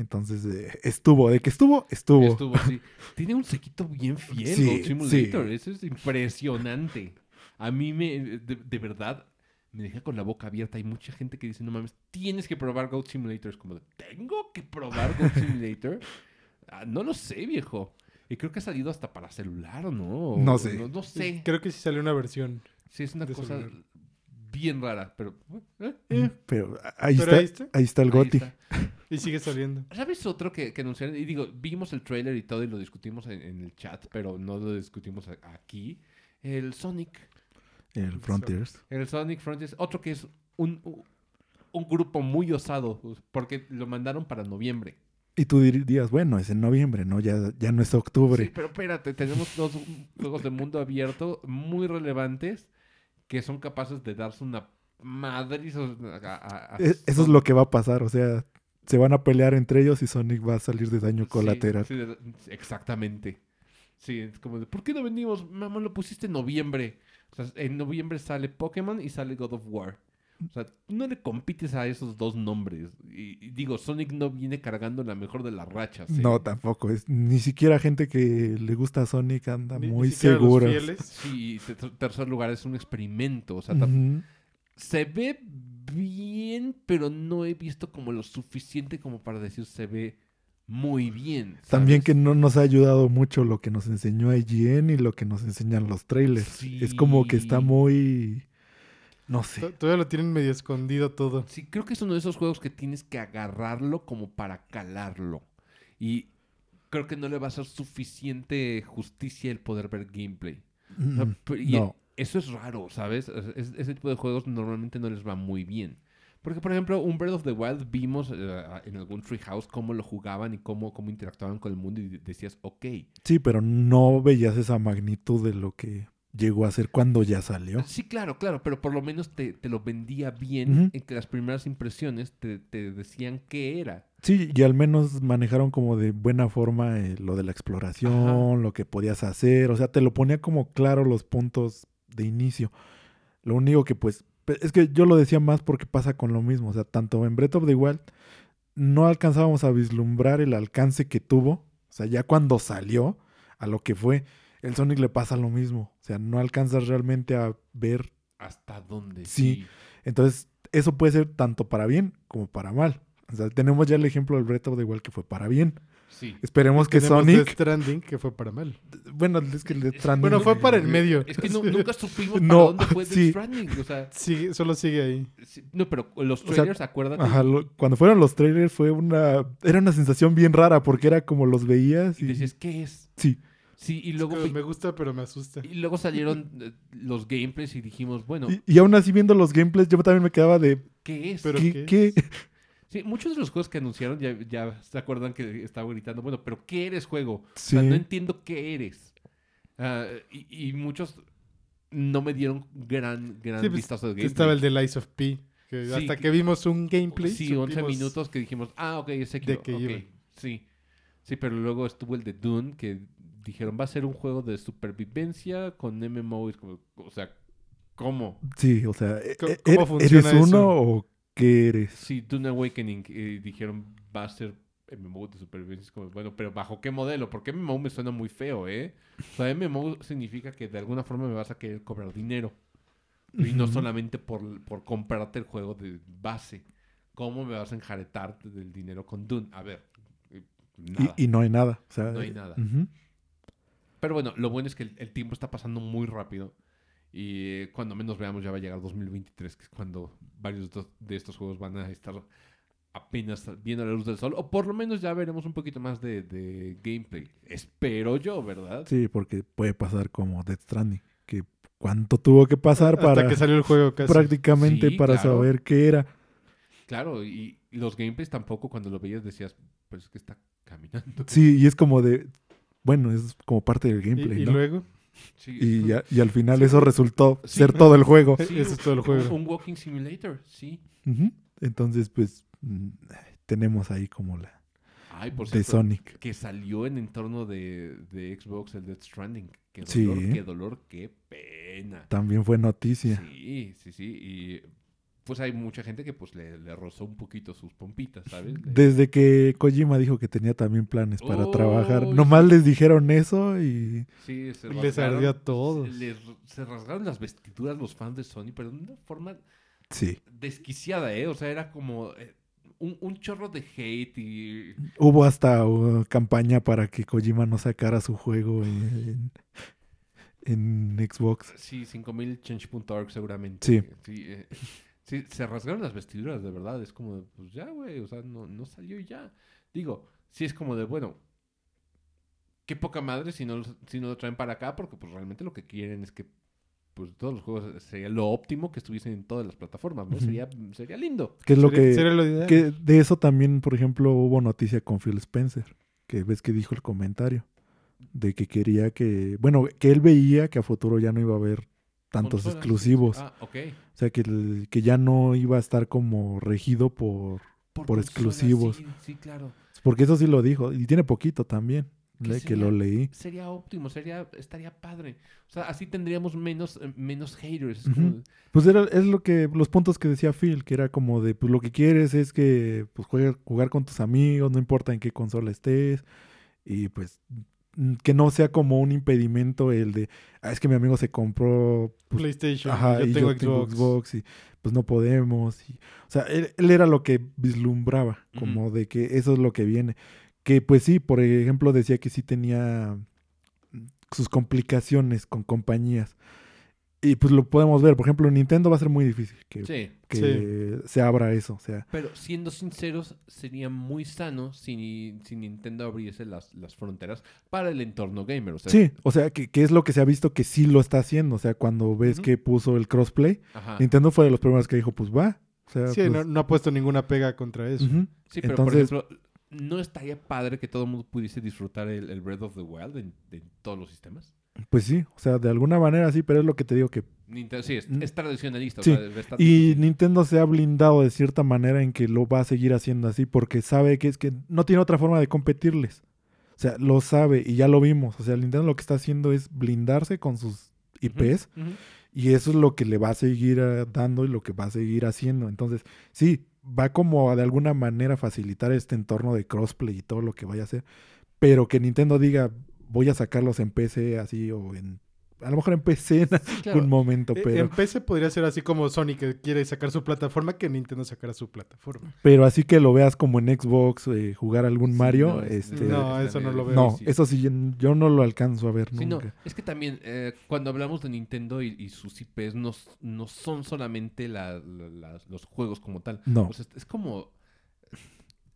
Entonces eh, estuvo, de que estuvo, estuvo. Estuvo así. [laughs] Tiene un sequito bien fiel, Sí, Goat Simulator. sí. Eso es impresionante. A mí me, de, de verdad, me deja con la boca abierta. Hay mucha gente que dice, no mames, tienes que probar Goat Simulator. Es como, ¿tengo que probar Goat [laughs] Simulator? Ah, no lo sé, viejo. Y creo que ha salido hasta para celular, ¿o ¿no? No sé. No, no sé. Creo que sí salió una versión. Sí, es una cosa celular. bien rara, pero... eh, Mm, Pero ahí, Pero está, ahí está. ahí está el ahí Goti. está. Y sigue saliendo. ¿Sabes otro que, que anunciaron? Y digo, vimos el trailer y todo y lo discutimos en, en el chat, pero no lo discutimos a- aquí. El Sonic. El Frontiers. El Sonic Frontiers. Otro que es un, un- grupo muy osado, porque lo mandaron para noviembre. Y tú dirías, bueno, es en noviembre, ¿no? Ya, ya no es octubre. Sí, pero espérate, tenemos dos juegos de mundo abierto muy relevantes que son capaces de darse una madre. E- Eso es lo que va a pasar, o sea, se van a pelear entre ellos y Sonic va a salir de daño colateral. Sí, exactamente. Sí, es como de, ¿por qué no venimos? Mamá, lo pusiste en noviembre. O sea, en noviembre sale Pokémon y sale God of War. O sea, tú no le compites a esos dos nombres. Y, y digo, Sonic no viene cargando la mejor de las rachas. ¿eh? No, tampoco. Es, ni siquiera gente que le gusta a Sonic anda Ni- ni muy los segura. Sí, tercer lugar es un experimento. O sea, se ve bien, pero no he visto como lo suficiente como para decir se ve muy bien. También que no nos ha ayudado mucho lo que nos enseñó IGN y lo que nos enseñan los trailers. Es como que está muy... No sé. To- Todavía lo tienen medio escondido todo. Sí, creo que es uno de esos juegos que tienes que agarrarlo como para calarlo. Y creo que no le va a hacer suficiente justicia el poder ver gameplay. O sea, Mm, y no. Eso es raro, ¿sabes? Es- es- ese tipo de juegos normalmente no les va muy bien. Porque, por ejemplo, un Breath of the Wild vimos eh, en algún Treehouse cómo lo jugaban y cómo, cómo interactuaban con el mundo y decías, ok. Sí, pero no veías esa magnitud de lo que llegó a ser cuando ya salió. Sí, claro, claro, pero por lo menos te, te lo vendía bien en que las primeras impresiones te, te decían qué era. Sí, y al menos manejaron como de buena forma eh, lo de la exploración, lo que podías hacer, o sea, te lo ponía como claro los puntos de inicio. Lo único que pues, es que yo lo decía más porque pasa con lo mismo, o sea, tanto en Breath of the Wild no alcanzábamos a vislumbrar el alcance que tuvo, o sea, ya cuando salió a lo que fue, el Sonic le pasa lo mismo, o sea, no alcanzas realmente a ver ¿Hasta dónde? Sí. Entonces, eso puede ser tanto para bien como para mal. O sea, tenemos ya el ejemplo del Breath of the Wild que fue para bien. Sí. Esperemos que Tenemos Sonic... Death Stranding, que fue para mal. Bueno, es que el Death Stranding- Bueno, fue para el medio. Es que no- nunca supimos [laughs] No, para dónde fue Death sí. Stranding. O sea, Sigue, solo sigue ahí. sí, no, pero los O sea, trailers, acuérdate. Ajá, lo- cuando fueron los trailers fue una... Era una sensación bien rara porque era como los veías Y y... decías, ¿qué es? Sí, Sí, y luego, me gusta, pero me asusta. y luego salieron eh, los gameplays y dijimos, bueno, y, y aún así viendo los gameplays yo también me quedaba de... ¿qué es? Pero ¿Qué? ¿qué qué? Sí, muchos de los juegos que anunciaron ya, ya se acuerdan que estaba gritando, bueno, pero ¿qué eres juego? Sí. O sea, no entiendo qué eres. Ah, y, y muchos no me dieron gran, gran Sí, pues, vistazo de Que gameplay. Estaba el de Lies of P. Que Sí, hasta que- que vimos un gameplay. Sí, 11 supimos- minutos que dijimos, ah, ok, es Sekiro. de qué ok, iba. Sí. Sí, pero luego estuvo el de Dune, que dijeron, va a ser un juego de supervivencia con MMO. o sea, ¿cómo? Sí, o sea, e- ¿Cómo- e- ¿eres funciona uno eso? o qué eres? Sí, Dune Awakening, eh, dijeron, va a ser MMO de supervivencia. Como, bueno, pero ¿bajo qué modelo? Porque MMO me suena muy feo, ¿eh? O sea, MMO significa que de alguna forma me vas a querer cobrar dinero. Y no solamente por, por comprarte el juego de base. ¿Cómo me vas a enjaretar del dinero con Dune? A ver, eh, nada. Y, y no hay nada. O sea, No hay nada. ujú. Pero bueno, lo bueno es que el, el tiempo está pasando muy rápido. Y cuando menos veamos ya va a llegar 2023, que es cuando varios de estos, juegos van a estar apenas viendo la luz del sol. O por lo menos ya veremos un poquito más de, de gameplay. Espero yo, ¿verdad? Sí, porque puede pasar como Death Stranding. Que cuánto tuvo que pasar Hasta para que salió el juego casi. prácticamente Sí, para claro. saber qué era. Claro, y los gameplays tampoco cuando lo veías decías, pues es que está caminando. Sí, y es como de, bueno, es como parte del Y, gameplay, y ¿no? luego, Sí, Y, es- ya- y al final Sí. eso resultó Sí. ser todo el juego. sí, Ese es todo el un- juego. Un, walking simulator, sí. Entonces, pues, mm, tenemos ahí como la Ay, por de cierto, Sonic. que salió en entorno de, de Xbox el Death Stranding. Qué Sí. dolor, qué dolor, qué pena. También fue noticia. Sí, sí, sí. Y pues hay mucha gente que pues le, le rozó un poquito sus pompitas, ¿sabes? Desde que Kojima dijo que tenía también planes para Uy, trabajar, nomás les dijeron eso y sí, se les ardió a todos. Se, les- se rasgaron las vestiduras los fans de Sony, pero de una forma sí. desquiciada, ¿eh? O sea, era como eh, un, un chorro de hate y... Hubo hasta uh, campaña para que Kojima no sacara su juego en, en Xbox. Sí, 5000 change.org seguramente. Sí. Sí, eh, sí, se rasgaron las vestiduras, de verdad. Es como, de, pues ya, güey, o sea, no, no salió y ya. Digo, sí es como de, bueno, qué poca madre si no, si no lo traen para acá, porque pues realmente lo que quieren es que pues todos los juegos sería lo óptimo que estuviesen en todas las plataformas, ¿no? Sería, sería lindo. Que es lo sería, que, sería lo ideal. que de eso también, por ejemplo, hubo noticia con Phil Spencer, que ves que dijo el comentario de que quería que, bueno, que él veía que a futuro ya no iba a haber tantos Consolas, exclusivos, Ah, ok. o sea, que, el- que ya no iba a estar como regido por, Por exclusivos. Sí, sí, claro. porque eso sí lo dijo, y tiene poquito también, ¿Qué le- que sería? lo leí. Sería óptimo, sería, estaría padre. O sea, así tendríamos menos, eh, menos haters. Pues era, es lo que, los puntos que decía Phil, que era como de, pues lo que quieres es que pues juegue- jugar con tus amigos, no importa en qué consola estés, y pues que no sea como un impedimento el de, ah, es que mi amigo se compró, pues, PlayStation, ajá, yo y tengo yo tengo Xbox. Xbox, y pues no podemos. y- o sea, él, él era lo que vislumbraba, como de que eso es lo que viene. Que pues sí, por ejemplo, decía que sí tenía mm, sus complicaciones con compañías. Y pues lo podemos ver, por ejemplo, Nintendo va a ser muy difícil que, Sí. que se abra eso. O sea, Pero siendo sinceros, sería muy sano si, si Nintendo abriese las, las fronteras para el entorno gamer. O sea, sí, o sea, que, que es lo que se ha visto que sí lo está haciendo. O sea, cuando ves que puso el crossplay, Ajá. Nintendo fue de los primeros que dijo, pues va. O sea, Sí, pues, no, no ha puesto ninguna pega contra eso. Sí, pero por Entonces- ejemplo, ¿no estaría padre que todo el mundo pudiese disfrutar el, el Breath of the Wild en, en todos los sistemas? Pues sí, o sea, de alguna manera sí, pero es lo que te digo que... Nintendo, sí, es, Mm. es tradicionalista. o Y Nintendo se ha blindado de cierta manera en que lo va a seguir haciendo así porque sabe que es que no tiene otra forma de competirles. O sea, lo sabe y ya lo vimos. O sea, Nintendo lo que está haciendo es blindarse con sus IPs y eso es lo que le va a seguir eh, dando y lo que va a seguir haciendo. Entonces, sí, va como a de alguna manera facilitar este entorno de crossplay y todo lo que vaya a hacer, pero que Nintendo diga, voy a sacarlos en PC así o en a lo mejor en PC en Sí, claro. un momento, Eh, pero, En PC podría ser así como Sony que quiere sacar su plataforma, que Nintendo sacara su plataforma. pero así que lo veas como en Xbox, eh, jugar algún Sí, Mario, no, es- este, No, es eso no lo veo. no, eso sí, yo- no lo alcanzo a ver Sí, no, nunca. es que también eh, cuando hablamos de Nintendo y, y sus IPs no, no son solamente la- la- las- los juegos como tal. No. O sea, es como...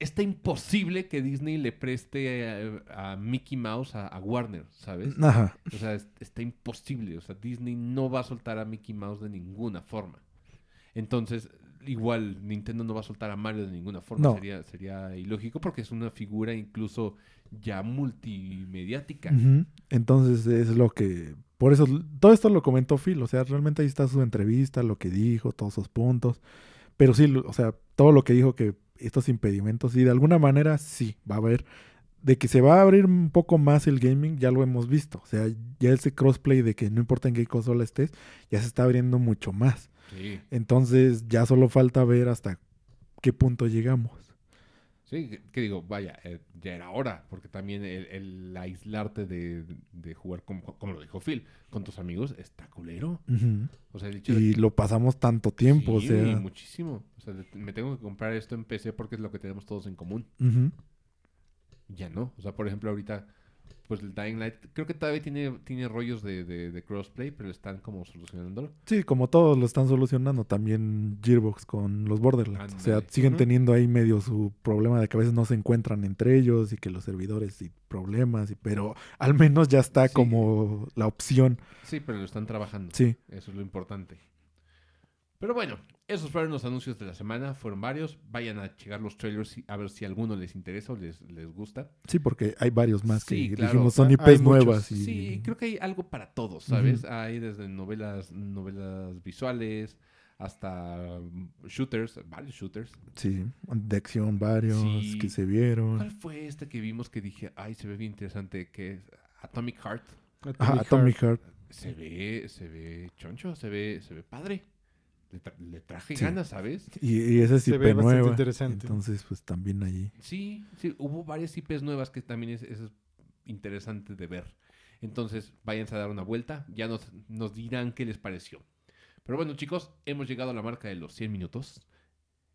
Está imposible que Disney le preste a, Mickey Mouse a, a Warner, ¿sabes? Ajá. O sea, es- está imposible. O sea, Disney no va a soltar a Mickey Mouse de ninguna forma. Entonces, igual, Nintendo no va a soltar a Mario de ninguna forma. No. Sería, sería ilógico porque es una figura incluso ya multimediática. Entonces es lo que... Por eso, todo esto lo comentó Phil, o sea, realmente ahí está su entrevista, lo que dijo, todos sus puntos. Pero sí, o sea, todo lo que dijo que estos impedimentos, y de alguna manera sí, va a haber... De que se va a abrir un poco más el gaming, ya lo hemos visto. O sea, ya ese crossplay de que no importa en qué consola estés, ya se está abriendo mucho más. Sí. Entonces ya solo falta ver hasta qué punto llegamos. Sí, que, digo, vaya, eh, ya era hora, porque también el, el aislarte de, de jugar, como, como lo dijo Phil, con tus amigos está culero. O sea, el hecho de Y que- lo pasamos tanto tiempo, Sí, o sea... muchísimo. O sea, me tengo que comprar esto en PC porque es lo que tenemos todos en común. Ya no. O sea, por ejemplo, ahorita, pues el Dying Light, creo que todavía tiene, tiene rollos de, de, de crossplay, pero están como solucionándolo. Sí, como todos lo están solucionando, también Gearbox con los Borderlands. O sea, siguen teniendo ahí medio su problema de que a veces no se encuentran entre ellos y que los servidores y problemas, y, pero al menos ya está Sí. como la opción. Sí, pero lo están trabajando. Sí, Eso es lo importante. Pero bueno, esos fueron los anuncios de la semana. Fueron varios. Vayan a checar los trailers y a ver si alguno les interesa o les, les gusta. sí, porque hay varios más Sí, que claro. dijimos son IPs nuevas. Y... Sí, creo que hay algo para todos, ¿sabes? Hay desde novelas, novelas visuales hasta mm, shooters, varios shooters. Sí, de acción varios Sí. que se vieron. ¿Cuál fue este que vimos que dije, ay, se ve bien interesante, que es Atomic Heart? Ajá, Atomic Heart. Se ve, se ve choncho, se ve, se ve padre. Le, tra- le traje Sí. ganas, ¿sabes? Y, y esa es Se IP ve bastante nueva. interesante. Entonces, pues también ahí. Sí, sí, hubo varias IPs nuevas que también es, es interesante de ver. Entonces, váyanse a dar una vuelta, ya nos, nos dirán qué les pareció. Pero bueno, chicos, hemos llegado a la marca de los 100 minutos.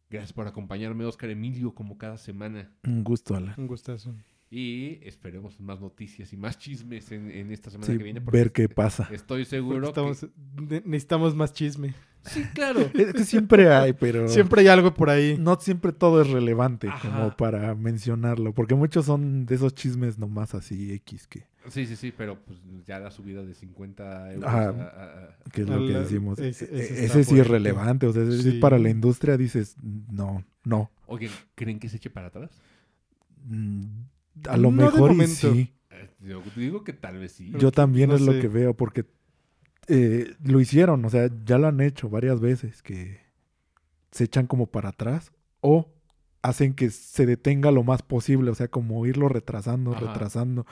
Gracias por acompañarme, Oscar Emilio, como cada semana. Un gusto, Alan. Un gustazo. Y esperemos más noticias y más chismes en, en esta semana Sí, que viene. ver qué pasa. Estoy seguro estamos- que... ne- necesitamos más chisme. Sí, claro. [laughs] Es que siempre hay, pero... Siempre hay algo por ahí. no siempre todo es relevante Ajá. como para mencionarlo, porque muchos son de esos chismes nomás así X que, Sí, sí, sí, pero pues ya la subida de 50 euros Ajá. a- a- a- que es lo que decimos. ese- E- ese ese está sí es fuerte. relevante, o sea, ese sí Sí. para la industria dices, no, no. Oigan, ¿creen que se eche para atrás? Mm, A lo No mejor y sí. Eh, Yo digo que tal vez sí. Yo también no es lo que veo, porque eh, lo hicieron, o sea, ya lo han hecho varias veces, que se echan como para atrás o hacen que se detenga lo más posible, o sea, como irlo retrasando, Ajá. retrasando,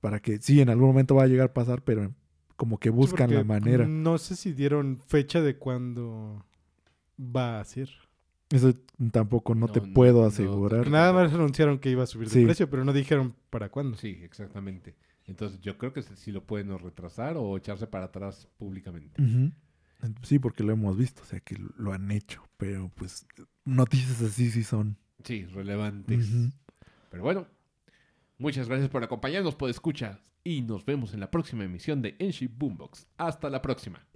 para que sí, en algún momento va a llegar a pasar, pero como que buscan Sí, la manera. No sé si dieron fecha de cuándo va a ser. Eso tampoco no, te No, puedo no, asegurar. Nada más anunciaron que iba a subir Sí. de precio, pero no dijeron para cuándo. Sí, exactamente. Entonces yo creo que sí lo pueden o retrasar o echarse para atrás públicamente. Sí, porque lo hemos visto, o sea, que lo han hecho, pero pues noticias así sí son. Sí, relevantes. Pero bueno, muchas gracias por acompañarnos, por escuchar. Y nos vemos en la próxima emisión de Enshi Boombox. Hasta la próxima.